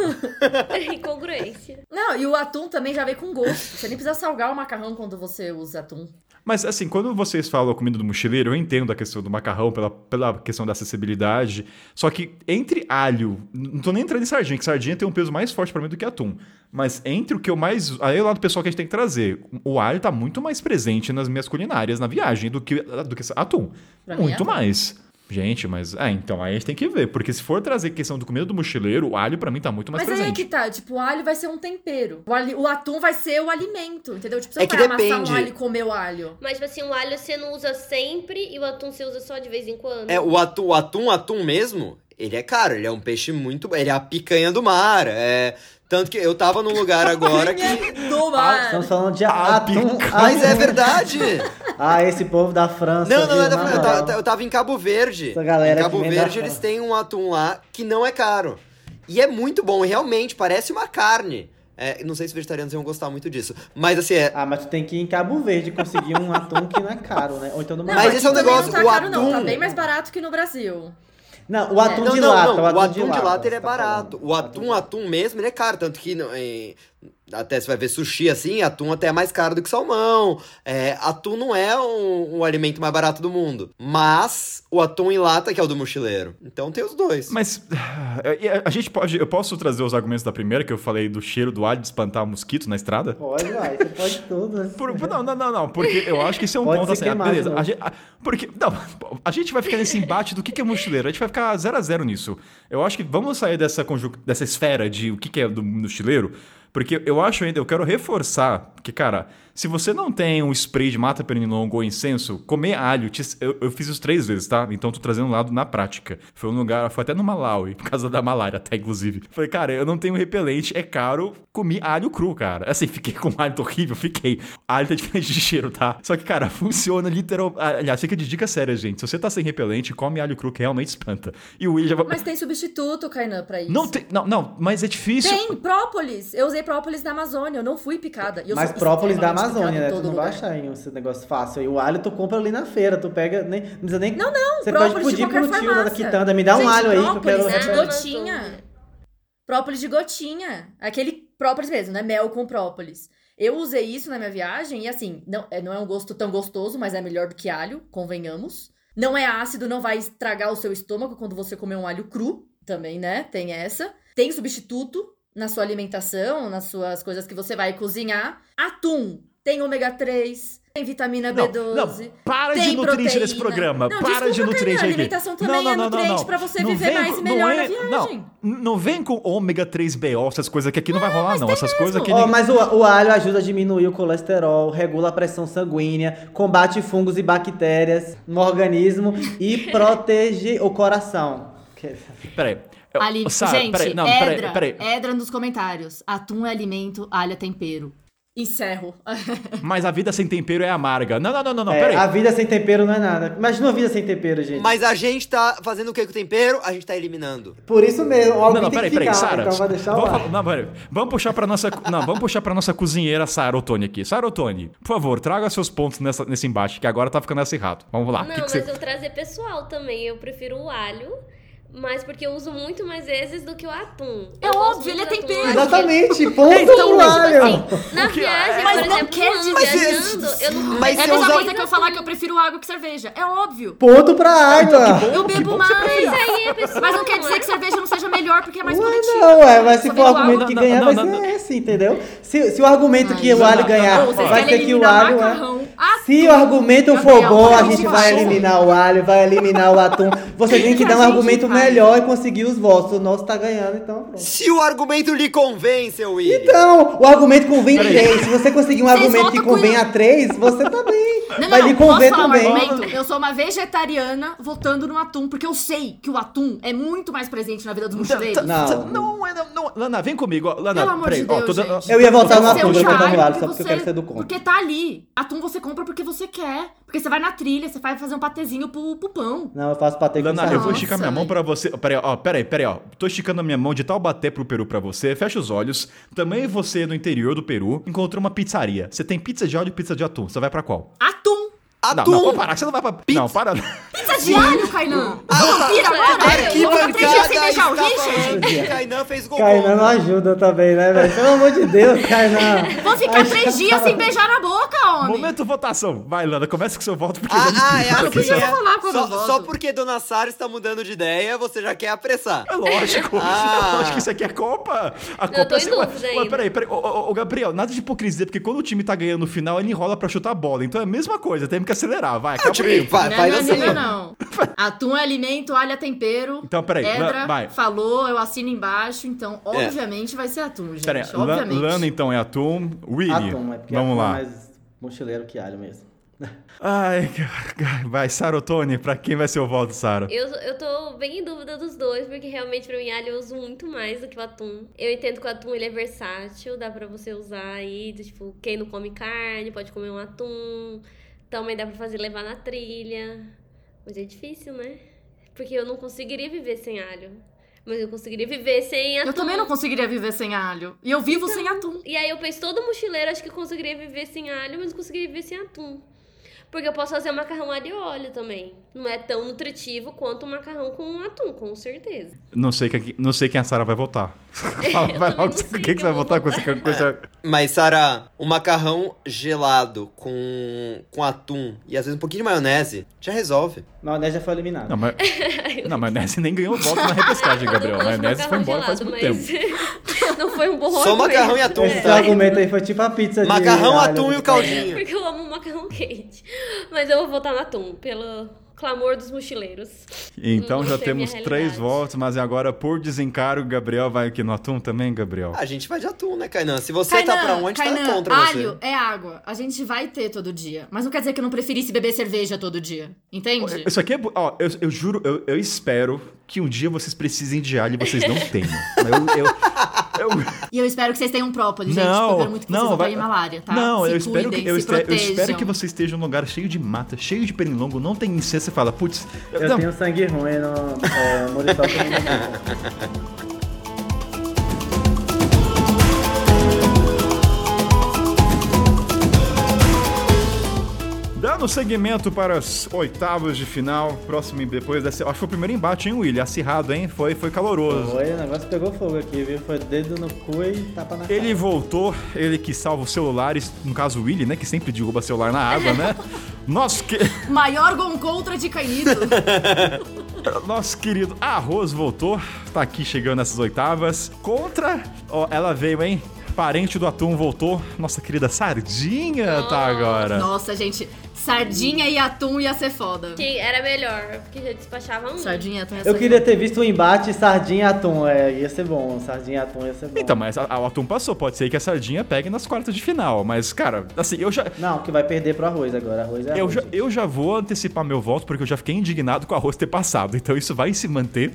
Incongruência. Não, e o atum também já vem com gosto. Você nem precisa salgar o macarrão quando você usa atum. Mas assim, quando vocês falam comida do mochileiro, eu entendo a questão do macarrão, pela, pela questão da acessibilidade. Só que entre alho, não tô nem entrando em sardinha, que sardinha tem um peso mais forte pra mim do que atum. Mas entre o que eu mais. Aí é o lado pessoal que a gente tem que trazer. O alho tá muito mais presente nas minhas culinárias na viagem do que, do que atum. Pra mim é muito atum. mais. Gente, mas. É, então aí a gente tem que ver. Porque se for trazer questão do comida do mochileiro, o alho pra mim tá muito mais Mas aí é presente. que tá, tipo, o alho vai ser um tempero. O, ali- o atum vai ser o alimento, entendeu? Tipo, você É não que vai amassar depende. um alho e comer o alho. Mas, tipo assim, o alho você não usa sempre e o atum você usa só de vez em quando. É, o atum, o atum, atum mesmo, ele é caro, ele é um peixe muito. Ele é a picanha do mar. É. Tanto que eu tava num lugar agora que. Do mar. Estamos falando de Ah, atum. Mas é atum. verdade! Ah, esse povo da França. Não, não, viu? é da França. Eu tava, eu tava em Cabo Verde. Essa galera em Cabo vem da Verde eles têm um atum lá que não é caro. E é muito bom, realmente, parece uma carne. É, não sei se vegetarianos iam gostar muito disso. Mas assim, é. Ah, mas tu tem que ir em Cabo Verde conseguir um atum que não é caro, né? Ou então no Não, Mas esse é o negócio, Não tá o caro, não. Tá atum- bem mais barato que no Brasil. Não, o atum Não, de não, lata. não, o atum, de lata, ele é tá barato. falando. O atum, atum mesmo, ele é caro. Tanto que em- até você vai ver sushi assim, atum até é mais caro do que salmão. É, atum não é um, um alimento mais barato do mundo. Mas o atum em lata que é o do mochileiro. Então tem os dois. Mas eh, a gente pode. Eu posso trazer os argumentos da primeira que eu falei do cheiro do alho de espantar o mosquito na estrada? Pode, vai, você pode tudo. né? Por- não, não, não, não, porque eu acho que isso é um Pode ponto assim. ah, beleza. não. A gente, a- porque, não, a gente vai ficar nesse embate do que, que é mochileiro. A gente vai ficar 0 a 0 nisso. Eu acho que vamos sair dessa, conju- dessa esfera de o que, que é do mochileiro. Porque eu acho ainda, eu quero reforçar que, cara, se você não tem um spray de mata pernilongo ou incenso, comer alho, te- eu, eu fiz isso três vezes, tá? Então tô trazendo um lado na prática. Foi um lugar, foi até no Malawi, por causa da malária, até inclusive. Falei, cara, eu não tenho repelente, é caro, comi alho cru, cara. Assim, fiquei com alho horrível, fiquei. Alho tá diferente de cheiro, tá? Só que, cara, funciona literal. Aliás, fica de dica séria, gente. Se você tá sem repelente, come alho cru que realmente espanta. E o Will já vai. Mas tem substituto, Kainan, pra isso. Não tem. Não, não, mas é difícil. Tem própolis. Eu usei própolis da Amazônia, eu não fui picada. Eu Mas própolis da extremamente Amazônia, né? Tu não vai achar em esse negócio fácil. E o alho tu compra ali na feira, tu pega, nem, não precisa nem... Não, não, Você pode de pedir pro tio da quitanda, me dá um alho aí que eu quero... própolis é de Amazônia. gotinha. Própolis de gotinha. Aquele própolis mesmo, né? Mel com própolis. Eu usei isso na minha viagem e assim, não é, não é um gosto tão gostoso, mas é melhor do que alho, convenhamos. Não é ácido, não vai estragar o seu estômago quando você comer um alho cru, também, né? Tem essa. Tem substituto na sua alimentação, nas suas coisas que você vai cozinhar. Atum tem ômega 3, tem vitamina Não, B12. não, para de tem nutriente proteína. nesse programa. Não, para desculpa, de nutriente Kainan, aqui. alimentação também é nutriente pra você viver mais com- e melhor é- na viagem. Não, não vem com ômega 3 BO, essas coisas que aqui não vai rolar, não. Essas coisas aqui. Ó, ninguém- mas o, o alho ajuda a diminuir o colesterol, regula a pressão sanguínea, combate fungos e bactérias no organismo e protege o coração. Que- Peraí. Ali, gente, peraí, não, Edra, peraí, peraí. Edra nos comentários. Atum é alimento, alho é tempero. Encerro. Mas a vida sem tempero é amarga. Não, não, não, não, não É, peraí. a vida sem tempero não é nada. Imagina uma vida sem tempero, gente. Mas a gente tá fazendo o que com o tempero? A gente tá eliminando. Por isso mesmo, alguém Não, não, peraí, que peraí, ficar, Sara. então vai deixar vamos, falar- não, peraí. vamos puxar pra nossa. Não, vamos puxar pra nossa cozinheira Sara Otoni aqui. Sara Otoni, por favor, traga seus pontos nessa, nesse embate, que agora tá ficando acirrado. Vamos lá. Não, que que mas você- eu trazer pessoal também. Eu prefiro o alho, mas porque eu uso muito mais vezes do que o atum. É Eu óbvio, ele é tempero. Exatamente, ponto Então, pro alho. Assim, na viagem, Mas por não exemplo, quer um dizer- viajando, eu não Mas é a mesma usa- coisa que eu falar que eu prefiro água que cerveja. É óbvio. Ponto pra água. Eu bebo mais. é Mas não quer dizer é? que cerveja não seja melhor porque é mais Ué, coletivo. não, ué, mas se for o argumento água. que ganhar, não, vai não, ser esse, entendeu? Se, se o argumento que o alho ganhar vai ser que o alho é... atum, Se o argumento for bom, a gente vai eliminar o alho, vai eliminar o atum. Você tem que dar um argumento faz? Melhor e conseguir os votos. O nosso tá ganhando, então pronto. Se o argumento lhe convence, Willy. Então, o argumento convém três. Se você conseguir um Vocês argumento que com convém ele. a três, você tá bem. Não, vai não, lhe um também. Eu sou uma vegetariana votando no atum, porque eu sei que o atum é muito mais presente na vida dos mochileiros. Não. Não, é, não, não. Lana, vem comigo. Lana, Pelo amor peraí. de Deus. Eu ia votar no Você atum, eu vou votar no alho alho, só porque eu quero ser do contra. Porque tá ali. Atum você compra porque você quer. Porque você vai na trilha, você vai fazer um patezinho pro, pro pão. Não, eu faço patê com Lana, eu vou Nossa, esticar minha mão pra você. Peraí, ó, peraí, peraí, ó. Tô esticando a minha mão de Taubaté pro Peru pra você. Fecha os olhos. Também você no interior do Peru encontrou uma pizzaria. Você tem pizza de alho e pizza de atum. Você vai pra qual? Atum! Não, Atum! não, pode parar, que você não vai pra. Não, para. Pizza de alho, Kainan! Ah, Vampira agora? Aqui Eu vou ficar três dias sem bancada beijar o está Richard? falando que Kainan fez gol Kainan não contra. ajuda também, né, velho? Pelo amor de Deus, Kainan. Vou ficar três dias sem beijar na boca, homem! Momento votação. Vai, Lana, começa com seu voto porque Ah, ah, é assim, aqui, podia já- é. falar quando eu Só, voto. só porque Dona Sara está mudando de ideia, você já quer apressar. É lógico. Ah. Eu acho que isso aqui é Copa. A Eu Copa tô é em assim, dúvida ainda. peraí, peraí. Ô, ô, ô, Gabriel, nada de hipocrisia, porque quando o time tá ganhando no final, ele enrola pra chutar a bola. Então é a mesma coisa, temos que acelerar. Vai, acaba tipo, aí. vai, Não, faz não, assim. não, não. Atum é alimento, alho é tempero. Então, peraí, Edra Lan- vai. falou, eu assino embaixo, então obviamente vai ser atum, gente. Peraí, obviamente. Lana então é atum. Willy, Atum, é porque vamos atum lá. é mais mochileiro que alho mesmo. Ai, vai, Sarotone, pra quem vai ser o voto, Sara? Eu, eu tô bem em dúvida dos dois, porque realmente pra mim alho eu uso muito mais do que o atum. Eu entendo que o atum ele é versátil, dá pra você usar aí, tipo, quem não come carne pode comer um atum. Também dá pra fazer levar na trilha. Mas é difícil, né? Porque eu não conseguiria viver sem alho. Mas eu conseguiria viver sem atum. Eu também não conseguiria viver sem alho. E eu vivo sem atum. E aí eu penso, todo mochileiro acho que conseguiria viver sem alho, mas não conseguiria viver sem atum. Porque eu posso fazer um macarrão alho e óleo também. Não é tão nutritivo quanto um macarrão com atum, com certeza. Não sei, que, não sei quem a Sara vai votar. Vai logo, quem que quem você vai votar com essa coisa? Mas, Sara, um macarrão gelado com, com atum e às vezes um pouquinho de maionese já resolve. Maionese já foi eliminado. Não, mas, não, maionese nem ganhou voto na repescagem, Gabriel. Maionese foi macarrão embora faz gelado, muito tempo. mas não foi um bom Só argumento. macarrão e atum. Esse tá? argumento aí foi tipo a pizza de Macarrão, atum e o caldinho. Porque eu amo macarrão quente. Mas eu vou votar no atum, pelo clamor dos mochileiros. Então Não já temos três votos, mas agora por desencargo, Gabriel vai aqui no atum também, Gabriel? A gente vai de atum, né, Kainan? Se você tá pra onde, tá Kainan, contra alho você. é água. A gente vai ter todo dia. Mas não quer dizer que eu não preferisse beber cerveja todo dia. Entende? Isso aqui é. Ó, eu, eu juro, eu, eu espero que um dia vocês precisem de alho e vocês não tenham. Eu, eu, eu- E eu espero que vocês tenham própolis, gente. não, porque eu quero muito que não, vocês não vai- malária, tá? Não, se eu espero cuidem, que eu, espero, eu espero que você esteja num lugar cheio de mata, cheio de pernilongo, não tem incenso e fala, putz, Eu não, tenho sangue ruim no é, Muriçoca não Dando seguimento para as oitavas de final, próximo depois dessa. Acho que foi o primeiro embate, hein, William? Acirrado, hein? Foi, foi caloroso. Foi, o negócio pegou fogo aqui, viu? Foi dedo no cu e tapa na Ele cara. voltou, ele que salva os celulares, no caso o Willy, né? Que sempre derruba celular na água, né? Nosso, que... Maior Goncontra de Cainito. Nosso querido Arroz voltou, tá aqui chegando nessas oitavas. Contra, ó, ela veio, hein? Parente do Atum voltou. Nossa querida Sardinha tá agora. Nossa, gente. Sardinha e atum ia ser foda. Que era melhor, porque já despachava um. Sardinha e atum ia ser Eu queria ter visto um embate sardinha e atum, é, ia ser bom. Sardinha e atum ia ser bom. Então, mas a, a- o Atum passou. Pode ser que a Sardinha pegue nas quartas de final. Mas, cara, assim, eu já. Não, que vai perder pro arroz agora. Arroz é arroz. Eu já, gente. eu já vou antecipar meu voto porque eu já fiquei indignado com o arroz ter passado. Então isso vai se manter.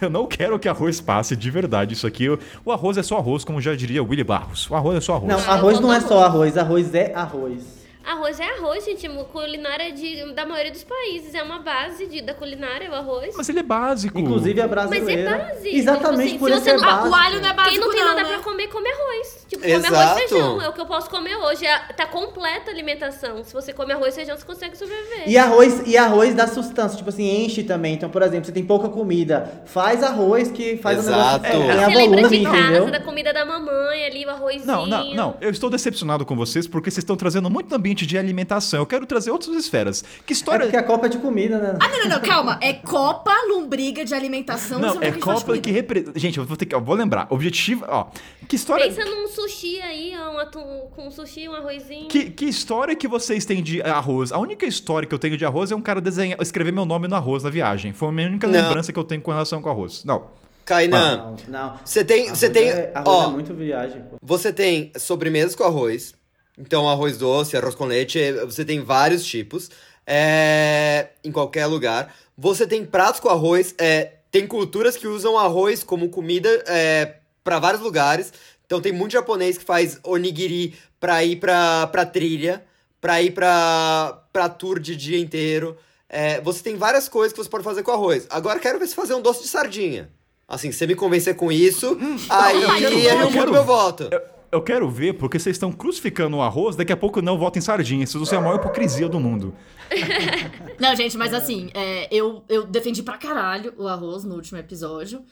Eu não quero que arroz passe de verdade. Isso aqui, o, o arroz é só arroz, como já diria Willy Barros. O arroz é só arroz. Não, eu arroz não é só arroz, arroz é arroz. Arroz é arroz, gente. Culinária de, da maioria dos países. É uma base de, da culinária, o arroz. Mas ele é básico. Inclusive a Mas é base. Exatamente Tipo por assim, isso se é você não- básico. o alho não é básico Quem não tem não, nada né? pra comer, come arroz. Tipo, come Exato. arroz e feijão. É o que eu posso comer hoje. É- tá completa a alimentação. Se você come arroz e feijão, você consegue sobreviver. E arroz, e arroz dá sustância, tipo assim, enche também. Então, por exemplo, você tem pouca comida, faz arroz que faz Exato. o negócio É, ganhar Você lembra volume, de casa, entendeu? da comida da mamãe ali, o arrozinho. Não, não, não. Eu estou decepcionado com vocês porque vocês estão trazendo muito ambiente de alimentação. Eu quero trazer outras esferas. Que É história. porque a Copa é de comida, né? Ah, não, não, não, calma. É Copa Lombriga de Alimentação. Não, é um pouquinho Copa de que representa. Gente, eu vou ter que. Eu vou lembrar. Objetivo. Ó. Que história. Pensa num sushi aí, ó, um atum com sushi, um arrozinho. Que, que história que vocês têm de arroz? A única história que eu tenho de arroz é um cara desenhar, escrever meu nome no arroz na viagem. Foi a minha única Não. lembrança que eu tenho com relação com arroz. Não. Kainan, Não, não. você tem. Você Arroz tem. é, arroz Ó, é muito viagem, pô. Você tem sobremesas com arroz. Então, arroz doce, arroz com leite, você tem vários tipos. é, em qualquer lugar. Você tem pratos com arroz. é, tem culturas que usam arroz como comida é, para vários lugares. Então, tem muito japonês que faz onigiri pra ir pra, pra trilha, pra ir pra, pra tour de dia inteiro. É, você tem várias coisas que você pode fazer com arroz. Agora, quero ver você fazer um doce de sardinha. Assim, se você me convencer com isso, aí eu quero- eu, eu meu voto. Eu quero ver porque vocês estão crucificando o arroz, daqui a pouco eu não voto em sardinha. Isso é a maior hipocrisia do mundo. Não, gente, mas assim, é, eu, eu defendi pra caralho o arroz no último episódio.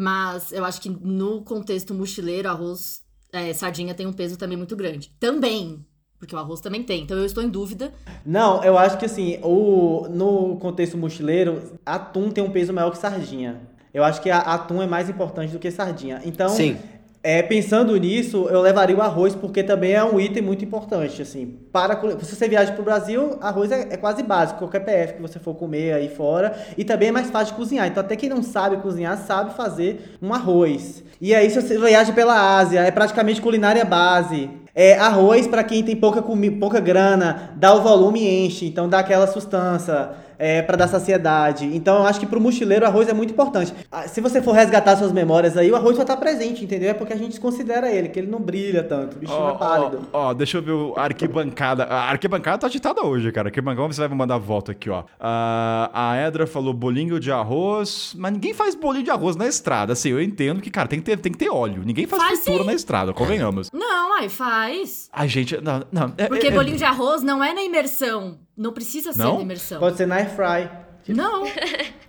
Mas eu acho que no contexto mochileiro, arroz, é, sardinha tem um peso também muito grande. Também. Porque o arroz também tem. Então eu estou em dúvida. Não, eu acho que assim, o, no contexto mochileiro, atum tem um peso maior que sardinha. Eu acho que a, atum é mais importante do que sardinha. Então, Sim. É, pensando nisso, eu levaria o arroz porque também é um item muito importante, assim. Para, se você viaja pro Brasil, arroz é, é quase básico, qualquer PF que você for comer aí fora. E também é mais fácil de cozinhar. Então, até quem não sabe cozinhar, sabe fazer um arroz. E aí, se você viaja pela Ásia, é praticamente culinária base. É arroz para quem tem pouca, pouca grana, dá o volume e enche, então dá aquela sustância. É, para dar saciedade. Então eu acho que pro mochileiro o arroz é muito importante. Ah, Se você for resgatar suas memórias aí, o arroz vai estar presente, entendeu? É porque a gente desconsidera ele, que ele não brilha tanto, o bichinho Ó, é pálido. Ó, ó, deixa eu ver o- a arquibancada. A arquibancada tá agitada hoje, cara. A arquibancada você vai mandar a volta aqui, ó. Ah, a Edra falou bolinho de arroz, mas ninguém faz bolinho de arroz na estrada. Assim, eu entendo que, cara, tem que ter, tem que ter óleo. Ninguém faz, Faz fritura na estrada, convenhamos. Não, ai, faz. Ai, gente, não, não. é- Porque é- bolinho de arroz não é na imersão. Não precisa ser Não? na imersão. Pode ser na air fry. Não.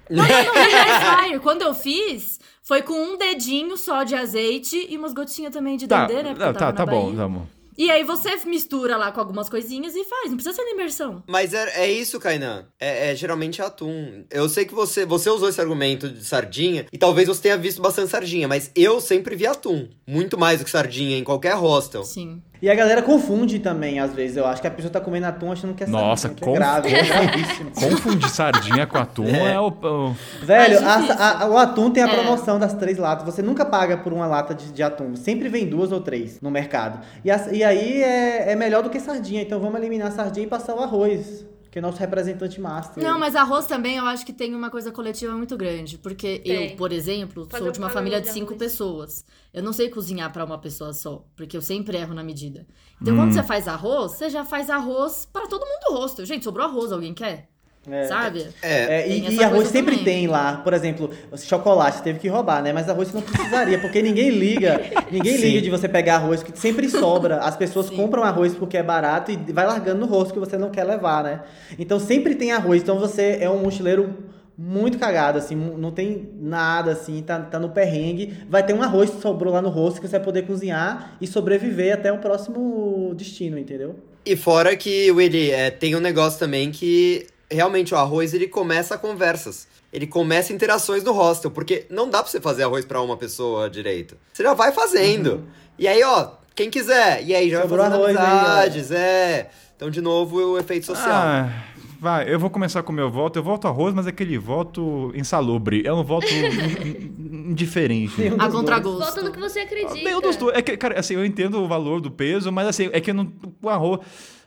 Não, não, não, é air fryer. Quando eu fiz, foi com um dedinho só de azeite e umas gotinhas também de Tá, dendê, né? Não, tá, tá na bom, tá bom. E aí você mistura lá com algumas coisinhas e faz. Não precisa ser na imersão. Mas é, é isso, Kainan. É, é geralmente atum. Eu sei que você, você usou esse argumento de sardinha, e talvez você tenha visto bastante sardinha, mas eu sempre vi atum. Muito mais do que sardinha em qualquer hostel. Sim. E a galera confunde também, às vezes. Eu acho que a pessoa tá comendo atum achando que é Nossa, sardinha, que conf- é grave, é gravíssimo. Confundir sardinha com atum é, o, o- Velho, a- a- o atum tem a É. promoção das três latas. Você nunca paga por uma lata de, de atum. Sempre vem duas ou três no mercado. E, as- e aí é, é melhor do que sardinha. Então vamos eliminar a sardinha e passar o arroz. Que é nosso representante master. Não, mas arroz também eu acho que tem uma coisa coletiva muito grande. Porque Tem. eu, por exemplo, Fazer sou de um uma família de de cinco arroz. pessoas. Eu não sei cozinhar pra uma pessoa só, porque eu sempre erro na medida. Então, quando você faz arroz, você já faz arroz pra todo mundo do rosto. Gente, sobrou arroz, alguém quer? É. Sabe? É, É, e, e arroz sempre também. tem lá, por exemplo, chocolate teve que roubar, né? Mas arroz você não precisaria, porque ninguém liga, ninguém Sim. liga de você pegar arroz, que sempre sobra. As pessoas Sim. compram arroz porque é barato e vai largando no rosto que você não quer levar, né? Então sempre tem arroz, então você é um mochileiro muito cagado, assim, não tem nada, assim, tá, tá no perrengue. Vai ter um arroz que sobrou lá no rosto que você vai poder cozinhar e sobreviver até o próximo destino, entendeu? E fora que, Willy, é, tem um negócio também que realmente o arroz ele começa conversas. Ele começa interações no hostel, porque não dá pra você fazer arroz pra uma pessoa direito. Você já vai fazendo. E aí, ó, quem quiser. E aí já Sobrou vai fazendo arroz aí, amizades, é. Então, de novo, o efeito social. Ah, vai, eu vou começar com o meu voto. Eu voto arroz, mas é aquele voto insalubre. É um voto in- indiferente. A contragosto. Volta no que você acredita. Nenhum dos dois. É que, cara, assim, eu entendo o valor do peso, mas assim, é que não, o arroz.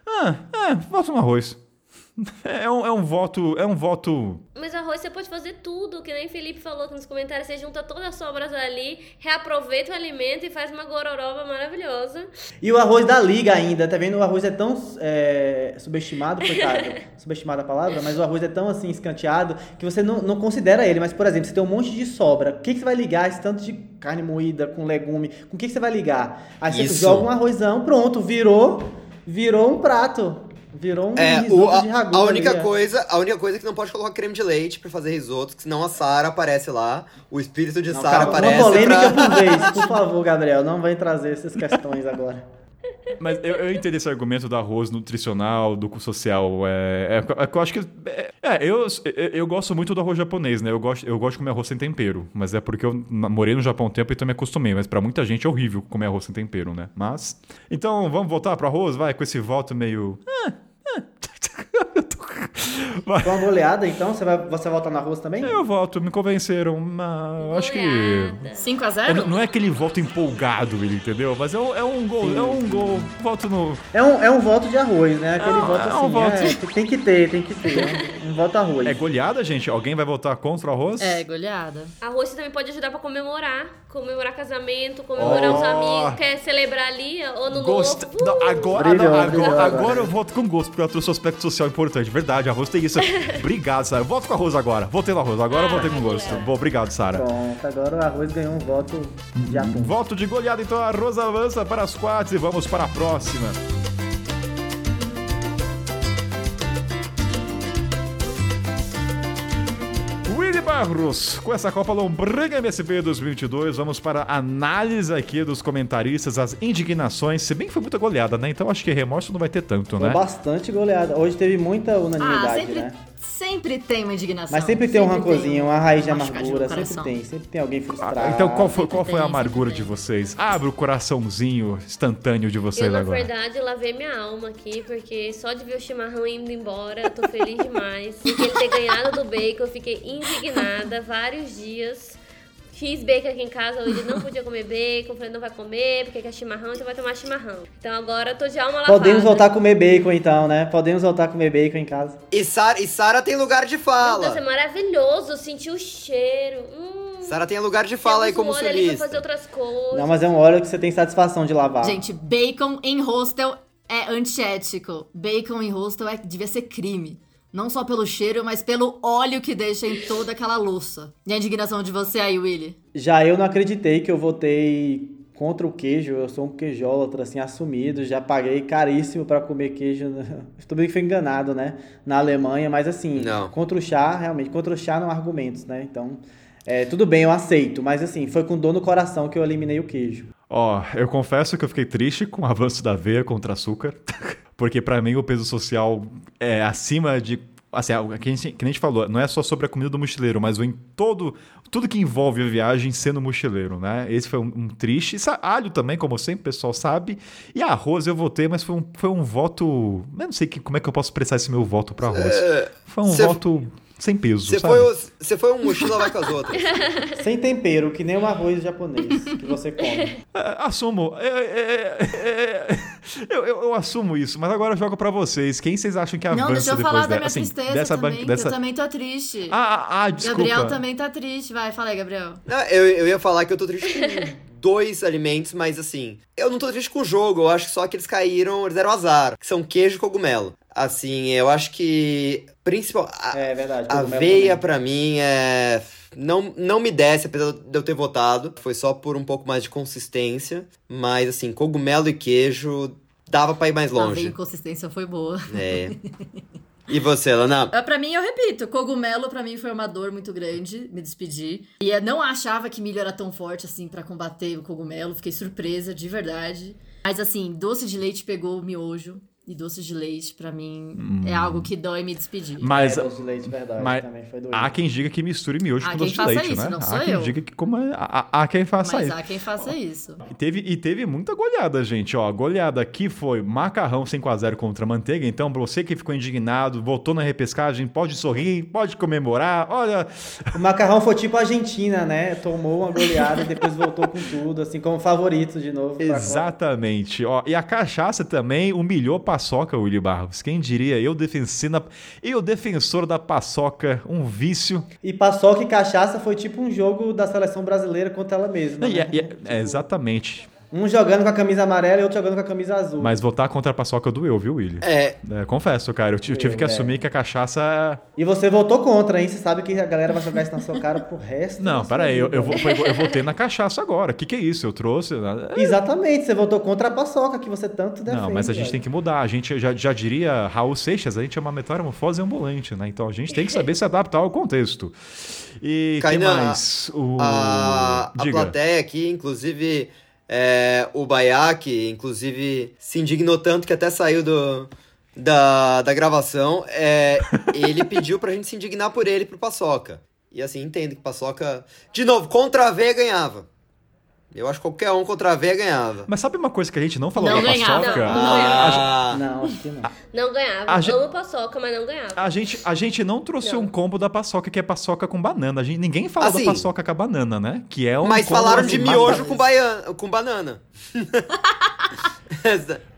Ah, é, voto no arrois. É um, é um voto. É um voto. Mas arroz você pode fazer tudo, que nem Felipe falou aqui nos comentários. Você junta todas as sobras ali, reaproveita o alimento e faz uma gororoba maravilhosa. E o arroz da liga ainda, tá vendo? O arroz é tão é, subestimado, coitado. subestimada a palavra, mas o arroz é tão assim escanteado que você não, não considera ele. Mas, por exemplo, você tem um monte de sobra. O que, que você vai ligar esse tanto de carne moída com legume? Com o que, que você vai ligar? Aí você Isso. joga um arrozão, pronto, virou, virou um prato. Virou um É, risoto o, a, de ragu. a única ali, é. coisa, a única coisa é que não pode colocar creme de leite pra fazer risoto, que senão a Sara aparece lá, o espírito de Sara aparece uma polêmica pra... por vez, por favor, Gabriel. Não vai trazer essas questões agora. Mas eu, eu entendo esse argumento do arroz nutricional, do social. É, é, é eu acho que. É, é, eu, eu, gosto muito do arroz japonês, né? Eu gosto, eu gosto de comer arroz sem tempero. Mas é porque eu morei no Japão um tempo então me acostumei. Mas pra muita gente é horrível comer arroz sem tempero, né? Mas. Então vamos voltar pro arroz? Vai, com esse voto meio. Ah, ah. Com uma goleada, então, você vai, você voltar no arroz também? Eu voto, me convenceram. Mas eu acho que. Goleada. 5 a É, 0 não- não é aquele voto empolgado, ele entendeu? Mas é um, é um gol, é um gol. Voto no. É um, é um voto de arroz, né? Aquele É um- voto é assim. um voto. é, tem que ter, tem que ter. É um, um voto arroz. É goleada, gente? Alguém vai votar contra o arroz? É, goleada. Arroz também pode ajudar pra comemorar. Comemorar casamento, comemorar Oh. os amigos. Quer celebrar ali, ano Gosto. novo. Não, agora, Brilhou, não, agora, brilhou agora agora. eu voto com gosto, porque ela trouxe um aspecto social importante. Verdade, arroz tem isso. Obrigado, Sara. Eu voto com arroz agora. Votei no arroz. Agora eu votei com gosto. Bom, obrigado, Sara. Pronto, agora o arroz ganhou um voto de atum. Voto de goleada, então a Rosa avança para as quartas e vamos para a próxima. Willy Barros, com essa Copa Lombranga MSP 2022, vamos para a análise aqui dos comentaristas, as indignações, se bem que foi muita goleada, né? Então acho que remorso não vai ter tanto, Foi né? bastante goleada. Hoje teve muita Ah, unanimidade, sempre, né? Sempre tem uma indignação. Mas sempre tem um Sempre rancorzinho, uma raiz de amargura. Sempre tem. Sempre tem alguém frustrado. Ah, então qual foi, qual foi a tem, amargura sempre de tem. vocês? Abre o coraçãozinho instantâneo de Eu, vocês na agora. verdade, lavei minha alma aqui, porque só de ver o chimarrão indo embora, eu tô feliz demais. Porque ele ter ganhado do bacon, eu fiquei indignada vários dias. Fiz bacon aqui em casa, Willi não podia comer bacon, falei, não vai comer, porque quer chimarrão, então vai tomar chimarrão. Então agora eu tô de alma lavada. Podemos voltar a comer bacon então, né? Podemos voltar a comer bacon em casa. E Sara, e Sara tem lugar de Meu Deus, é fala. maravilhoso, senti o cheiro. Hum, Sara tem lugar de fala aí como um pra fazer outras coisas. Não, mas é um óleo que você tem satisfação de lavar. Gente, bacon em hostel é antiético. Bacon em hostel é, devia ser crime. Não só pelo cheiro, mas pelo óleo que deixa em toda aquela louça. E a indignação de você aí, Willy? Já eu não acreditei que eu votei contra o queijo. Eu sou um queijólatra, assim, assumido. Já paguei caríssimo pra comer queijo. Estou bem que fui enganado, né? Na Alemanha, mas assim, Não. contra o chá, realmente, contra o chá não há argumentos, né? Então, é, tudo bem, eu aceito. Mas assim, foi com dor no coração que eu eliminei o queijo. Ó, eu confesso que eu fiquei triste com o avanço da aveia contra açúcar, porque pra mim o peso social é acima de assim, o que a gente, que a gente falou, não é só sobre a comida do mochileiro, mas em todo tudo que envolve a viagem sendo mochileiro, né? Esse foi um, um triste. Sa- Alho também, como sempre, o pessoal sabe. E arroz eu votei, mas foi um, foi um voto. Eu não sei que, como é que eu posso expressar esse meu voto para arroz. Foi um voto sem peso, Você sabe? foi, o- você foi um mochila vai com as outras. Sem tempero, que nem um arroz japonês que você come. É, assumo. É, é, é, é, eu, eu- eu assumo isso, mas agora eu jogo pra vocês. Quem vocês acham que avança Não, deixa eu falar da dessa? minha assim, tristeza dessa também, ban- dessa... eu também tô triste. Ah, ah, ah, desculpa. Gabriel também tá triste. Vai, fala aí, Gabriel. Não, eu, eu ia falar que eu tô triste com dois alimentos, mas assim, eu não tô triste com o jogo, eu acho que só que eles caíram, eles deram azar, que são queijo e cogumelo. Assim, eu acho que principal a, É verdade. aveia também. pra mim é não, não me desce, apesar de eu ter votado. Foi só por um pouco mais de consistência. Mas, assim, cogumelo e queijo dava pra ir mais A veia longe. inconsistência foi boa. É. E você, Lana? Ah, Pra mim, eu repito, cogumelo pra mim foi uma dor muito grande, me despedir. E eu não achava que milho era tão forte assim pra combater o cogumelo, fiquei surpresa, de verdade. Mas assim, doce de leite pegou o miojo. E doce de leite, pra mim, é algo que dói me despedir. Mas, É, doce de leite, verdade. mas também foi doido. há quem diga que misture miojo Há com doce de leite, isso, né? não sou há quem eu. diga que como é, há, há quem faça Mas isso. há quem faça isso. E teve, e teve muita goleada, gente. Ó, a goleada aqui foi macarrão 5x0 contra a manteiga. Então, pra você que ficou indignado, voltou na repescagem, pode sorrir, pode comemorar. Olha, O macarrão foi tipo a Argentina, né? Tomou uma goleada e depois voltou com tudo, assim, como favorito de novo. Exatamente. Ó, e a cachaça também humilhou paçoca, Willy Barros. Quem diria? Eu, defensina, eu defensor da paçoca, um vício. E paçoca e cachaça foi tipo um jogo da seleção brasileira contra ela mesma. Né? é- é- é, exatamente. Um jogando com a camisa amarela e outro jogando com a camisa azul. Mas votar contra a paçoca doeu, viu, Willy? É, É, confesso, cara. Eu, eu tive que É. assumir que a cachaça. E você votou contra, hein? Você sabe que a galera vai jogar isso na sua cara pro resto. Não, da sua pera aí. Eu, eu, eu, eu votei na cachaça agora. O que, que é isso? Eu trouxe. Exatamente, você votou contra a paçoca que você tanto defende. Não, mas a gente velho. tem que mudar. A gente já, já diria Raul Seixas, a gente é uma metamorfose ambulante, né? Então a gente tem que saber se adaptar ao contexto. E que Kainan, mais? O... a, a plateia aqui, inclusive, é, o Baiac, inclusive, se indignou tanto que até saiu do, da, da gravação. É, ele pediu pra gente se indignar por ele pro Paçoca. E assim, entendo que Paçoca. De novo, contra a veia ganhava. Eu acho que qualquer um contra a veia ganhava. Mas sabe uma coisa que a gente não falou Não da ganhava. paçoca? Não, A- Ah, Não, acho que não. Não ganhava. A gente- Amo paçoca, mas não ganhava. A gente, a gente não trouxe Não. um combo da paçoca que é paçoca com banana. A gente, ninguém fala Assim, da paçoca com a banana, né? Que é um mas combo, falaram assim, de miojo mata- com, baiana, com banana.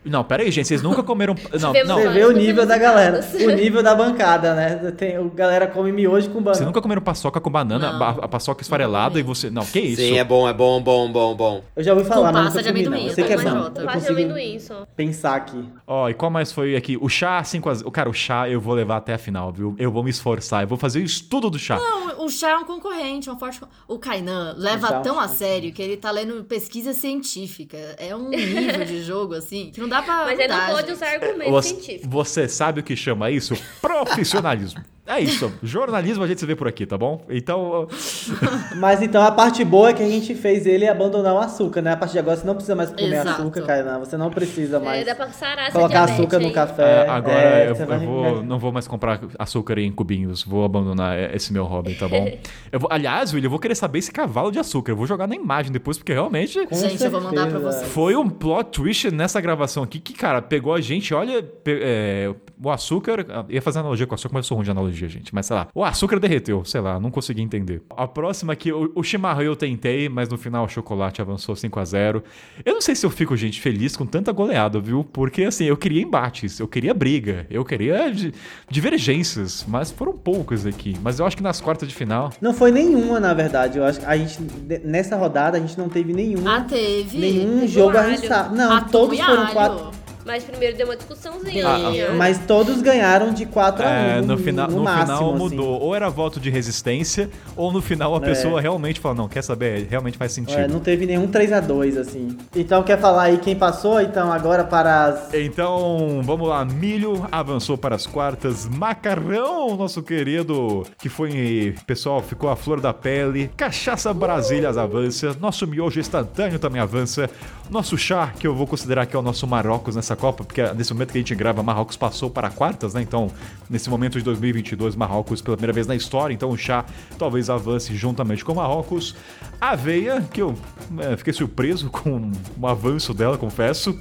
Não, pera aí, gente. Vocês nunca comeram. Não, Tivemos não. Você vê o nível da galera, o nível da bancada, né? Tem, o galera come miojo com banana. Vocês nunca comeram paçoca com banana, Não. a, a paçoca esfarelada e você. Não, que isso? Sim, é bom, é bom, bom, bom, bom. Eu já ouvi falar, Com mas nunca de comi, não. amendoim, Eu sei que é bom. Quase consigo amendoim só. pensar aqui. Ó, e qual mais foi aqui? O chá 5 a 0. Cara, o chá eu vou levar até a final, viu? Eu vou me esforçar. Eu vou fazer o estudo do chá. Não, o chá é um concorrente, um forte. O Kainan O leva chá é um tão a sério que ele tá lendo pesquisa científica. É um nível de jogo, assim, que não dá pra. Mas ele não mudar, pode usar argumentos Você, científicos. você sabe o que chama isso? Profissionalismo. É isso. Jornalismo a gente se vê por aqui, tá bom? Então. Mas então a parte boa é que a gente fez ele abandonar o açúcar, né? A partir de agora você não precisa mais comer Exato. açúcar, Kainan. Você não precisa É, mais dá pra sarar colocar diabetes açúcar no café. É, agora É, eu, eu vou, não vou mais comprar açúcar em cubinhos. Vou abandonar esse meu hobby, tá bom? Eu vou, aliás, William, eu vou querer saber esse cavalo de açúcar. Eu vou jogar na imagem depois, porque realmente Com Gente, eu vou mandar pra certeza. você. foi um plot twist nessa gravação aqui que, cara, pegou a gente. Olha, é, o açúcar. Ia fazer analogia com o açúcar, mas eu sou ruim de analogia. Analogia, gente. Mas sei lá, o açúcar derreteu, sei lá, não consegui entender. A próxima aqui, o, o chimarrão eu tentei, mas no final o chocolate avançou 5 a 0 Eu não sei se eu fico, gente, feliz com tanta goleada, viu? Porque assim, eu queria embates, eu queria briga, eu queria di- divergências, mas foram poucas aqui. Mas eu acho que nas quartas de final. Não foi nenhuma, na verdade. Eu acho que a gente, nessa rodada, a gente não teve nenhum, Ah, teve. nenhum teve jogo arriscado. Não, Atum todos foram alho. quatro. Mas primeiro deu uma discussãozinha. Ah, Deu. Mas todos ganharam de 4 a 1 É, no, no, final, no, máximo, final assim. mudou. Ou era voto de resistência, ou no final a É. pessoa realmente fala: não, quer saber? Realmente faz sentido. É, não teve nenhum 3 a 2 assim. Então quer falar aí quem passou? Então agora para as Então, vamos lá. Milho avançou para as quartas. Macarrão, nosso querido, que foi, pessoal, ficou a flor da pele. Cachaça Brasílias avança. Nosso miojo instantâneo também avança. Nosso chá, que eu vou considerar que é o nosso Marrocos nessa Copa, porque nesse momento que a gente grava, Marrocos passou para quartas, né? Então, nesse momento de 2022, Marrocos pela primeira vez na história. Então, o chá talvez avance juntamente com Marrocos. Aveia, que eu é, fiquei surpreso com o avanço dela, confesso.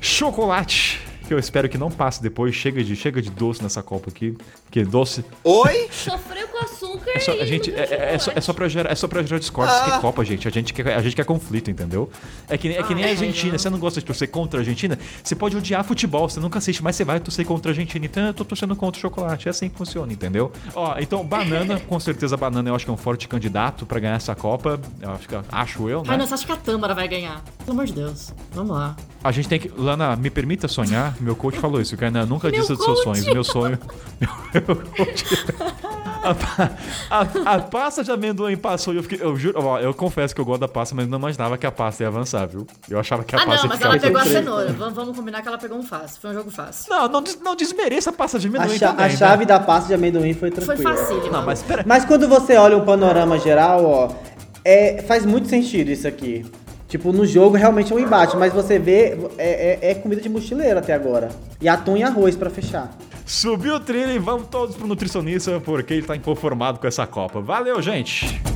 Chocolate, que eu espero que não passe depois. Chega de, chega de doce nessa copa aqui. Que doce. Oi? Sofreu com açúcar É só, e a gente, é, é- é só, é só pra gerar, é só pra gerar discórdia. Ah. Que copa, gente. A gente, quer, a gente quer conflito, entendeu? É que, nem- é que nem a Argentina. Você não gosta de torcer contra a Argentina? Você pode odiar futebol, você nunca assiste, mas você vai torcer contra a Argentina. Então eu tô torcendo contra o chocolate. É assim que funciona, entendeu? Ó, então, banana, com certeza, banana eu acho que é um forte candidato pra ganhar essa Copa. Eu acho, que- acho eu, né? Ai, não, você acha que a Tâmara vai ganhar? Pelo amor de Deus. Vamos lá. A gente tem que. Lana, me permita sonhar? Meu coach falou isso, Kainan. Nunca Meu disse dos seus sonhos. Meu sonho. A, a, a pasta de amendoim passou e eu fiquei. Eu juro, ó, eu confesso que eu gosto da pasta, mas não imaginava que a pasta ia avançar, viu? Eu achava que a Ah, pasta não, ia mas ficar. ela pegou a cenoura. Vamos, vamos combinar que ela pegou um fácil. Foi um jogo fácil. Não, não, des- não desmereça a pasta de a, amendoim cha- também. a né? chave da pasta de amendoim foi Foi tranquila. fácil, Não, mas pera. Mas quando você olha o panorama geral, ó, é, faz muito sentido isso aqui. Tipo, no jogo realmente é um embate, mas você vê, é, é- é comida de mochileiro até agora. E atum e arroz pra fechar. Subiu o trilho e vamos todos pro nutricionista porque ele tá inconformado com essa Copa. Valeu, gente!